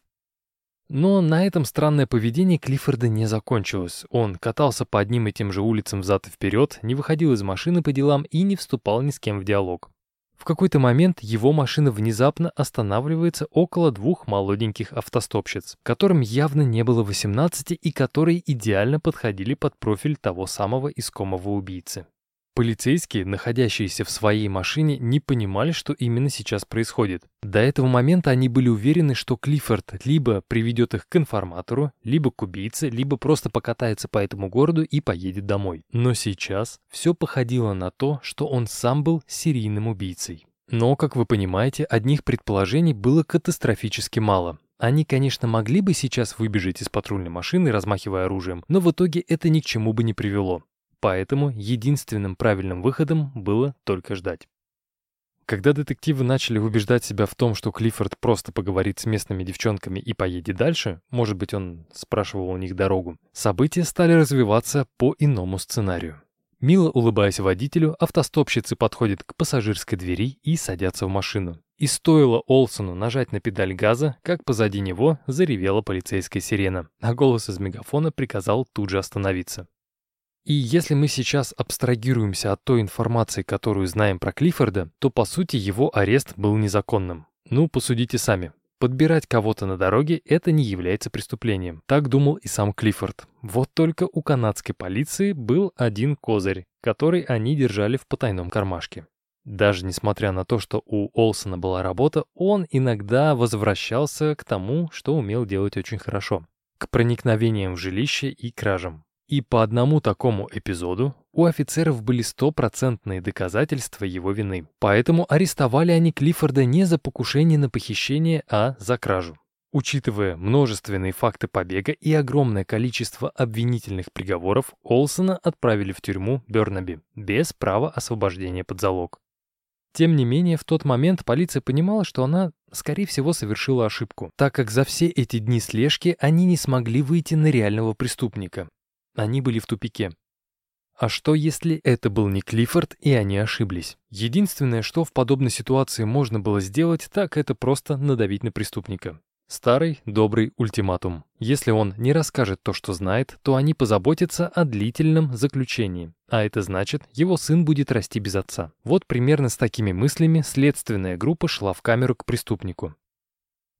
Но на этом странное поведение Клиффорда не закончилось. Он катался по одним и тем же улицам взад и вперед, не выходил из машины по делам и не вступал ни с кем в диалог. В какой-то момент его машина внезапно останавливается около двух молоденьких автостопщиц, которым явно не было 18 и которые идеально подходили под профиль того самого искомого убийцы. Полицейские, находящиеся в своей машине, не понимали, что именно сейчас происходит. До этого момента они были уверены, что Клиффорд либо приведет их к информатору, либо к убийце, либо просто покатается по этому городу и поедет домой. Но сейчас все походило на то, что он сам был серийным убийцей. Но, как вы понимаете, одних предположений было катастрофически мало. Они, конечно, могли бы сейчас выбежать из патрульной машины, размахивая оружием, но в итоге это ни к чему бы не привело. Поэтому единственным правильным выходом было только ждать. Когда детективы начали убеждать себя в том, что Клиффорд просто поговорит с местными девчонками и поедет дальше, может быть, он спрашивал у них дорогу, события стали развиваться по иному сценарию. Мило улыбаясь водителю, автостопщицы подходят к пассажирской двери и садятся в машину. И стоило Олсону нажать на педаль газа, как позади него заревела полицейская сирена, а голос из мегафона приказал тут же остановиться. И если мы сейчас абстрагируемся от той информации, которую знаем про Клиффорда, то по сути его арест был незаконным. Ну, посудите сами. Подбирать кого-то на дороге – это не является преступлением. Так думал и сам Клиффорд. Вот только у канадской полиции был один козырь, который они держали в потайном кармашке. Даже несмотря на то, что у Олсона была работа, он иногда возвращался к тому, что умел делать очень хорошо. К проникновениям в жилище и кражам. И по одному такому эпизоду у офицеров были стопроцентные доказательства его вины. Поэтому арестовали они Клиффорда не за покушение на похищение, а за кражу. Учитывая множественные факты побега и огромное количество обвинительных приговоров, Олсона отправили в тюрьму Бернаби без права освобождения под залог. Тем не менее, в тот момент полиция понимала, что она, скорее всего, совершила ошибку, так как за все эти дни слежки они не смогли выйти на реального преступника. Они были в тупике. А что, если это был не Клиффорд, и они ошиблись? Единственное, что в подобной ситуации можно было сделать, так это просто надавить на преступника. Старый, добрый ультиматум. Если он не расскажет то, что знает, то они позаботятся о длительном заключении. А это значит, его сын будет расти без отца. Вот примерно с такими мыслями следственная группа шла в камеру к преступнику.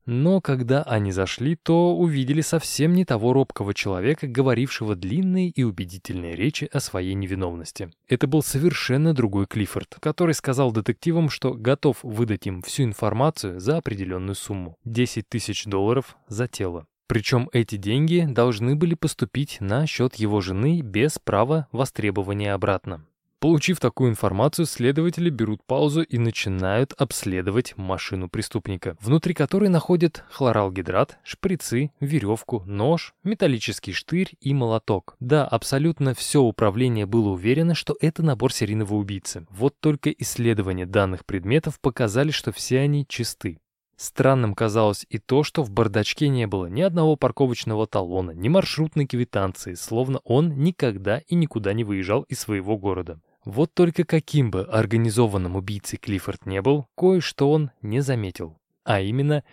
Но когда они зашли, то увидели совсем не того робкого человека, говорившего длинные и убедительные речи о своей невиновности. Это был совершенно другой Клиффорд, который сказал детективам, что готов выдать им всю информацию за определенную сумму – 10 тысяч долларов за тело. Причем эти деньги должны были поступить на счет его жены без права востребования обратно. Получив такую информацию, следователи берут паузу и начинают обследовать машину преступника, внутри которой находят хлоралгидрат, шприцы, веревку, нож, металлический штырь и молоток. Да, абсолютно все управление было уверено, что это набор серийного убийцы. Вот только исследования данных предметов показали, что все они чисты. Странным казалось и то, что в бардачке не было ни одного парковочного талона, ни маршрутной квитанции, словно он никогда и никуда не выезжал из своего города. Вот только каким бы организованным убийцей Клиффорд не был, кое-что он не заметил. А именно,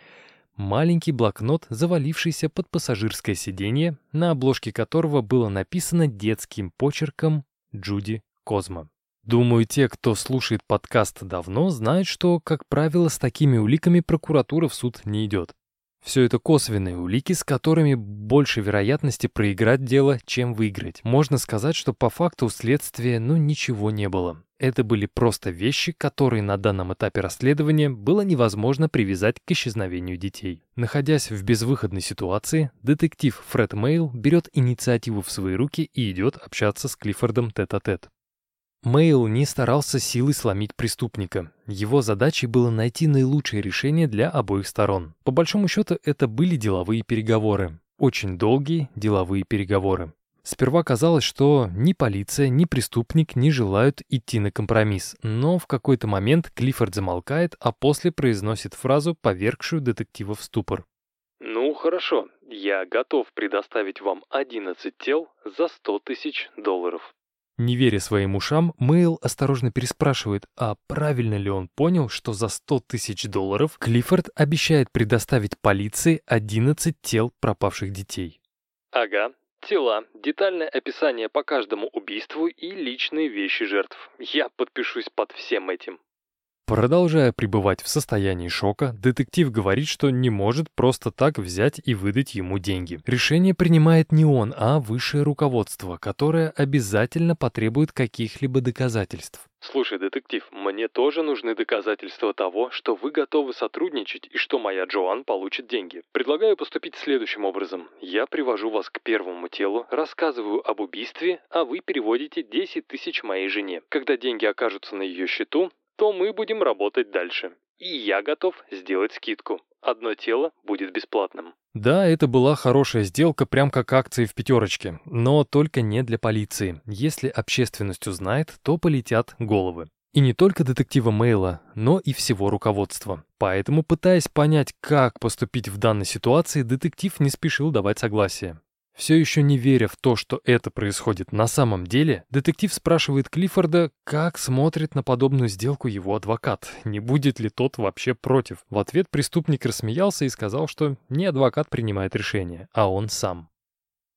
маленький блокнот, завалившийся под пассажирское сиденье, на обложке которого было написано детским почерком «Джуди Козма». Думаю, те, кто слушает подкаст давно, знают, что, как правило, с такими уликами прокуратура в суд не идет. Все это косвенные улики, с которыми больше вероятности проиграть дело, чем выиграть. Можно сказать, что по факту у следствия ну ничего не было. Это были просто вещи, которые на данном этапе расследования было невозможно привязать к исчезновению детей. Находясь в безвыходной ситуации, детектив Фред Мейл берет инициативу в свои руки и идет общаться с Клиффордом тет-а-тет. -тет. Мейл не старался силой сломить преступника. Его задачей было найти наилучшее решение для обоих сторон. По большому счету, это были деловые переговоры. Очень долгие деловые переговоры. Сперва казалось, что ни полиция, ни преступник не желают идти на компромисс, но в какой-то момент Клиффорд замолкает, а после произносит фразу, повергшую детектива в ступор. «Ну, хорошо, я готов предоставить вам 11 тел за 100 тысяч долларов». Не веря своим ушам, Мэйл осторожно переспрашивает, а правильно ли он понял, что за 100 тысяч долларов Клиффорд обещает предоставить полиции 11 тел пропавших детей. Ага, тела, детальное описание по каждому убийству и личные вещи жертв. Я подпишусь под всем этим. Продолжая пребывать в состоянии шока, детектив говорит, что не может просто так взять и выдать ему деньги. Решение принимает не он, а высшее руководство, которое обязательно потребует каких-либо доказательств. Слушай, детектив, мне тоже нужны доказательства того, что вы готовы сотрудничать и что моя Джоан получит деньги. Предлагаю поступить следующим образом. Я привожу вас к первому телу, рассказываю об убийстве, а вы переводите 10 тысяч моей жене. Когда деньги окажутся на ее счету, то мы будем работать дальше. И я готов сделать скидку. Одно тело будет бесплатным. Да, это была хорошая сделка, прям как акции в пятерочке, но только не для полиции. Если общественность узнает, то полетят головы. И не только детектива Мейла, но и всего руководства. Поэтому, пытаясь понять, как поступить в данной ситуации, детектив не спешил давать согласие. Все еще не веря в то, что это происходит на самом деле, детектив спрашивает Клиффорда, как смотрит на подобную сделку его адвокат, не будет ли тот вообще против. В ответ преступник рассмеялся и сказал, что не адвокат принимает решение, а он сам.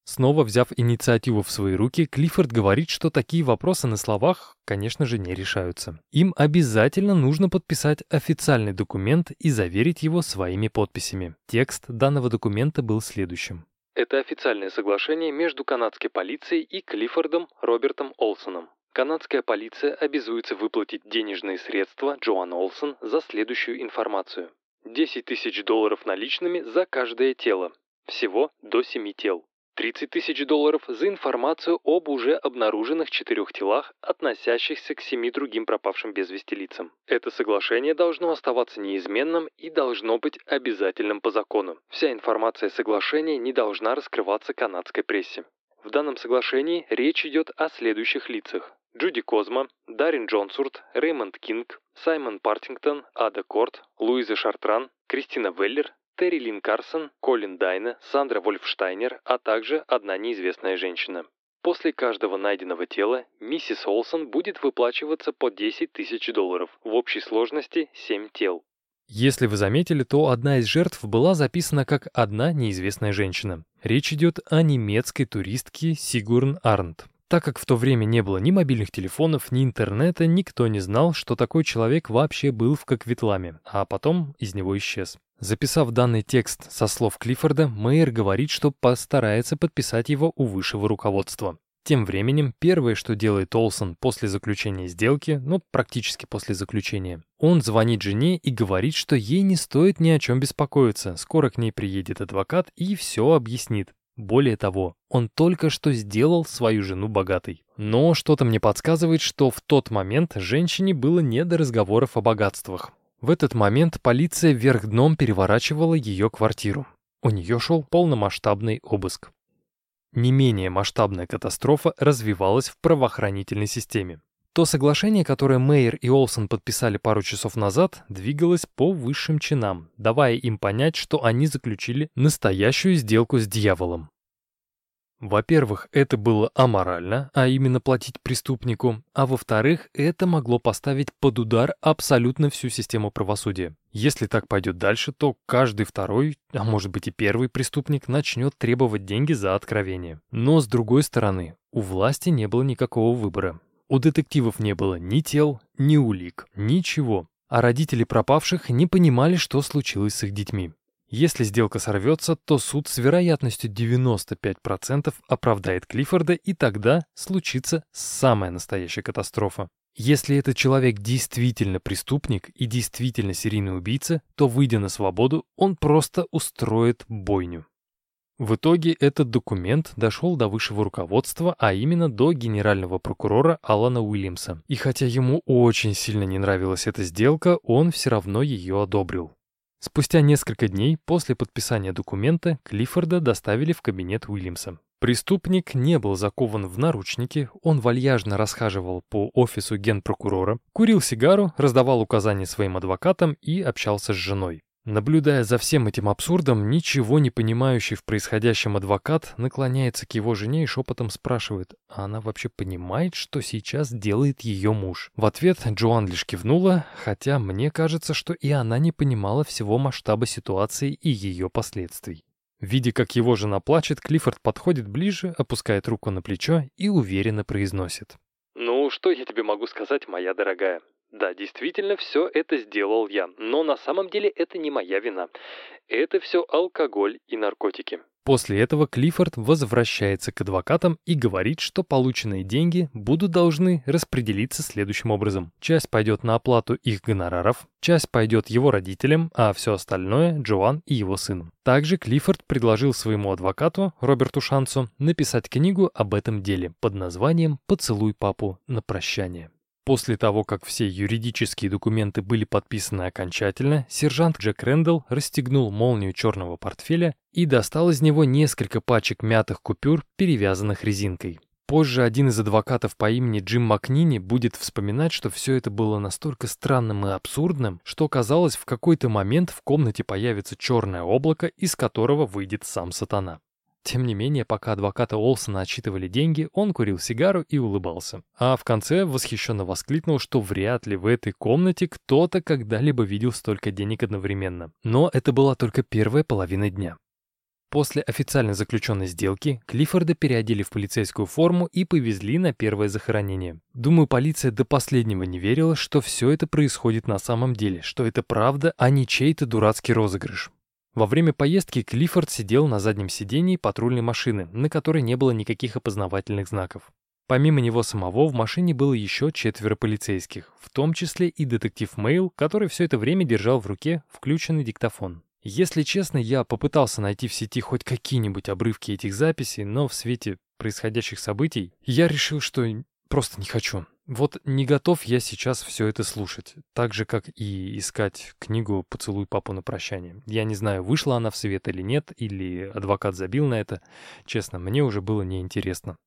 Снова взяв инициативу в свои руки, Клиффорд говорит, что такие вопросы на словах, конечно же, не решаются. Им обязательно нужно подписать официальный документ и заверить его своими подписями. Текст данного документа был следующим. Это официальное соглашение между канадской полицией и Клиффордом Робертом Олсоном. Канадская полиция обязуется выплатить денежные средства Джоан Олсон за следующую информацию. 10 тысяч долларов наличными за каждое тело. Всего до 7 тел. 30 тысяч долларов за информацию об уже обнаруженных четырех телах, относящихся к семи другим пропавшим без вести лицам. Это соглашение должно оставаться неизменным и должно быть обязательным по закону. Вся информация соглашения не должна раскрываться канадской прессе. В данном соглашении речь идет о следующих лицах. Джуди Козма, Дарин Джонсруд, Реймонд Кинг, Саймон Партингтон, Ада Корт, Луиза Шартран, Кристина Веллер, Терри Лин Карсон, Колин Дайна, Сандра Вольфштайнер, а также одна неизвестная женщина. После каждого найденного тела миссис Олсон будет выплачиваться по 10 тысяч долларов, в общей сложности 7 тел. Если вы заметили, то одна из жертв была записана как одна неизвестная женщина. Речь идет о немецкой туристке Сигурн Арнт. Так как в то время не было ни мобильных телефонов, ни интернета, никто не знал, что такой человек вообще был в Кокветламе, а потом из него исчез. Записав данный текст со слов Клиффорда, Мэйер говорит, что постарается подписать его у высшего руководства. Тем временем, первое, что делает Олсон после заключения сделки, ну, практически после заключения, он звонит жене и говорит, что ей не стоит ни о чем беспокоиться, скоро к ней приедет адвокат и все объяснит. Более того, он только что сделал свою жену богатой. Но что-то мне подсказывает, что в тот момент женщине было не до разговоров о богатствах. В этот момент полиция вверх дном переворачивала ее квартиру. У нее шел полномасштабный обыск. Не менее масштабная катастрофа развивалась в правоохранительной системе. То соглашение, которое Мейер и Олсон подписали пару часов назад, двигалось по высшим чинам, давая им понять, что они заключили настоящую сделку с дьяволом. Во-первых, это было аморально, а именно платить преступнику, а во-вторых, это могло поставить под удар абсолютно всю систему правосудия. Если так пойдет дальше, то каждый второй, а может быть и первый преступник начнет требовать деньги за откровение. Но с другой стороны, у власти не было никакого выбора. У детективов не было ни тел, ни улик, ничего. А родители пропавших не понимали, что случилось с их детьми. Если сделка сорвется, то суд с вероятностью 95% оправдает Клиффорда, и тогда случится самая настоящая катастрофа. Если этот человек действительно преступник и действительно серийный убийца, то, выйдя на свободу, он просто устроит бойню. В итоге этот документ дошел до высшего руководства, а именно до генерального прокурора Алана Уильямса. И хотя ему очень сильно не нравилась эта сделка, он все равно ее одобрил. Спустя несколько дней после подписания документа Клиффорда доставили в кабинет Уильямса. Преступник не был закован в наручники, он вальяжно расхаживал по офису генпрокурора, курил сигару, раздавал указания своим адвокатам и общался с женой. Наблюдая за всем этим абсурдом, ничего не понимающий в происходящем адвокат наклоняется к его жене и шепотом спрашивает, а она вообще понимает, что сейчас делает ее муж? В ответ Джоан лишь кивнула, хотя мне кажется, что и она не понимала всего масштаба ситуации и ее последствий. Видя, как его жена плачет, Клиффорд подходит ближе, опускает руку на плечо и уверенно произносит. «Ну, что я тебе могу сказать, моя дорогая? Да, действительно, все это сделал я, но на самом деле это не моя вина. Это все алкоголь и наркотики. После этого Клиффорд возвращается к адвокатам и говорит, что полученные деньги будут должны распределиться следующим образом. Часть пойдет на оплату их гонораров, часть пойдет его родителям, а все остальное – Джоан и его сыну. Также Клиффорд предложил своему адвокату, Роберту Шансу, написать книгу об этом деле под названием «Поцелуй папу на прощание». После того, как все юридические документы были подписаны окончательно, сержант Джек Рэндалл расстегнул молнию черного портфеля и достал из него несколько пачек мятых купюр, перевязанных резинкой. Позже один из адвокатов по имени Джим Макнини будет вспоминать, что все это было настолько странным и абсурдным, что казалось, в какой-то момент в комнате появится черное облако, из которого выйдет сам сатана. Тем не менее, пока адвоката Олсона отчитывали деньги, он курил сигару и улыбался. А в конце восхищенно воскликнул, что вряд ли в этой комнате кто-то когда-либо видел столько денег одновременно. Но это была только первая половина дня. После официально заключенной сделки Клиффорда переодели в полицейскую форму и повезли на первое захоронение. Думаю, полиция до последнего не верила, что все это происходит на самом деле, что это правда, а не чей-то дурацкий розыгрыш. Во время поездки Клиффорд сидел на заднем сидении патрульной машины, на которой не было никаких опознавательных знаков. Помимо него самого в машине было еще четверо полицейских, в том числе и детектив Мейл, который все это время держал в руке включенный диктофон. Если честно, я попытался найти в сети хоть какие-нибудь обрывки этих записей, но в свете происходящих событий я решил, что просто не хочу. Вот не готов я сейчас все это слушать, так же, как и искать книгу «Поцелуй папу на прощание». Я не знаю, вышла она в свет или нет, или адвокат забил на это. Честно, мне уже было неинтересно.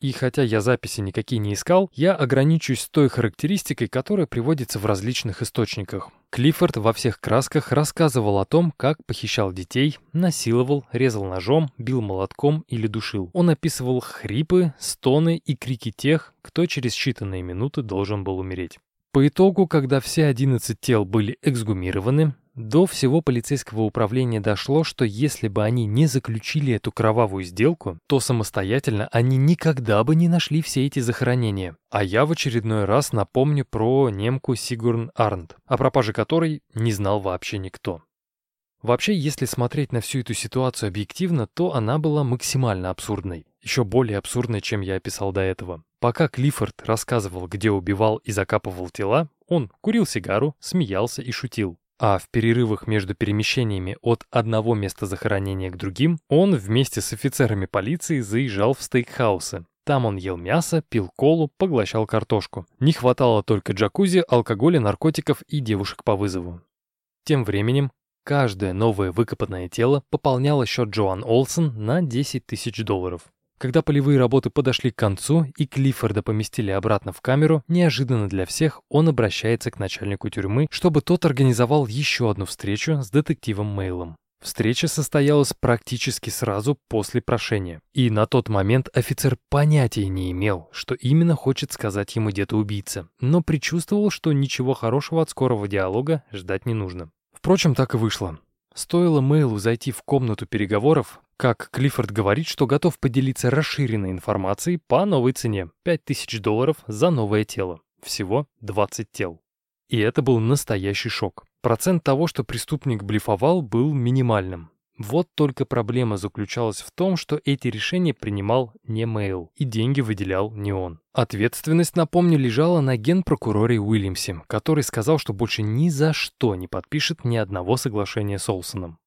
И хотя я записи никакие не искал, я ограничусь той характеристикой, которая приводится в различных источниках. Клиффорд во всех красках рассказывал о том, как похищал детей, насиловал, резал ножом, бил молотком или душил. Он описывал хрипы, стоны и крики тех, кто через считанные минуты должен был умереть. По итогу, когда все 11 тел были эксгумированы, до всего полицейского управления дошло, что если бы они не заключили эту кровавую сделку, то самостоятельно они никогда бы не нашли все эти захоронения. А я в очередной раз напомню про немку Сигурн Арнт, о пропаже которой не знал вообще никто. Вообще, если смотреть на всю эту ситуацию объективно, то она была максимально абсурдной. Еще более абсурдной, чем я описал до этого. Пока Клиффорд рассказывал, где убивал и закапывал тела, он курил сигару, смеялся и шутил. А в перерывах между перемещениями от одного места захоронения к другим он вместе с офицерами полиции заезжал в стейкхаусы. Там он ел мясо, пил колу, поглощал картошку. Не хватало только джакузи, алкоголя, наркотиков и девушек по вызову. Тем временем каждое новое выкопанное тело пополняло счет Джоан Олсен на 10 тысяч долларов. Когда полевые работы подошли к концу и Клиффорда поместили обратно в камеру, неожиданно для всех он обращается к начальнику тюрьмы, чтобы тот организовал еще одну встречу с детективом Мейлом. Встреча состоялась практически сразу после прошения, и на тот момент офицер понятия не имел, что именно хочет сказать ему дед-убийца, но предчувствовал, что ничего хорошего от скорого диалога ждать не нужно. Впрочем, так и вышло. Стоило Мейлу зайти в комнату переговоров, как Клиффорд говорит, что готов поделиться расширенной информацией по новой цене – 5000 долларов за новое тело. Всего 20 тел. И это был настоящий шок. Процент того, что преступник блефовал, был минимальным. Вот только проблема заключалась в том, что эти решения принимал не Мейл, и деньги выделял не он. Ответственность, напомню, лежала на генпрокуроре Уильямсе, который сказал, что больше ни за что не подпишет ни одного соглашения с Олсоном.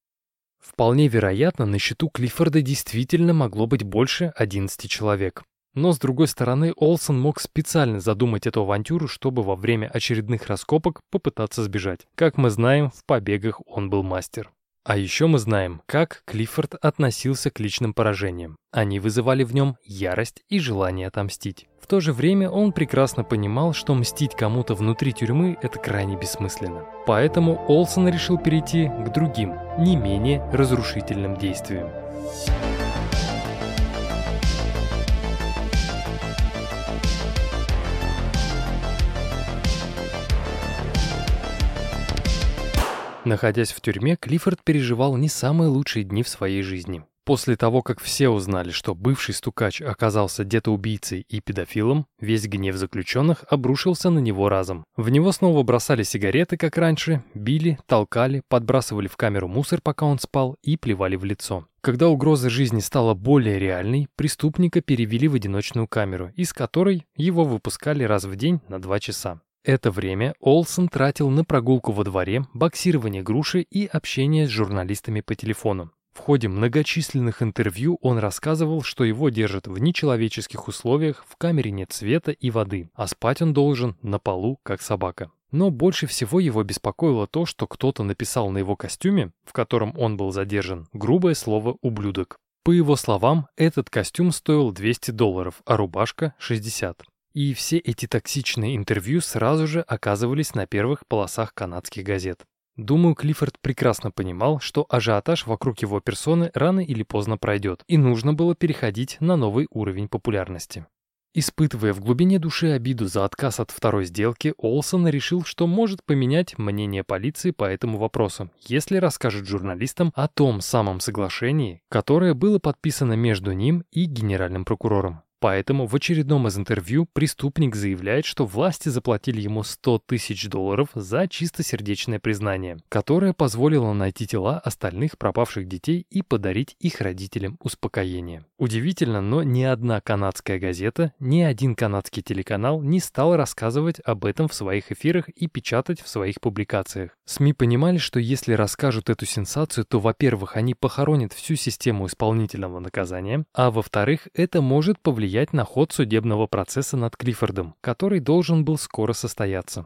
Вполне вероятно, на счету Клиффорда действительно могло быть больше 11 человек. Но, с другой стороны, Олсон мог специально задумать эту авантюру, чтобы во время очередных раскопок попытаться сбежать. Как мы знаем, в побегах он был мастер. А еще мы знаем, как Клиффорд относился к личным поражениям. Они вызывали в нем ярость и желание отомстить. В то же время он прекрасно понимал, что мстить кому-то внутри тюрьмы – это крайне бессмысленно. Поэтому Олсон решил перейти к другим, не менее разрушительным действиям. Находясь в тюрьме, Клиффорд переживал не самые лучшие дни в своей жизни. После того, как все узнали, что бывший стукач оказался где-то убийцей и педофилом, весь гнев заключенных обрушился на него разом. В него снова бросали сигареты, как раньше, били, толкали, подбрасывали в камеру мусор, пока он спал, и плевали в лицо. Когда угроза жизни стала более реальной, преступника перевели в одиночную камеру, из которой его выпускали раз в день на два часа. Это время Олсен тратил на прогулку во дворе, боксирование груши и общение с журналистами по телефону. В ходе многочисленных интервью он рассказывал, что его держат в нечеловеческих условиях, в камере нет света и воды, а спать он должен на полу, как собака. Но больше всего его беспокоило то, что кто-то написал на его костюме, в котором он был задержан, грубое слово «ублюдок». По его словам, этот костюм стоил 200 долларов, а рубашка — 60. И все эти токсичные интервью сразу же оказывались на первых полосах канадских газет. Думаю, Клиффорд прекрасно понимал, что ажиотаж вокруг его персоны рано или поздно пройдет, и нужно было переходить на новый уровень популярности. Испытывая в глубине души обиду за отказ от второй сделки, Олсон решил, что может поменять мнение полиции по этому вопросу, если расскажет журналистам о том самом соглашении, которое было подписано между ним и генеральным прокурором. Поэтому в очередном из интервью преступник заявляет, что власти заплатили ему 100 тысяч долларов за чистосердечное признание, которое позволило найти тела остальных пропавших детей и подарить их родителям успокоение. Удивительно, но ни одна канадская газета, ни один канадский телеканал не стал рассказывать об этом в своих эфирах и печатать в своих публикациях. СМИ понимали, что если расскажут эту сенсацию, то, во-первых, они похоронят всю систему исполнительного наказания, а во-вторых, это может повлиять повлиять на ход судебного процесса над Клиффордом, который должен был скоро состояться.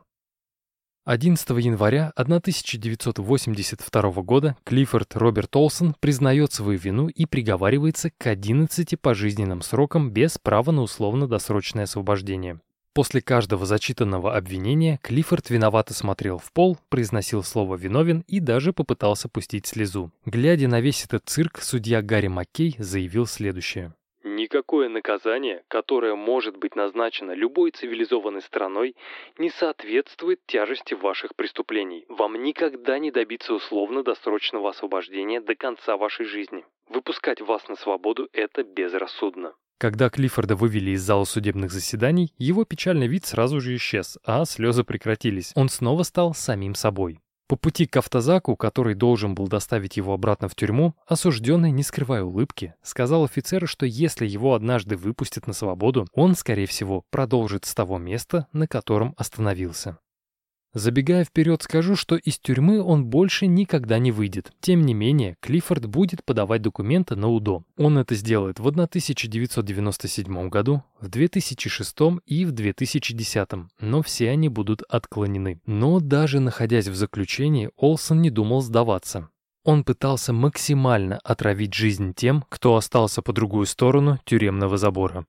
11 января 1982 года Клиффорд Роберт Олсон признает свою вину и приговаривается к 11 пожизненным срокам без права на условно-досрочное освобождение. После каждого зачитанного обвинения Клиффорд виновато смотрел в пол, произносил слово «виновен» и даже попытался пустить слезу. Глядя на весь этот цирк, судья Гарри Маккей заявил следующее. Никакое наказание, которое может быть назначено любой цивилизованной страной, не соответствует тяжести ваших преступлений. Вам никогда не добиться условно-досрочного освобождения до конца вашей жизни. Выпускать вас на свободу – это безрассудно. Когда Клиффорда вывели из зала судебных заседаний, его печальный вид сразу же исчез, а слезы прекратились. Он снова стал самим собой. По пути к автозаку, который должен был доставить его обратно в тюрьму, осужденный, не скрывая улыбки, сказал офицеру, что если его однажды выпустят на свободу, он, скорее всего, продолжит с того места, на котором остановился. Забегая вперед, скажу, что из тюрьмы он больше никогда не выйдет. Тем не менее, Клиффорд будет подавать документы на УДО. Он это сделает в 1997 году, в 2006 и в 2010, но все они будут отклонены. Но даже находясь в заключении, Олсон не думал сдаваться. Он пытался максимально отравить жизнь тем, кто остался по другую сторону тюремного забора.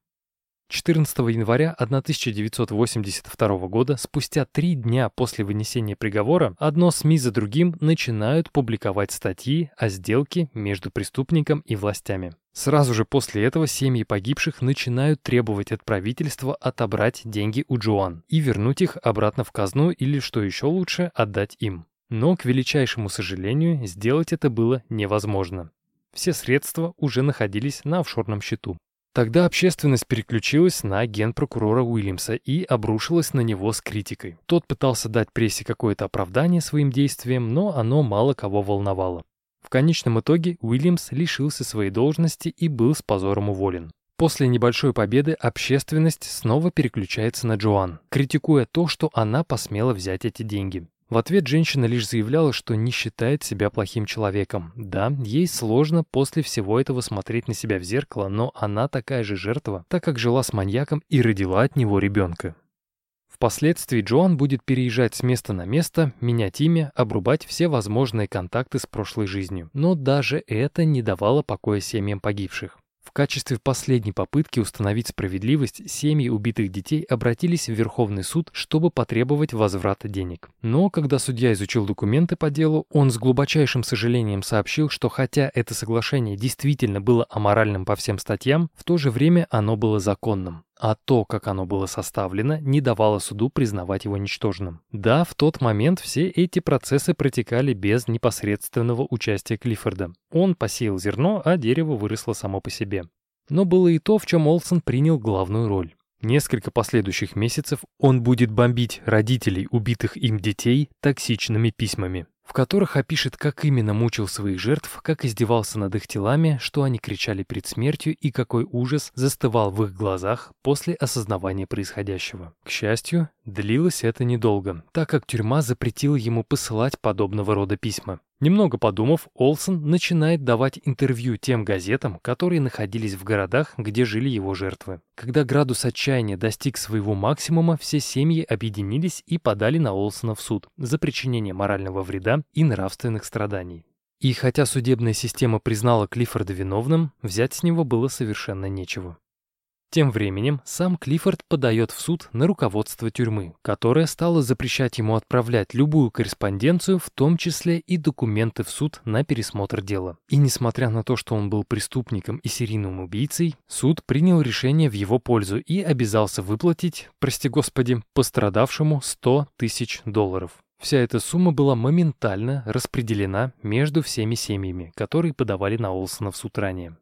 14 января 1982 года, спустя три дня после вынесения приговора, одно СМИ за другим начинают публиковать статьи о сделке между преступником и властями. Сразу же после этого семьи погибших начинают требовать от правительства отобрать деньги у Джоан и вернуть их обратно в казну или, что еще лучше, отдать им. Но, к величайшему сожалению, сделать это было невозможно. Все средства уже находились на офшорном счету. Тогда общественность переключилась на генпрокурора Уильямса и обрушилась на него с критикой. Тот пытался дать прессе какое-то оправдание своим действиям, но оно мало кого волновало. В конечном итоге Уильямс лишился своей должности и был с позором уволен. После небольшой победы общественность снова переключается на Джоан, критикуя то, что она посмела взять эти деньги. В ответ женщина лишь заявляла, что не считает себя плохим человеком. Да, ей сложно после всего этого смотреть на себя в зеркало, но она такая же жертва, так как жила с маньяком и родила от него ребенка. Впоследствии Джоан будет переезжать с места на место, менять имя, обрубать все возможные контакты с прошлой жизнью. Но даже это не давало покоя семьям погибших. В качестве последней попытки установить справедливость семьи убитых детей обратились в Верховный суд, чтобы потребовать возврата денег. Но когда судья изучил документы по делу, он с глубочайшим сожалением сообщил, что хотя это соглашение действительно было аморальным по всем статьям, в то же время оно было законным а то, как оно было составлено, не давало суду признавать его ничтожным. Да, в тот момент все эти процессы протекали без непосредственного участия Клиффорда. Он посеял зерно, а дерево выросло само по себе. Но было и то, в чем Олсон принял главную роль. Несколько последующих месяцев он будет бомбить родителей убитых им детей токсичными письмами в которых опишет, как именно мучил своих жертв, как издевался над их телами, что они кричали перед смертью и какой ужас застывал в их глазах после осознавания происходящего. К счастью, Длилось это недолго, так как тюрьма запретила ему посылать подобного рода письма. Немного подумав, Олсон начинает давать интервью тем газетам, которые находились в городах, где жили его жертвы. Когда градус отчаяния достиг своего максимума, все семьи объединились и подали на Олсона в суд за причинение морального вреда и нравственных страданий. И хотя судебная система признала Клиффорда виновным, взять с него было совершенно нечего. Тем временем сам Клиффорд подает в суд на руководство тюрьмы, которое стало запрещать ему отправлять любую корреспонденцию, в том числе и документы в суд на пересмотр дела. И несмотря на то, что он был преступником и серийным убийцей, суд принял решение в его пользу и обязался выплатить, прости господи, пострадавшему 100 тысяч долларов. Вся эта сумма была моментально распределена между всеми семьями, которые подавали на Олсона в суд.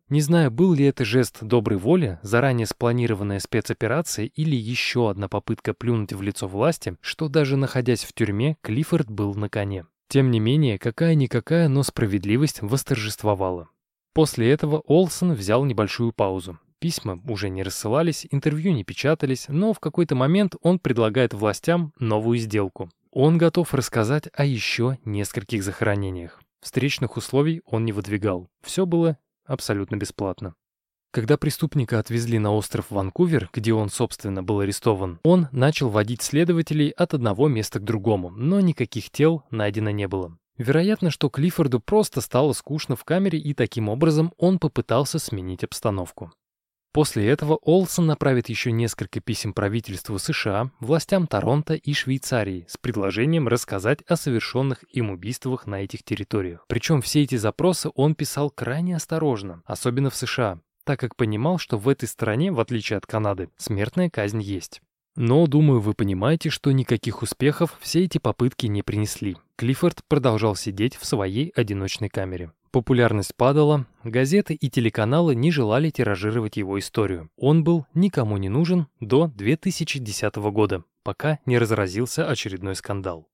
Не знаю, был ли это жест доброй воли, заранее спланированная спецоперация или еще одна попытка плюнуть в лицо власти, что даже находясь в тюрьме, Клиффорд был на коне. Тем не менее, какая-никакая, но справедливость восторжествовала. После этого Олсон взял небольшую паузу. Письма уже не рассылались, интервью не печатались, но в какой-то момент он предлагает властям новую сделку. Он готов рассказать о еще нескольких захоронениях. Встречных условий он не выдвигал. Все было абсолютно бесплатно. Когда преступника отвезли на остров Ванкувер, где он, собственно, был арестован, он начал водить следователей от одного места к другому, но никаких тел найдено не было. Вероятно, что Клиффорду просто стало скучно в камере, и таким образом он попытался сменить обстановку. После этого Олсон направит еще несколько писем правительству США, властям Торонто и Швейцарии с предложением рассказать о совершенных им убийствах на этих территориях. Причем все эти запросы он писал крайне осторожно, особенно в США, так как понимал, что в этой стране, в отличие от Канады, смертная казнь есть. Но, думаю, вы понимаете, что никаких успехов все эти попытки не принесли. Клиффорд продолжал сидеть в своей одиночной камере. Популярность падала, газеты и телеканалы не желали тиражировать его историю. Он был никому не нужен до 2010 года, пока не разразился очередной скандал.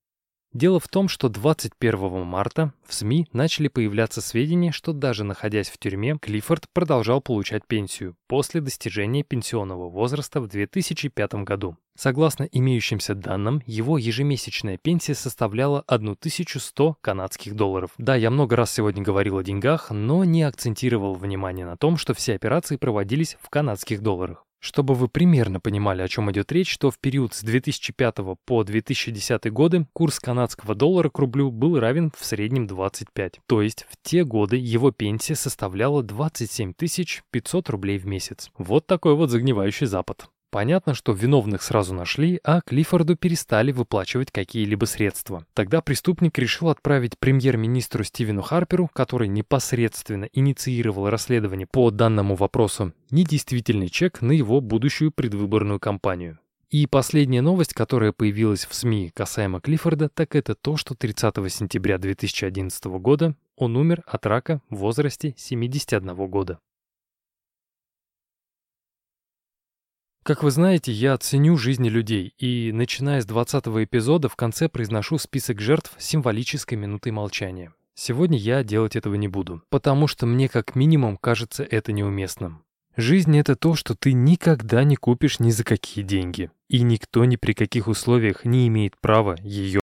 Дело в том, что 21 марта в СМИ начали появляться сведения, что даже находясь в тюрьме, Клиффорд продолжал получать пенсию после достижения пенсионного возраста в 2005 году. Согласно имеющимся данным, его ежемесячная пенсия составляла 1100 канадских долларов. Да, я много раз сегодня говорил о деньгах, но не акцентировал внимание на том, что все операции проводились в канадских долларах. Чтобы вы примерно понимали, о чем идет речь, то в период с 2005 по 2010 годы курс канадского доллара к рублю был равен в среднем 25. То есть в те годы его пенсия составляла 27 500 рублей в месяц. Вот такой вот загнивающий Запад. Понятно, что виновных сразу нашли, а Клиффорду перестали выплачивать какие-либо средства. Тогда преступник решил отправить премьер-министру Стивену Харперу, который непосредственно инициировал расследование по данному вопросу, недействительный чек на его будущую предвыборную кампанию. И последняя новость, которая появилась в СМИ касаемо Клиффорда, так это то, что 30 сентября 2011 года он умер от рака в возрасте 71 года. Как вы знаете, я ценю жизни людей, и, начиная с 20 эпизода, в конце произношу список жертв символической минутой молчания. Сегодня я делать этого не буду, потому что мне как минимум кажется это неуместным. Жизнь — это то, что ты никогда не купишь ни за какие деньги, и никто ни при каких условиях не имеет права ее